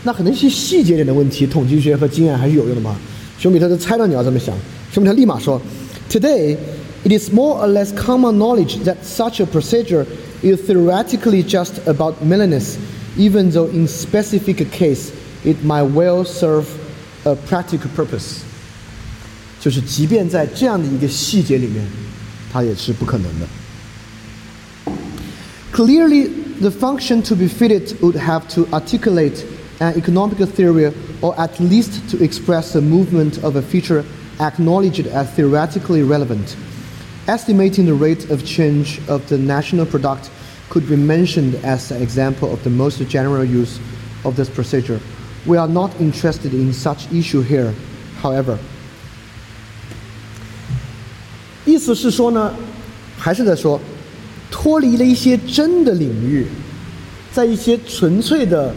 那可能一些细节点的问题，统计学和经验还是有用的嘛。熊彼特都猜到你要这么想，熊彼特立马说：“Today, it is more or less common knowledge that such a procedure is theoretically just about meanness, even though in specific case it might well serve a practical purpose.” 就是即便在这样的一个细节里面，它也是不可能的。Clearly, the function to be fitted would have to articulate an economic theory, or at least to express the movement of a feature acknowledged as theoretically relevant. Estimating the rate of change of the national product could be mentioned as an example of the most general use of this procedure. We are not interested in such issue here, however. 意思是说呢，还是在说，脱离了一些真的领域，在一些纯粹的，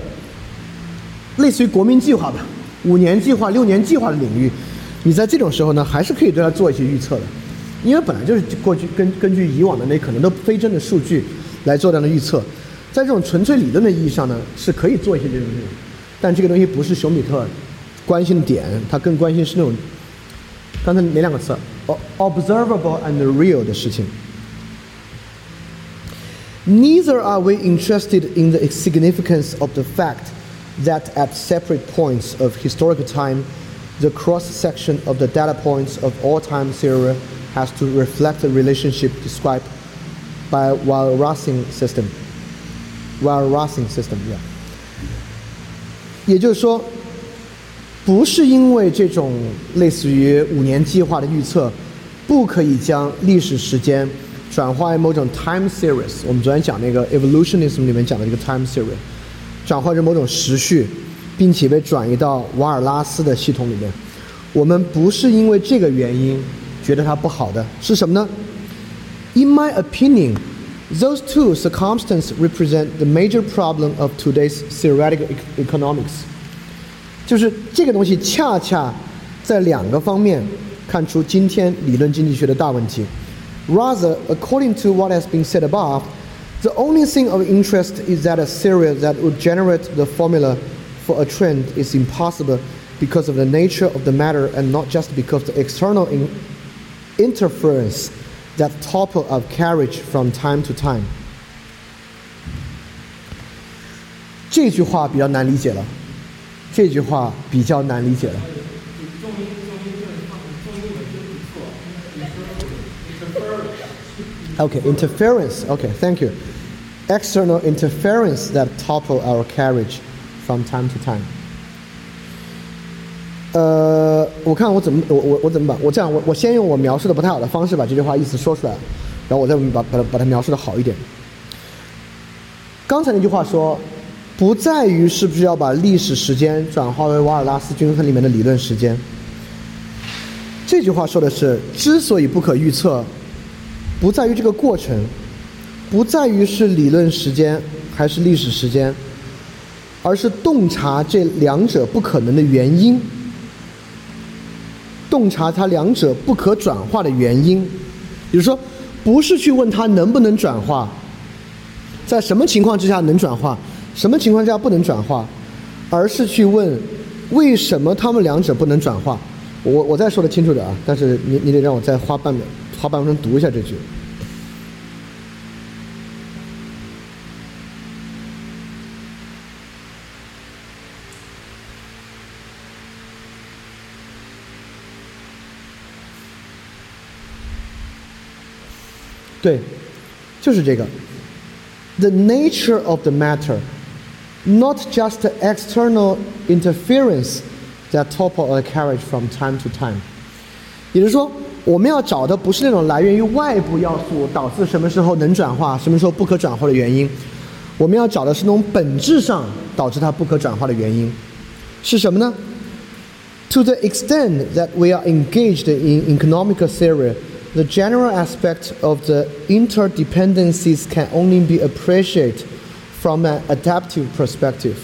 类似于国民计划吧，五年计划、六年计划的领域， 你在这种时候呢，还是可以对它做一些预测的，因为本来就是过去根根据以往的那可能都非真的数据来做这样的预测，在这种纯粹理论的意义上呢，是可以做一些这种东西，但这个东西不是熊彼特关心的点，他更关心是那种刚才哪两个词？observable and real 的事情。Neither are we interested in the significance of the fact that at separate points of historical time, the cross section of the data points of all time serial has to reflect the relationship described by Walrasing system. Walrasing system, yeah. 也就是说，不是因为这种类似于五年计划的预测，不可以将历史时间转化为某种 time series。我们昨天讲那个 evolutionism 里面讲的这个 time series，转化成某种时序， 并且被转移到瓦尔拉斯的系统里面。我们不是因为这个原因觉得它不好的，是什么呢？In my opinion, those two circumstances represent the major problem of today's theoretical economics. 就是这个东西恰恰在两个方面看出今天理论经济学的大问题。Rather, according to what has been said above, the only thing of interest is that a series that would generate the formula for a trend is impossible because of the nature of the matter and not just because of the external in interference that topple of carriage from time to time. 这句话比较难理解了，这句话比较难理解了。 Okay, interference. Okay, thank you. External interference that topple our carriage from time to time. 呃，我看我怎么我我我怎么把我这样我我先用我描述的不太好的方式把这句话意思说出来，然后我再把把它把它描述的好一点。刚才那句话说，不在于是不是要把历史时间转化为瓦尔拉斯均衡里面的理论时间。这句话说的是，之所以不可预测，不在于这个过程，不在于是理论时间还是历史时间，而是洞察这两者不可能的原因，洞察它两者不可转化的原因。也就是说，不是去问它能不能转化，在什么情况之下能转化，什么情况之下不能转化，而是去问为什么它们两者不能转化。我我再说的清楚点啊，但是你你得让我再花半秒花半分钟读一下这句。对，就是这个。The nature of the matter, not just the external interference that topple a carriage from time to time。也就是说，我们要找的不是那种来源于外部要素导致什么时候能转化、什么时候不可转化的原因，我们要找的是那种本质上导致它不可转化的原因，是什么呢？To the extent that we are engaged in economical theory, The general aspect of the interdependencies can only be appreciated from an adaptive perspective.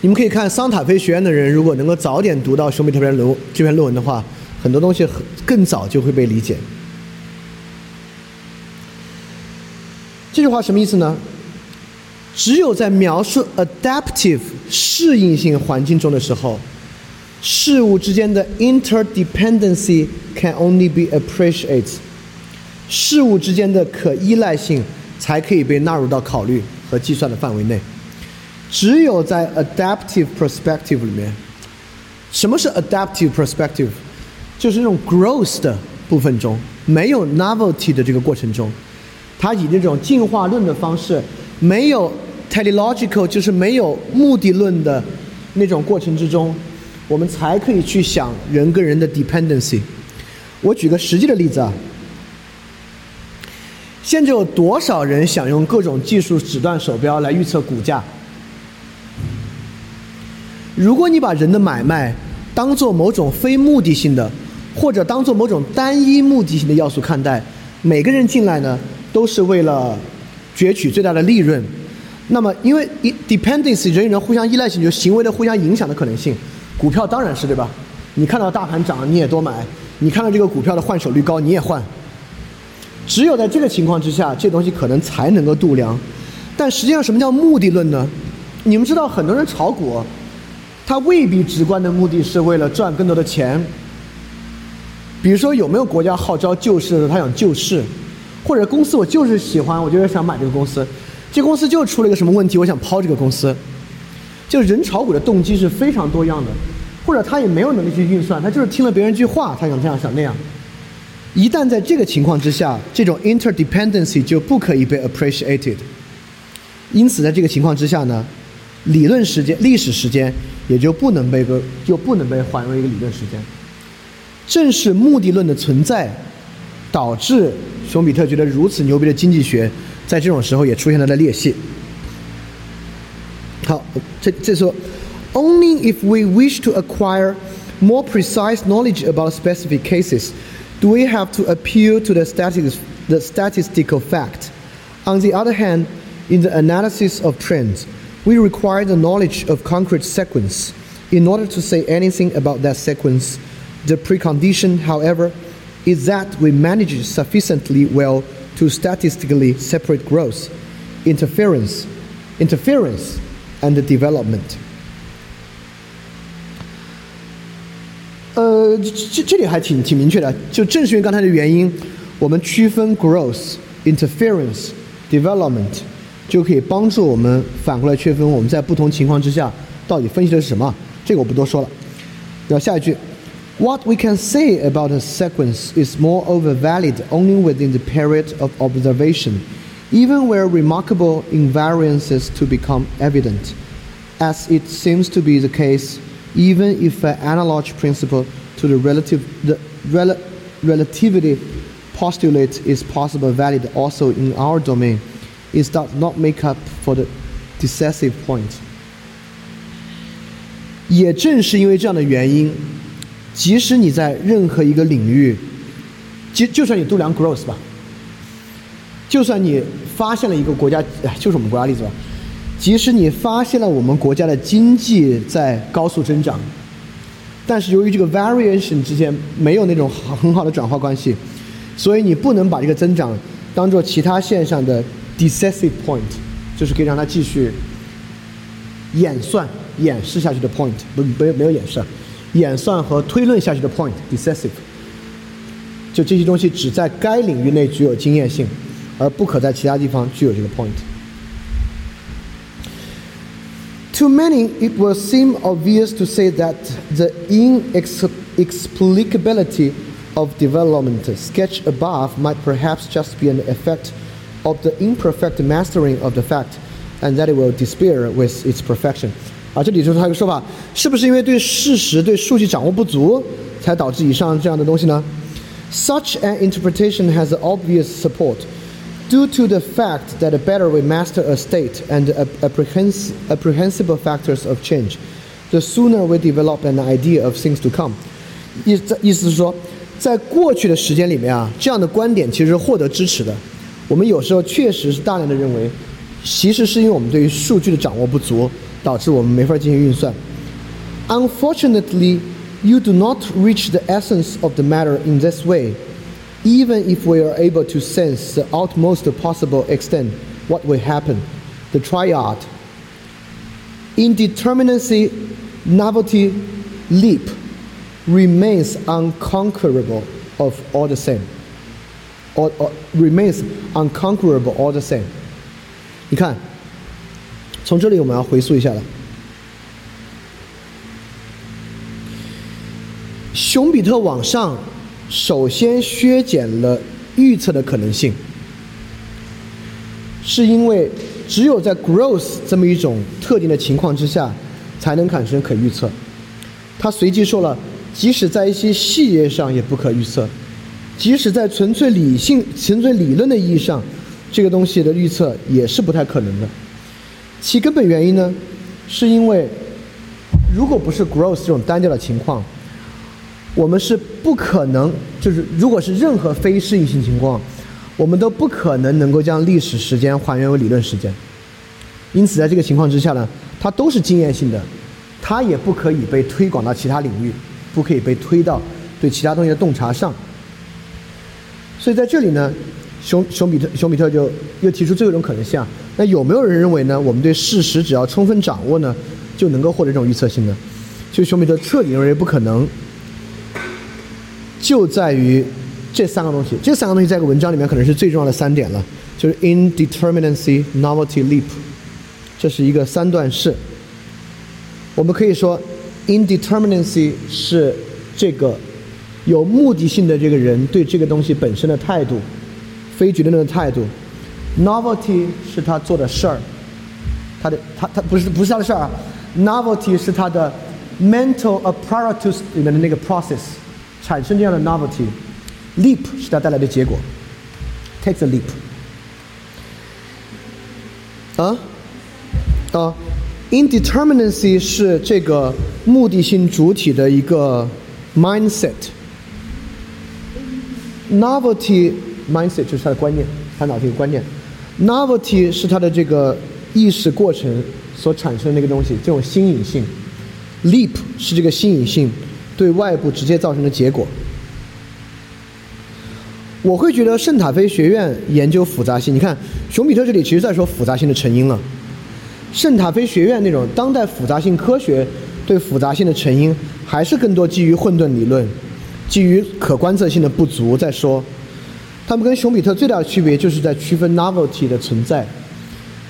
你们可以看桑塔菲学院的人，如果能够早点读到熊彼特这篇论这篇论文的话，很多东西很更早就会被理解。这句话什么意思呢？只有在描述 adaptive 适应性环境中的时候，事物之间的 interdependency can only be appreciated，事物之间的可依赖性才可以被纳入到考虑和计算的范围内。只有在 adaptive perspective 里面，什么是 adaptive perspective？就是那种 growth 的部分中，没有 novelty 的这个过程中，它以那种进化论的方式，没有 teleological，就是没有目的论的那种过程之中，我们才可以去想人跟人的 dependency。我举个实际的例子啊，现在有多少人想用各种技术指断手标来预测股价？如果你把人的买卖当做某种非目的性的，或者当做某种单一目的性的要素看待，每个人进来呢都是为了攫取最大的利润。那么，因为 dependency 人与人互相依赖性，就行为的互相影响的可能性。股票当然是对吧？你看到大盘涨，你也多买；你看到这个股票的换手率高，你也换。只有在这个情况之下，这东西可能才能够度量。但实际上，什么叫目的论呢？你们知道，很多人炒股，他未必直观的目的是为了赚更多的钱。比如说，有没有国家号召救市？他想救市，或者公司我就是喜欢，我就是想买这个公司。这公司就出了一个什么问题，我想抛这个公司。就人炒股的动机是非常多样的，或者他也没有能力去运算，他就是听了别人一句话，他想这样想那样。一旦在这个情况之下，这种 interdependency 就不可以被 appreciated。因此，在这个情况之下呢，理论时间、历史时间也就不能被个就不能被还为一个理论时间。正是目的论的存在，导致熊彼特觉得如此牛逼的经济学，在这种时候也出现了的裂隙。好，这这说，Only if we wish to acquire more precise knowledge about specific cases。do we have to appeal to the, statis the statistical fact? On the other hand, in the analysis of trends, we require the knowledge of concrete sequence. In order to say anything about that sequence, the precondition, however, is that we manage sufficiently well to statistically separate growth, interference, interference, and development. 呃，这这里还挺挺明确的，就正是因为刚才的原因，我们区分 growth、interference、development，就可以帮助我们反过来区分我们在不同情况之下到底分析的是什么。这个我不多说了。然后下一句，What we can say about a sequence is moreover valid only within the period of observation, even where remarkable invariances to become evident, as it seems to be the case even if an analog principle to the relative the rel relativity postulate is possible valid also in our domain, it does not make up for the decisive point. 也正是因为这样的原因，即使你在任何一个领域，就就算你度量 growth 吧，就算你 发现了一个国家，哎，就是我们国家例子吧。即使你发现了我们国家的经济在高速增长，但是由于这个 variation 之间没有那种很好的转化关系，所以你不能把这个增长当做其他线上的 decisive point，就是可以让它继续演算、演示下去的 point，不没有没有演示，演算和推论下去的 point decisive，就这些东西只在该领域内具有经验性，而不可在其他地方具有这个 point。To many, it will seem obvious to say that the inexplicability of development sketched above might perhaps just be an effect of the imperfect mastering of the fact, and that it will despair with its perfection. 啊，这里就是他一个说法，是不是因为对事实、对数据掌握不足，才导致以上这样的东西呢？Such an interpretation has obvious support due to the fact that the better we master a state and the apprehensible factors of change, the sooner we develop an idea of things to come。意意思是说，在过去的时间里面啊，这样的观点其实是获得支持的。我们有时候确实是大量的认为，其实是因为我们对于数据的掌握不足，导致我们没法进行运算。Unfortunately, you do not reach the essence of the matter in this way even if we are able to sense the utmost possible extent what will happen, the triad, indeterminacy, novelty, leap, remains unconquerable of all the same, or, or remains unconquerable all the same。你看，从这里我们要回溯一下了。熊彼特往上 首先削减了预测的可能性，是因为只有在 growth 这么一种特定的情况之下，才能产生可预测。他随即说了，即使在一些细节上也不可预测，即使在纯粹理性、纯粹理论的意义上，这个东西的预测也是不太可能的。其根本原因呢，是因为如果不是 growth 这种单调的情况，我们是不可能，就是如果是任何非适应性情况，我们都不可能能够将历史时间还原为理论时间。因此，在这个情况之下呢，它都是经验性的，它也不可以被推广到其他领域，不可以被推到对其他东西的洞察上。所以在这里呢，熊熊彼特熊彼特就又提出最后一种可能性啊。那有没有人认为呢？我们对事实只要充分掌握呢，就能够获得这种预测性呢？就熊彼特彻底认为不可能，就在于这三个东西。这三个东西在个文章里面可能是最重要的三点了，就是 indeterminacy, novelty, leap。这是一个三段式。我们可以说，indeterminacy 是这个有目的性的这个人对这个东西本身的态度，非绝对论的态度。novelty 是他做的事儿，他的他他不是不是他的事儿啊。novelty 是他的 mental apparatus 里面的那个 process 产生这样的 novelty。leap 是他带来的结果，takes a leap。啊？啊，indeterminacy 是这个目的性主体的一个 mindset，novelty mindset 就是它的观念，它脑子的观念，novelty 是它的这个意识过程所产生的那个东西，这种新颖性，leap 是这个新颖性对外部直接造成的结果。我会觉得圣塔菲学院研究复杂性，你看熊彼特这里其实在说复杂性的成因了。圣塔菲学院那种当代复杂性科学对复杂性的成因，还是更多基于混沌理论，基于可观测性的不足在说。他们跟熊彼特最大的区别就是在区分 novelty 的存在。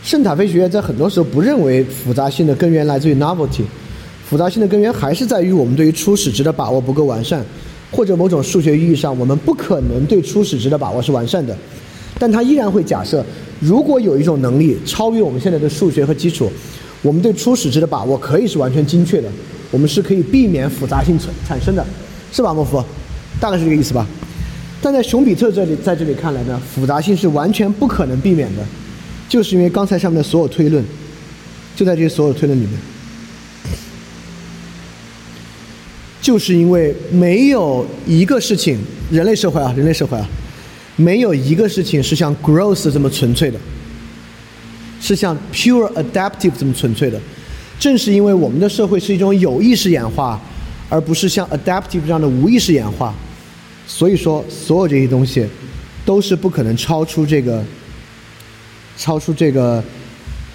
圣塔菲学院在很多时候不认为复杂性的根源来自于 novelty，复杂性的根源还是在于我们对于初始值的把握不够完善，或者某种数学意义上我们不可能对初始值的把握是完善的。但他依然会假设。如果有一种能力超越我们现在的数学和基础，我们对初始值的把握可以是完全精确的，我们是可以避免复杂性产产生的，是吧，莫夫？大概是这个意思吧。但在熊彼特这里，在这里看来呢，复杂性是完全不可能避免的，就是因为刚才上面的所有推论，就在这些所有推论里面，就是因为没有一个事情，人类社会啊，人类社会啊。没有一个事情是像 growth 这么纯粹的，是像 pure adaptive 这么纯粹的。正是因为我们的社会是一种有意识演化，而不是像 adaptive 这样的无意识演化，所以说所有这些东西都是不可能超出这个超出这个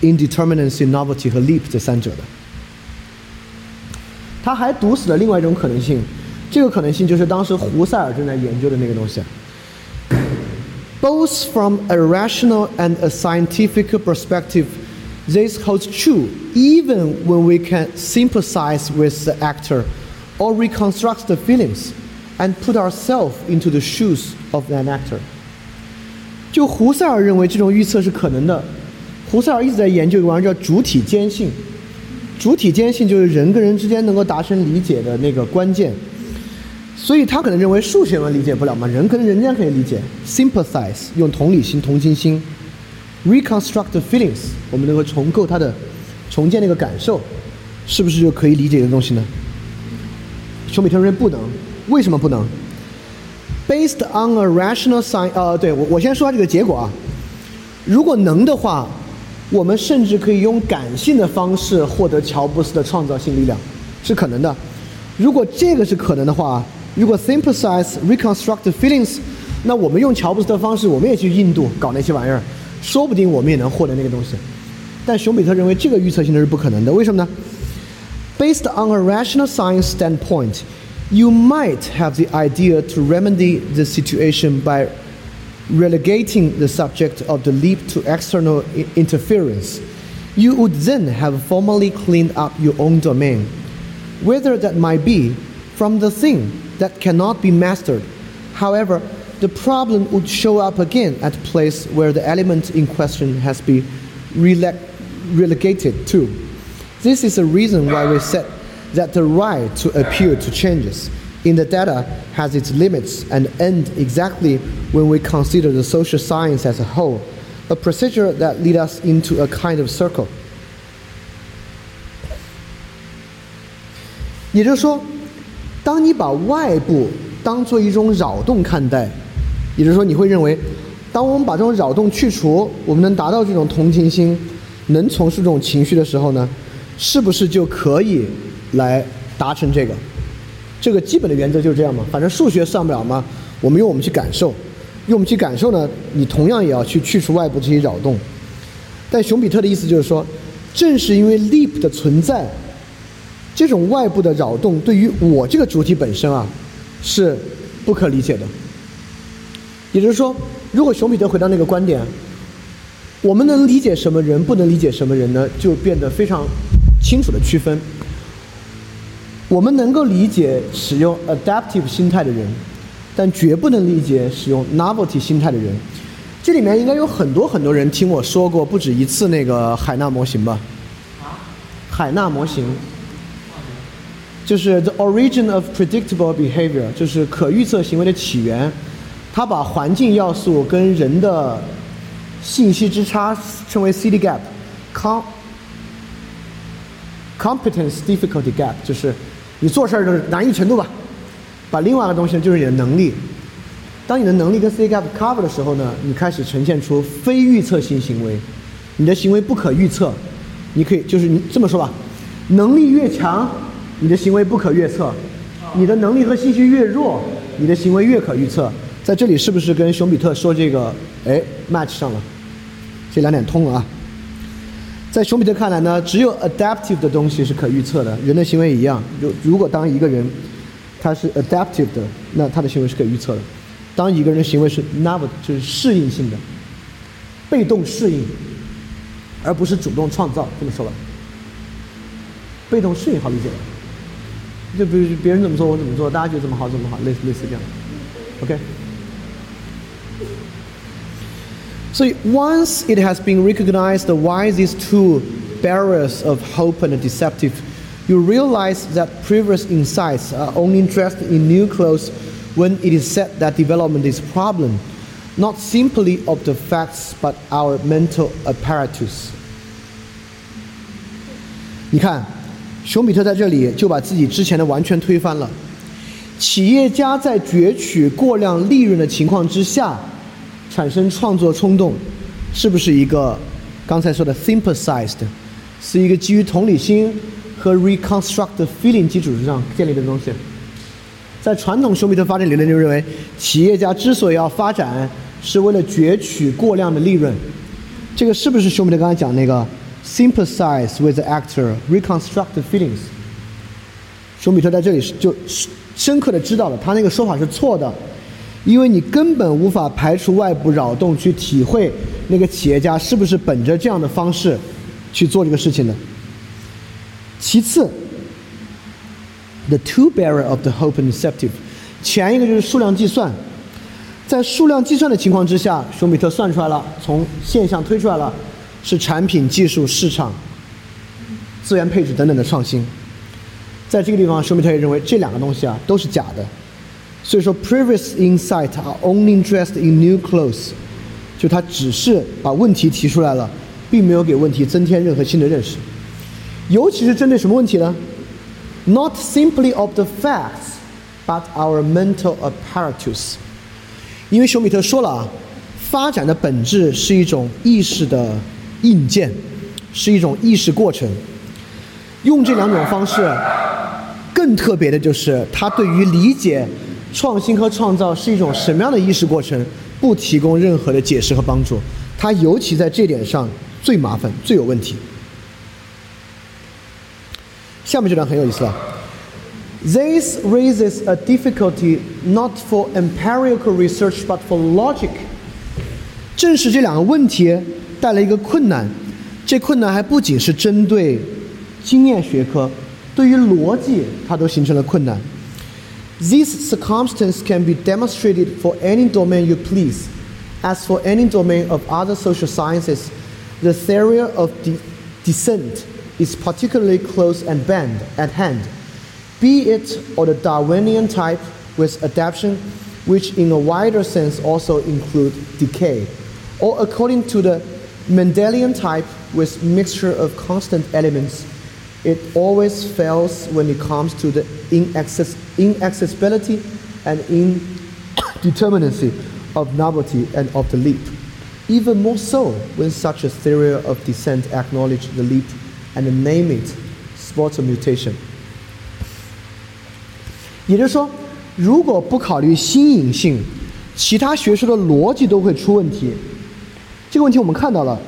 indeterminacy、novelty 和 leap 这三者的。他还堵死了另外一种可能性，这个可能性就是当时胡塞尔正在研究的那个东西。both from a rational and a scientific perspective, this holds true even when we can sympathize with the actor or reconstruct the feelings and put ourselves into the shoes of an actor. 就胡塞尔认为这种预测是可能的。胡塞尔一直在研究一个玩意儿叫主体间性， 主体间性就是人跟人之间能够达成理解的那个关键。所以他可能认为数学们理解不了嘛，人可能人家可以理解，sympathize 用同理心、同情心，reconstruct feelings 我们能够重构他的，重建那个感受，是不是就可以理解的东西呢？熊彼特认为不能，为什么不能？Based on a rational science，呃，对我我先说下这个结果啊，如果能的话，我们甚至可以用感性的方式获得乔布斯的创造性力量，是可能的。如果这个是可能的话。如果 synthesize reconstruct feelings，那我们用乔布斯的方式，我们也去印度搞那些玩意儿，说不定我们也能获得那个东西。但熊彼特认为这个预测性的是不可能的，为什么呢？Based on a rational science standpoint, you might have the idea to remedy the situation by relegating the subject of the leap to external interference. You would then have formally cleaned up your own domain. Whether that might be from the thing that cannot be mastered. However, the problem would show up again at a place where the element in question has been rele- relegated to. This is the reason why we said that the right to appeal to changes in the data has its limits and end exactly when we consider the social science as a whole, a procedure that lead us into a kind of circle. 也就是说，当你把外部当做一种扰动看待，也就是说，你会认为，当我们把这种扰动去除，我们能达到这种同情心，能从事这种情绪的时候呢，是不是就可以来达成这个？这个基本的原则就是这样嘛。反正数学算不了嘛，我们用我们去感受，用我们去感受呢，你同样也要去去除外部这些扰动。但熊彼特的意思就是说，正是因为 leap 的存在。这种外部的扰动对于我这个主体本身啊，是不可理解的。也就是说，如果熊彼特回到那个观点，我们能理解什么人，不能理解什么人呢？就变得非常清楚的区分。我们能够理解使用 adaptive 心态的人，但绝不能理解使用 novelty 心态的人。这里面应该有很多很多人听我说过不止一次那个海纳模型吧？海纳模型。就是 the origin of predictable behavior，就是可预测行为的起源。他把环境要素跟人的信息之差称为 city gap，com competence difficulty gap，就是你做事儿的难易程度吧。把另外一个东西呢就是你的能力。当你的能力跟 C gap cover 的时候呢，你开始呈现出非预测性行为，你的行为不可预测。你可以就是你这么说吧，能力越强。你的行为不可预测，你的能力和信息越弱，你的行为越可预测。在这里是不是跟熊彼特说这个哎 match 上了？这两点通了啊。在熊彼特看来呢，只有 adaptive 的东西是可预测的，人的行为一样。如如果当一个人他是 adaptive 的，那他的行为是可预测的。当一个人的行为是 novel，就是适应性的，被动适应，而不是主动创造。这么说吧，被动适应好理解吧？就比如别人怎么做我怎么做，大家觉得怎么好怎么好，类似类似这样，OK。So once it has been recognized why these two barriers of hope and deceptive, you realize that previous insights are only dressed in new clothes when it is said that development is a problem, not simply of the facts but our mental apparatus. 你看。熊彼特在这里就把自己之前的完全推翻了。企业家在攫取过量利润的情况之下， 产生创作冲动，是不是一个刚才说的 sympathized，是一个基于同理心和 reconstruct feeling 基础之上建立的东西？在传统熊彼特发展理论就认为，企业家之所以要发展，是为了攫取过量的利润。这个是不是熊彼特刚才讲那个？Sympathize with the actor, reconstruct the feelings。熊彼特在这里是就深刻的知道了，他那个说法是错的，因为你根本无法排除外部扰动去体会那个企业家是不是本着这样的方式去做这个事情的。其次，the two barrier of the hope and deceptive，前一个就是数量计算，在数量计算的情况之下，熊彼特算出来了，从现象推出来了。是产品、技术、市场、资源配置等等的创新，在这个地方，熊彼特也认为这两个东西啊都是假的。所以说，previous insight are only dressed in new clothes，就他只是把问题提出来了，并没有给问题增添任何新的认识。尤其是针对什么问题呢？Not simply of the facts, but our mental apparatus。因为熊彼特说了啊，发展的本质是一种意识的。硬件是一种意识过程，用这两种方式，更特别的就是他对于理解创新和创造是一种什么样的意识过程，不提供任何的解释和帮助。它尤其在这点上最麻烦、最有问题。下面这段很有意思了。This raises a difficulty not for empirical research but for logic。正是这两个问题。带来一个困难，这困难还不仅是针对经验学科，对于逻辑它都形成了困难。This circumstance can be demonstrated for any domain you please. As for any domain of other social sciences, the theory of de descent is particularly close and band at hand, be it of the Darwinian type with adaptation, which in a wider sense also include decay, or according to the Mendelian type with mixture of constant elements, It always fails when it comes to the inaccess- inaccessibility and indeterminacy of novelty and of the leap. Even more so when such a theory of descent acknowledge the leap and name it sports mutation. 也就是说，如果不考虑新颖性，其他学说的逻辑都会出问题。这个问题我们看到了，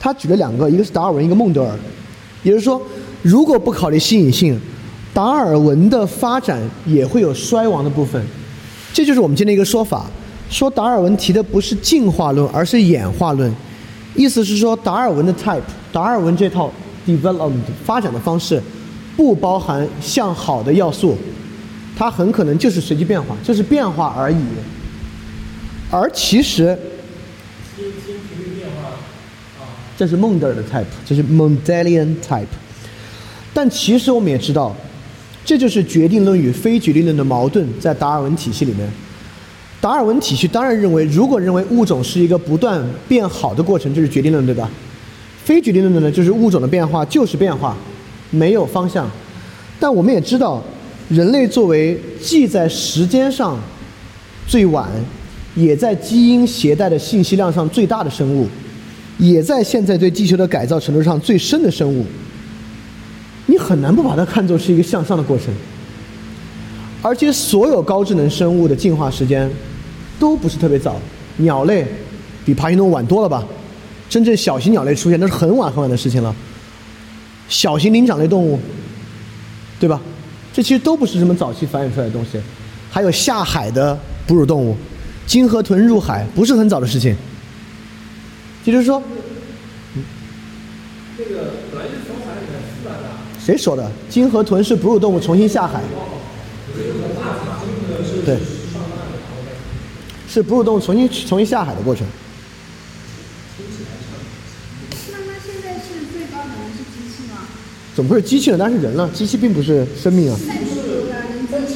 他举了两个，一个是达尔文，一个孟德尔。也就是说， 如果不考虑新颖性，达尔文的发展也会有衰亡的部分。这就是我们今天一个说法，说达尔文提的不是进化论，而是演化论。意思是说，达尔文的 type，达尔文这套 development 发展的方式，不包含向好的要素，它很可能就是随机变化，就是变化而已。而其实，这是孟德尔的 type，这是 Mendelian type。但其实我们也知道，这就是决定论与非决定论的矛盾，在达尔文体系里面。达尔文体系当然认为，如果认为物种是一个不断变好的过程，这是决定论，对吧？非决定论的呢，就是物种的变化就是变化，没有方向。但我们也知道，人类作为既在时间上最晚，也在基因携带的信息量上最大的生物，也在现在对地球的改造程度上最深的生物，很难不把它看作是一个向上的过程。而且所有高智能生物的进化时间都不是特别早，鸟类比爬行动物晚多了吧？真正小型鸟类出现那是很晚很晚的事情了。小型灵长类动物，对吧？这其实都不是什么早期繁衍出来的东西。还有下海的哺乳动物，金河豚入海不是很早的事情。也就是说，这个本来就从海里面出来的。谁说的？鲸和豚是哺乳动物重新下海。对，是哺乳动物重新重新下海的过程。那它现在是最高能是机器吗？怎么会是机器呢？当然是人了，机器并不是生命啊。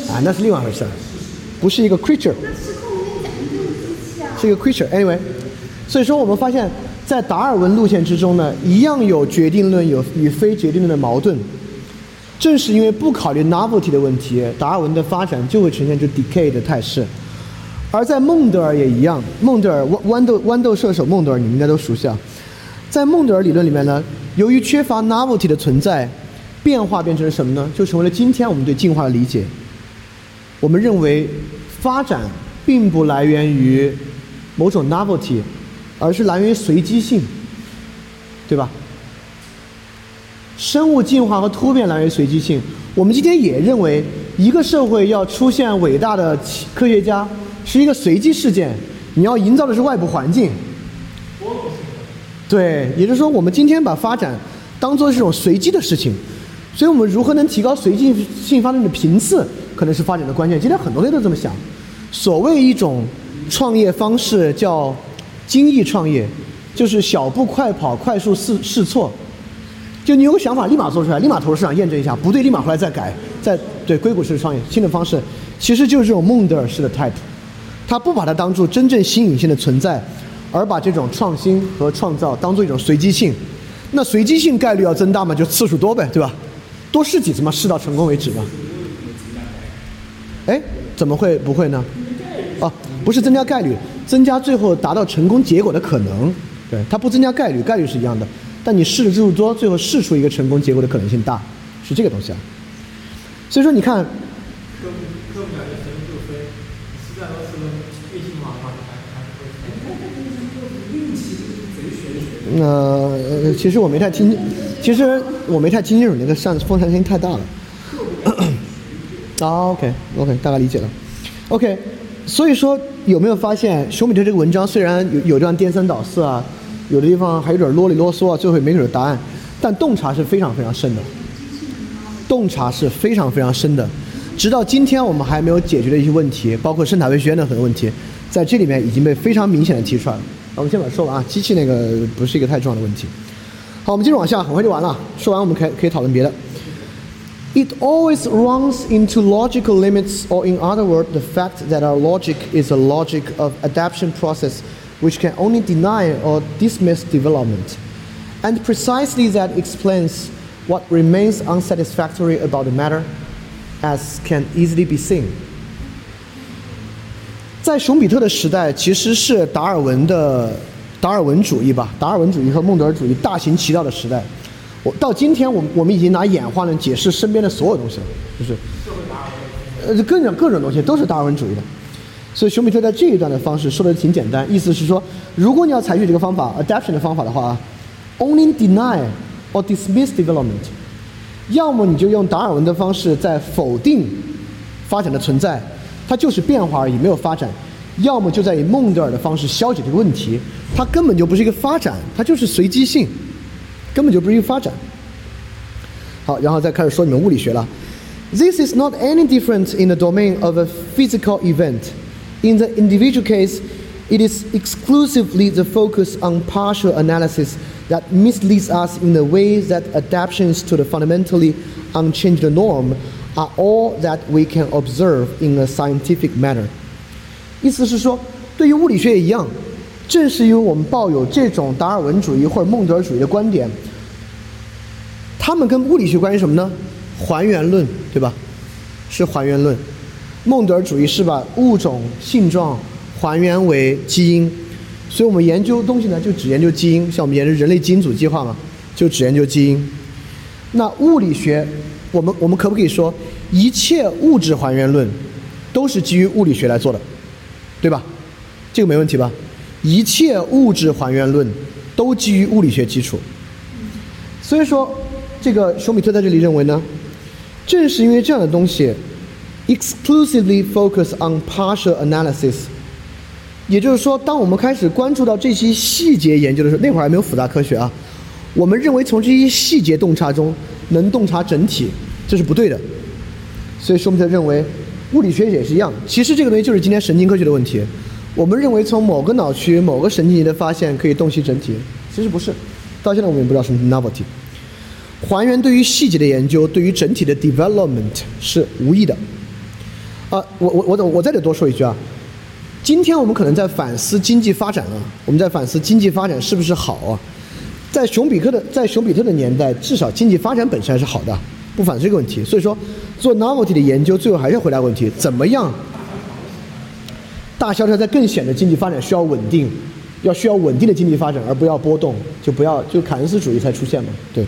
啊，那是另外一回事儿，不是一个 creature，那失控里面讲的就是机器啊。是一个 creature。Anyway，所以说我们发现，在达尔文路线之中呢，一样有决定论有与非决定论的矛盾。正是因为不考虑 novelty 的问题，达尔文的发展就会呈现出 decay 的态势。而在孟德尔也一样，孟德尔豌豌豆豌豆射手孟德尔，你们应该都熟悉啊。在孟德尔理论里面呢，由于缺乏 novelty 的存在，变化变成了什么呢？就成为了今天我们对进化的理解。我们认为，发展并不来源于某种 novelty，而是来源于随机性，对吧？生物进化和突变来源于随机性。我们今天也认为，一个社会要出现伟大的科学家，是一个随机事件。你要营造的是外部环境。对，也就是说，我们今天把发展当做是一种随机的事情，所以我们如何能提高随机性发展的频次，可能是发展的关键。今天很多人都这么想。所谓一种创业方式叫精益创业，就是小步快跑，快速试试错。就你有个想法，立马做出来，立马投入市场验证一下，不对，立马回来再改，再对硅谷式创业新的方式，其实就是这种孟德尔式的 type，他不把它当做真正新颖性的存在，而把这种创新和创造当做一种随机性。那随机性概率要增大嘛，就次数多呗，对吧？多试几次嘛，试到成功为止嘛。哎，怎么会不会呢？哦，不是增加概率，增加最后达到成功结果的可能。对，它不增加概率，概率是一样的。但你试的次数多，最后试出一个成功结果的可能性大，是这个东西啊。所以说，你看，科目科目两个神就飞，实在都是运气嘛，还还还会。运气这个贼玄学。呃，其实我没太听，其实我没太听清楚那个扇风扇声音太大了。啊，OK，OK，大概理解了。OK，所以说有没有发现熊彼特这个文章虽然有有这样颠三倒四啊？有的地方还有点啰里啰嗦啊，最后也没给答案，但洞察是非常非常深的，洞察是非常非常深的，直到今天我们还没有解决的一些问题，包括圣塔威学院的很多问题，在这里面已经被非常明显的提出来了。我们先把它说完啊，机器那个不是一个太重要的问题。好，我们接着往下，很快就完了。说完我们可以可以讨论别的。It always runs into logical limits, or in other words, the fact that our logic is a logic of adaptation process which can only deny or dismiss development. And precisely that explains what remains unsatisfactory about the matter, as can easily be seen. 在熊彼特的时代，其实是达尔文的达尔文主义吧，达尔文主义和孟德尔主义大行其道的时代。我到今天，我我们已经拿演化论解释身边的所有东西了，就是呃各种各种东西都是达尔文主义的。所以熊彼特在这一段的方式说的挺简单，意思是说，如果你要采取这个方法 adaptation 的方法的话，only deny or dismiss development，要么你就用达尔文的方式在否定发展的存在。它就是变化而已，没有发展。要么就在以孟德尔的方式消解这个问题，它根本就不是一个发展，它就是随机性，根本就不是一个发展。好，然后再开始说你们物理学了。This is not any different in the domain of a physical event. In the individual case, it is exclusively the focus on partial analysis that misleads us in the way that adaptations to the fundamentally unchanged norm are all that we can observe in a scientific manner。意思是说，对于物理学也一样，正是因为我们抱有这种达尔文主义或者孟德尔主义的观点，他们跟物理学关系什么呢？还原论，对吧？是还原论。 孟德尔主义是把物种性状还原为基因，所以我们研究东西呢，就只研究基因。像我们研究人类基因组计划嘛，就只研究基因。那物理学。我们我们可不可以说，一切物质还原论都是基于物理学来做的，对吧？这个没问题吧？一切物质还原论都基于物理学基础。所以说，这个休米特在这里认为呢，正是因为这样的东西，exclusively focus on partial analysis，也就是说，当我们开始关注到这些细节研究的时候，那会儿还没有复杂科学啊，我们认为从这些细节洞察中。能洞察整体，这是不对的。所以说，我们认为物理学也是一样。其实这个东西就是今天神经科学的问题。我们认为从某个脑区、某个神经节的发现可以洞悉整体，其实不是。到现在我们也不知道什么是 novelty。还原对于细节的研究，对于整体的 development 是无益的。啊，我我我我再得多说一句啊。今天我们可能在反思经济发展啊，我们在反思经济发展是不是好啊？在熊彼特的在熊彼特的年代，至少经济发展本身还是好的，不反思这个问题。所以说，做 novelty 的研究，最后还是要回答问题：怎么样大萧条在更显得经济发展需要稳定，要需要稳定的经济发展，而不要波动，就不要就凯恩斯主义才出现嘛？对。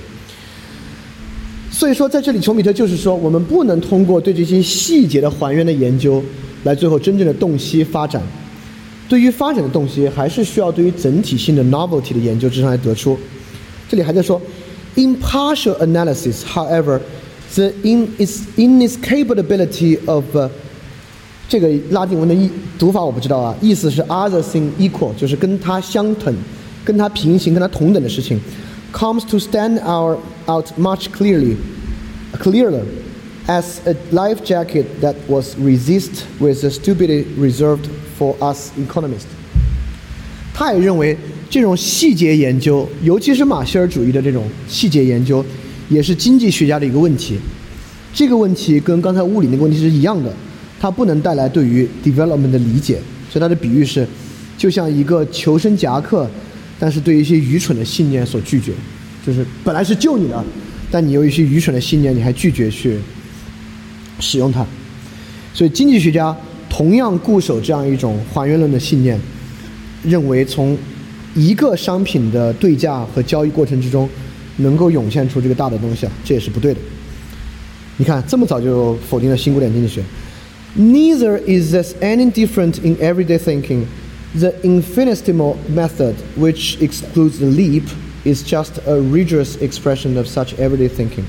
所以说，在这里，熊彼特就是说，我们不能通过对这些细节的还原的研究，来最后真正的洞悉发展。对于发展的洞悉，还是需要对于整体性的 novelty 的研究之上来得出。这里还在说，impartial analysis, however, the in is inescapability of 这个拉丁文的意读法我不知道啊，意思是 other thing equal，就是跟它相等、跟它平行、跟它同等的事情，comes to stand our out much clearly, clearer as a life jacket that was resist with the stupidity reserved for us economists。他也认为。这种细节研究，尤其是马歇尔主义的这种细节研究，也是经济学家的一个问题。这个问题跟刚才物理那个问题是一样的，它不能带来对于 development 的理解。所以它的比喻是，就像一个求生夹克，但是对一些愚蠢的信念所拒绝，就是本来是救你的，但你有一些愚蠢的信念，你还拒绝去使用它。所以经济学家同样固守这样一种还原论的信念，认为从一个商品的对价和交易过程之中，能够涌现出这个大的东西啊，这也是不对的。你看，这么早就否定了新古典经济学。Neither is this any different in everyday thinking. The infinitesimal method, which excludes the leap, is just a rigorous expression of such everyday thinking.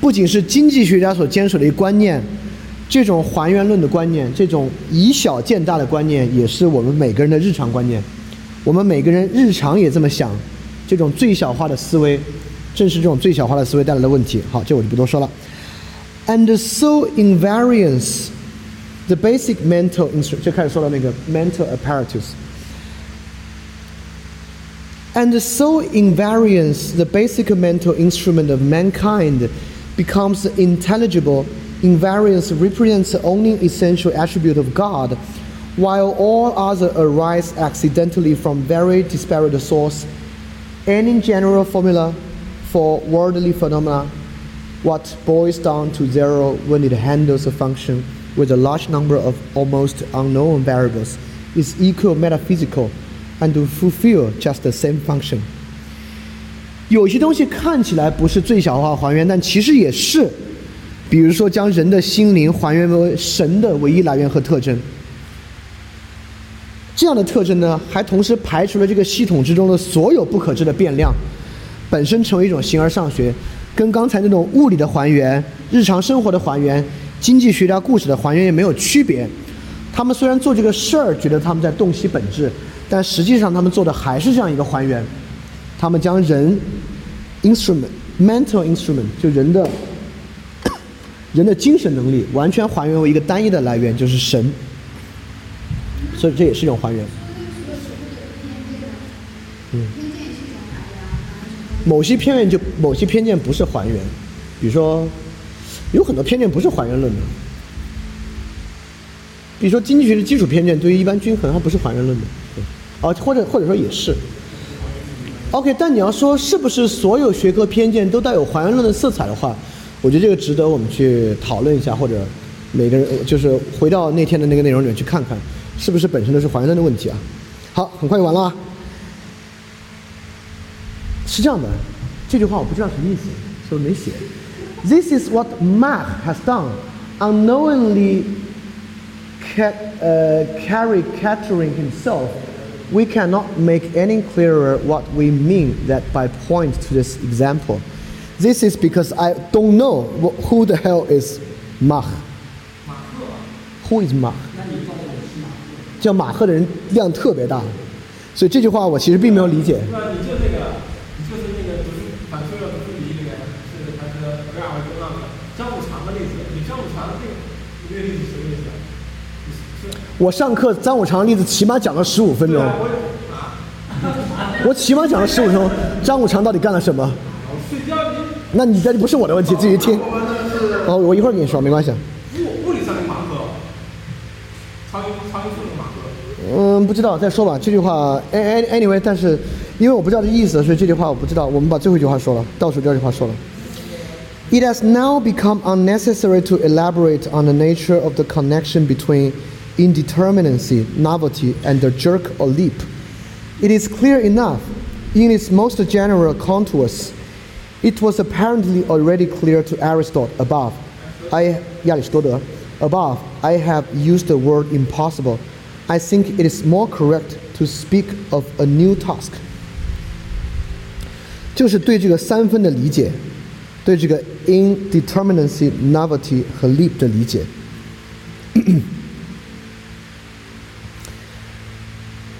不仅是经济学家所坚守的一个观念，这种还原论的观念，这种以小见大的观念，也是我们每个人的日常观念。我们每个人日常也这么想，这种最小化的思维，正是这种最小化的思维带来的问题。好，这我就不多说了。And so invariance, the basic mental instrument，就开始说到那个 mental apparatus。And so invariance, the basic mental instrument of mankind, becomes intelligible. Invariance represents the only essential attribute of God while all other arise accidentally from very disparate source. Any general formula for worldly phenomena, what boils down to zero when it handles a function with a large number of almost unknown variables is equal metaphysical and to fulfill just the same function. 有些东西看起来不是最小化还原，但其实也是。比如说，将人的心灵还原为神的唯一来源和特征。这样的特征呢，还同时排除了这个系统之中的所有不可知的变量，本身成为一种形而上学，跟刚才那种物理的还原、日常生活的还原、经济学家故事的还原也没有区别。他们虽然做这个事儿，觉得他们在洞悉本质，但实际上他们做的还是这样一个还原。他们将人 instrument mental instrument 就人的 人的精神能力完全还原为一个单一的来源，就是神。所以这也是一种还原。嗯。某些偏见就某些偏见不是还原，比如说有很多偏见不是还原论的，比如说经济学的基础偏见对于一般均衡它不是还原论的，啊或者或者说也是。OK，但你要说是不是所有学科偏见都带有还原论的色彩的话，我觉得这个值得我们去讨论一下，或者每个人就是回到那天的那个内容里面去看看。是不是本身都是还原论的问题啊？好，很快就完了。是这样的，这句话我不知道什么意思，所以没写。This is what Mach has done, unknowingly ca uh, caricaturing himself. We cannot make any clearer what we mean that by point to this example. This is because I don't know who the hell is Mach. Who is Mach? 叫马赫的人量特别大，所以这句话我其实并没有理解。 我上课张五常的例子起码讲了十五分钟。我起码讲了十五分钟，张五常到底干了什么？那你这就不是我的问题，自己听。哦，我一会儿跟你说，没关系。物物理上的马赫，超音超音速的马。嗯，不知道，再说吧。这句话，any anyway，但是因为我不知道这意思，所以这句话我不知道。我们把最后一句话说了，倒数第二句话说了。It has now become unnecessary to elaborate on the nature of the connection between indeterminacy, novelty, and the jerk or leap. It is clear enough in its most general contours. It was apparently already clear to Aristotle above. I, 亚里士多德 above, I have used the word impossible I think it is more correct to speak of a new task，就是对这个三分的理解，对这个 indeterminacy、novelty 和 leap 的理解，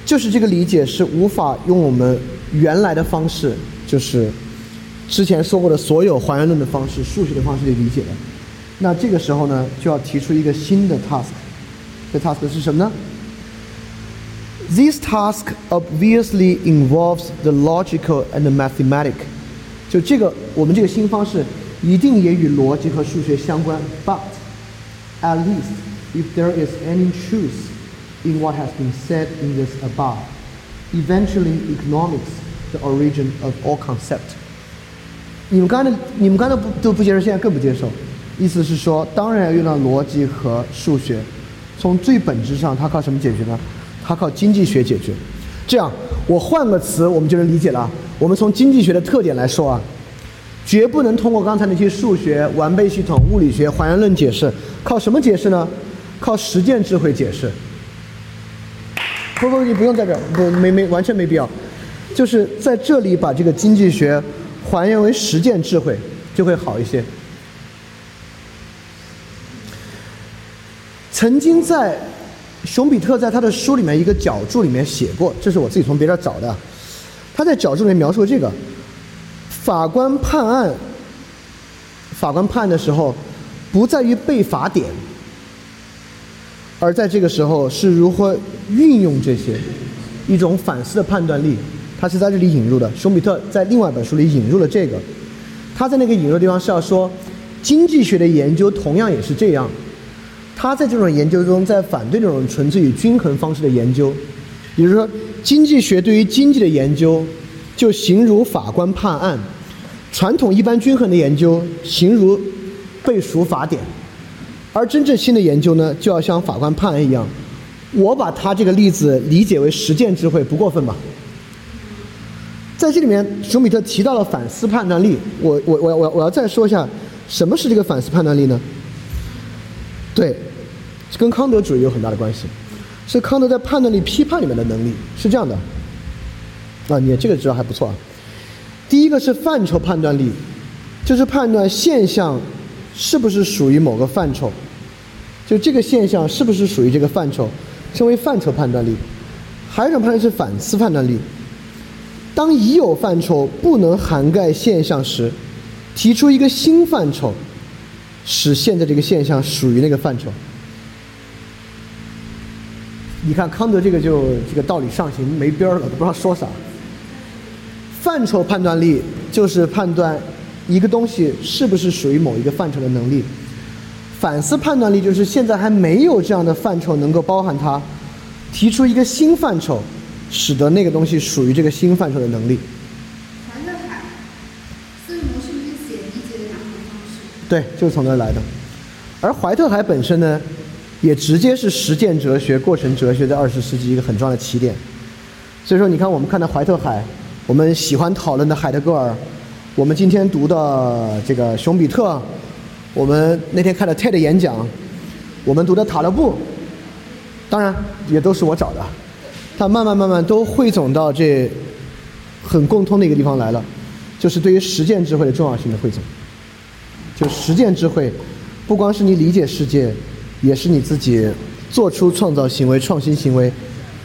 就是这个理解是无法用我们原来的方式，就是之前说过的所有还原论的方式、数学的方式去理解的。那这个时候呢，就要提出一个新的 task，这 task 是什么呢？This task obviously involves the logical and the mathematic。就这个，我们这个新方式一定也与逻辑和数学相关。But at least if there is any truth in what has been said in this above, eventually economics the origin of all concept。你们刚才你们刚才不都不接受，现在更不接受。意思是说，当然要用到逻辑和数学。从最本质上，它靠什么解决呢？它靠经济学解决，这样我换个词，我们就能理解了。我们从经济学的特点来说啊，绝不能通过刚才那些数学、完备系统、物理学、还原论解释，靠什么解释呢？靠实践智慧解释。不不，你不用在这儿，不没没完全没必要，就是在这里把这个经济学还原为实践智慧，就会好一些。曾经在。熊彼特在他的书里面一个角注里面写过，这是我自己从别人找的。他在角注里面描述这个：法官判案，法官判的时候，不在于背法典，而在这个时候是如何运用这些一种反思的判断力。他是在这里引入的。熊彼特在另外一本书里引入了这个。他在那个引入的地方是要说，经济学的研究同样也是这样。他在这种研究中，在反对这种纯粹与均衡方式的研究，也就是说，经济学对于经济的研究，就形如法官判案，传统一般均衡的研究形如背熟法典，而真正新的研究呢，就要像法官判案一样，我把他这个例子理解为实践智慧，不过分吧？在这里面，熊彼特提到了反思判断力。我我我我我要再说一下，什么是这个反思判断力呢？对，跟康德主义有很大的关系，是康德在判断力批判里面的能力是这样的。啊，你这个知道还不错啊。第一个是范畴判断力，就是判断现象是不是属于某个范畴，就这个现象是不是属于这个范畴，称为范畴判断力。还有一种判断是反思判断力。当已有范畴不能涵盖现象时，提出一个新范畴，使现在这个现象属于那个范畴。你看康德这个就这个道理上行没边儿了，都不知道说啥。范畴判断力就是判断一个东西是不是属于某一个范畴的能力。反思判断力就是现在还没有这样的范畴能够包含它，提出一个新范畴。使得那个东西属于这个新范畴的能力。怀特海思维模式里面写理解的两种方式。对，就是从那儿来的。而怀特海本身呢，也直接是实践哲学、过程哲学在二十世纪一个很重要的起点。所以说，你看我们看到怀特海，我们喜欢讨论的海德格尔，我们今天读的这个熊彼特，我们那天看了 TED 演讲，我们读的塔勒布，当然也都是我找的。他慢慢慢慢都汇总到这很共通的一个地方来了，就是对于实践智慧的重要性的汇总。就实践智慧，不光是你理解世界，也是你自己做出创造行为、创新行为，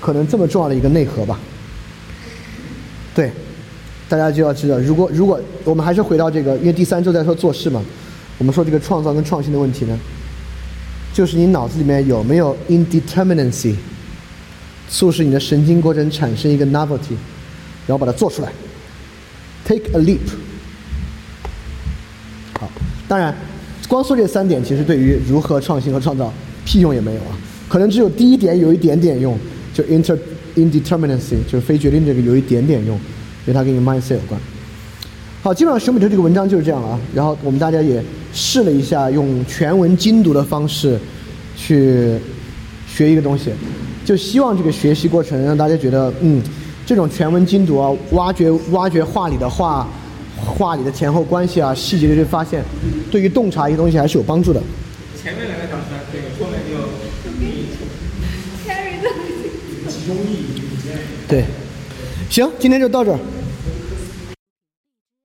可能这么重要的一个内核吧。对，大家就要知道，如果如果我们还是回到这个，因为第三周在说做事嘛，我们说这个创造跟创新的问题呢，就是你脑子里面有没有 indeterminacy。促使你的神经过程产生一个 novelty，然后把它做出来，take a leap。好，当然，光说这三点其实对于如何创新和创造屁用也没有啊，可能只有第一点有一点点用，就 inter indeterminacy，就是非决定这个有一点点用，因为它跟你 mindset 有关。好，基本上熊彼特这个文章就是这样了啊，然后我们大家也试了一下用全文精读的方式去学一个东西。就希望这个学习过程让大家觉得，嗯，这种全文精读啊，挖掘挖掘话里的话，话里的前后关系啊，细节的去发现，对于洞察一些东西还是有帮助的。前面两个小时，这个后面就 carry 的集中力，对，行，今天就到这儿。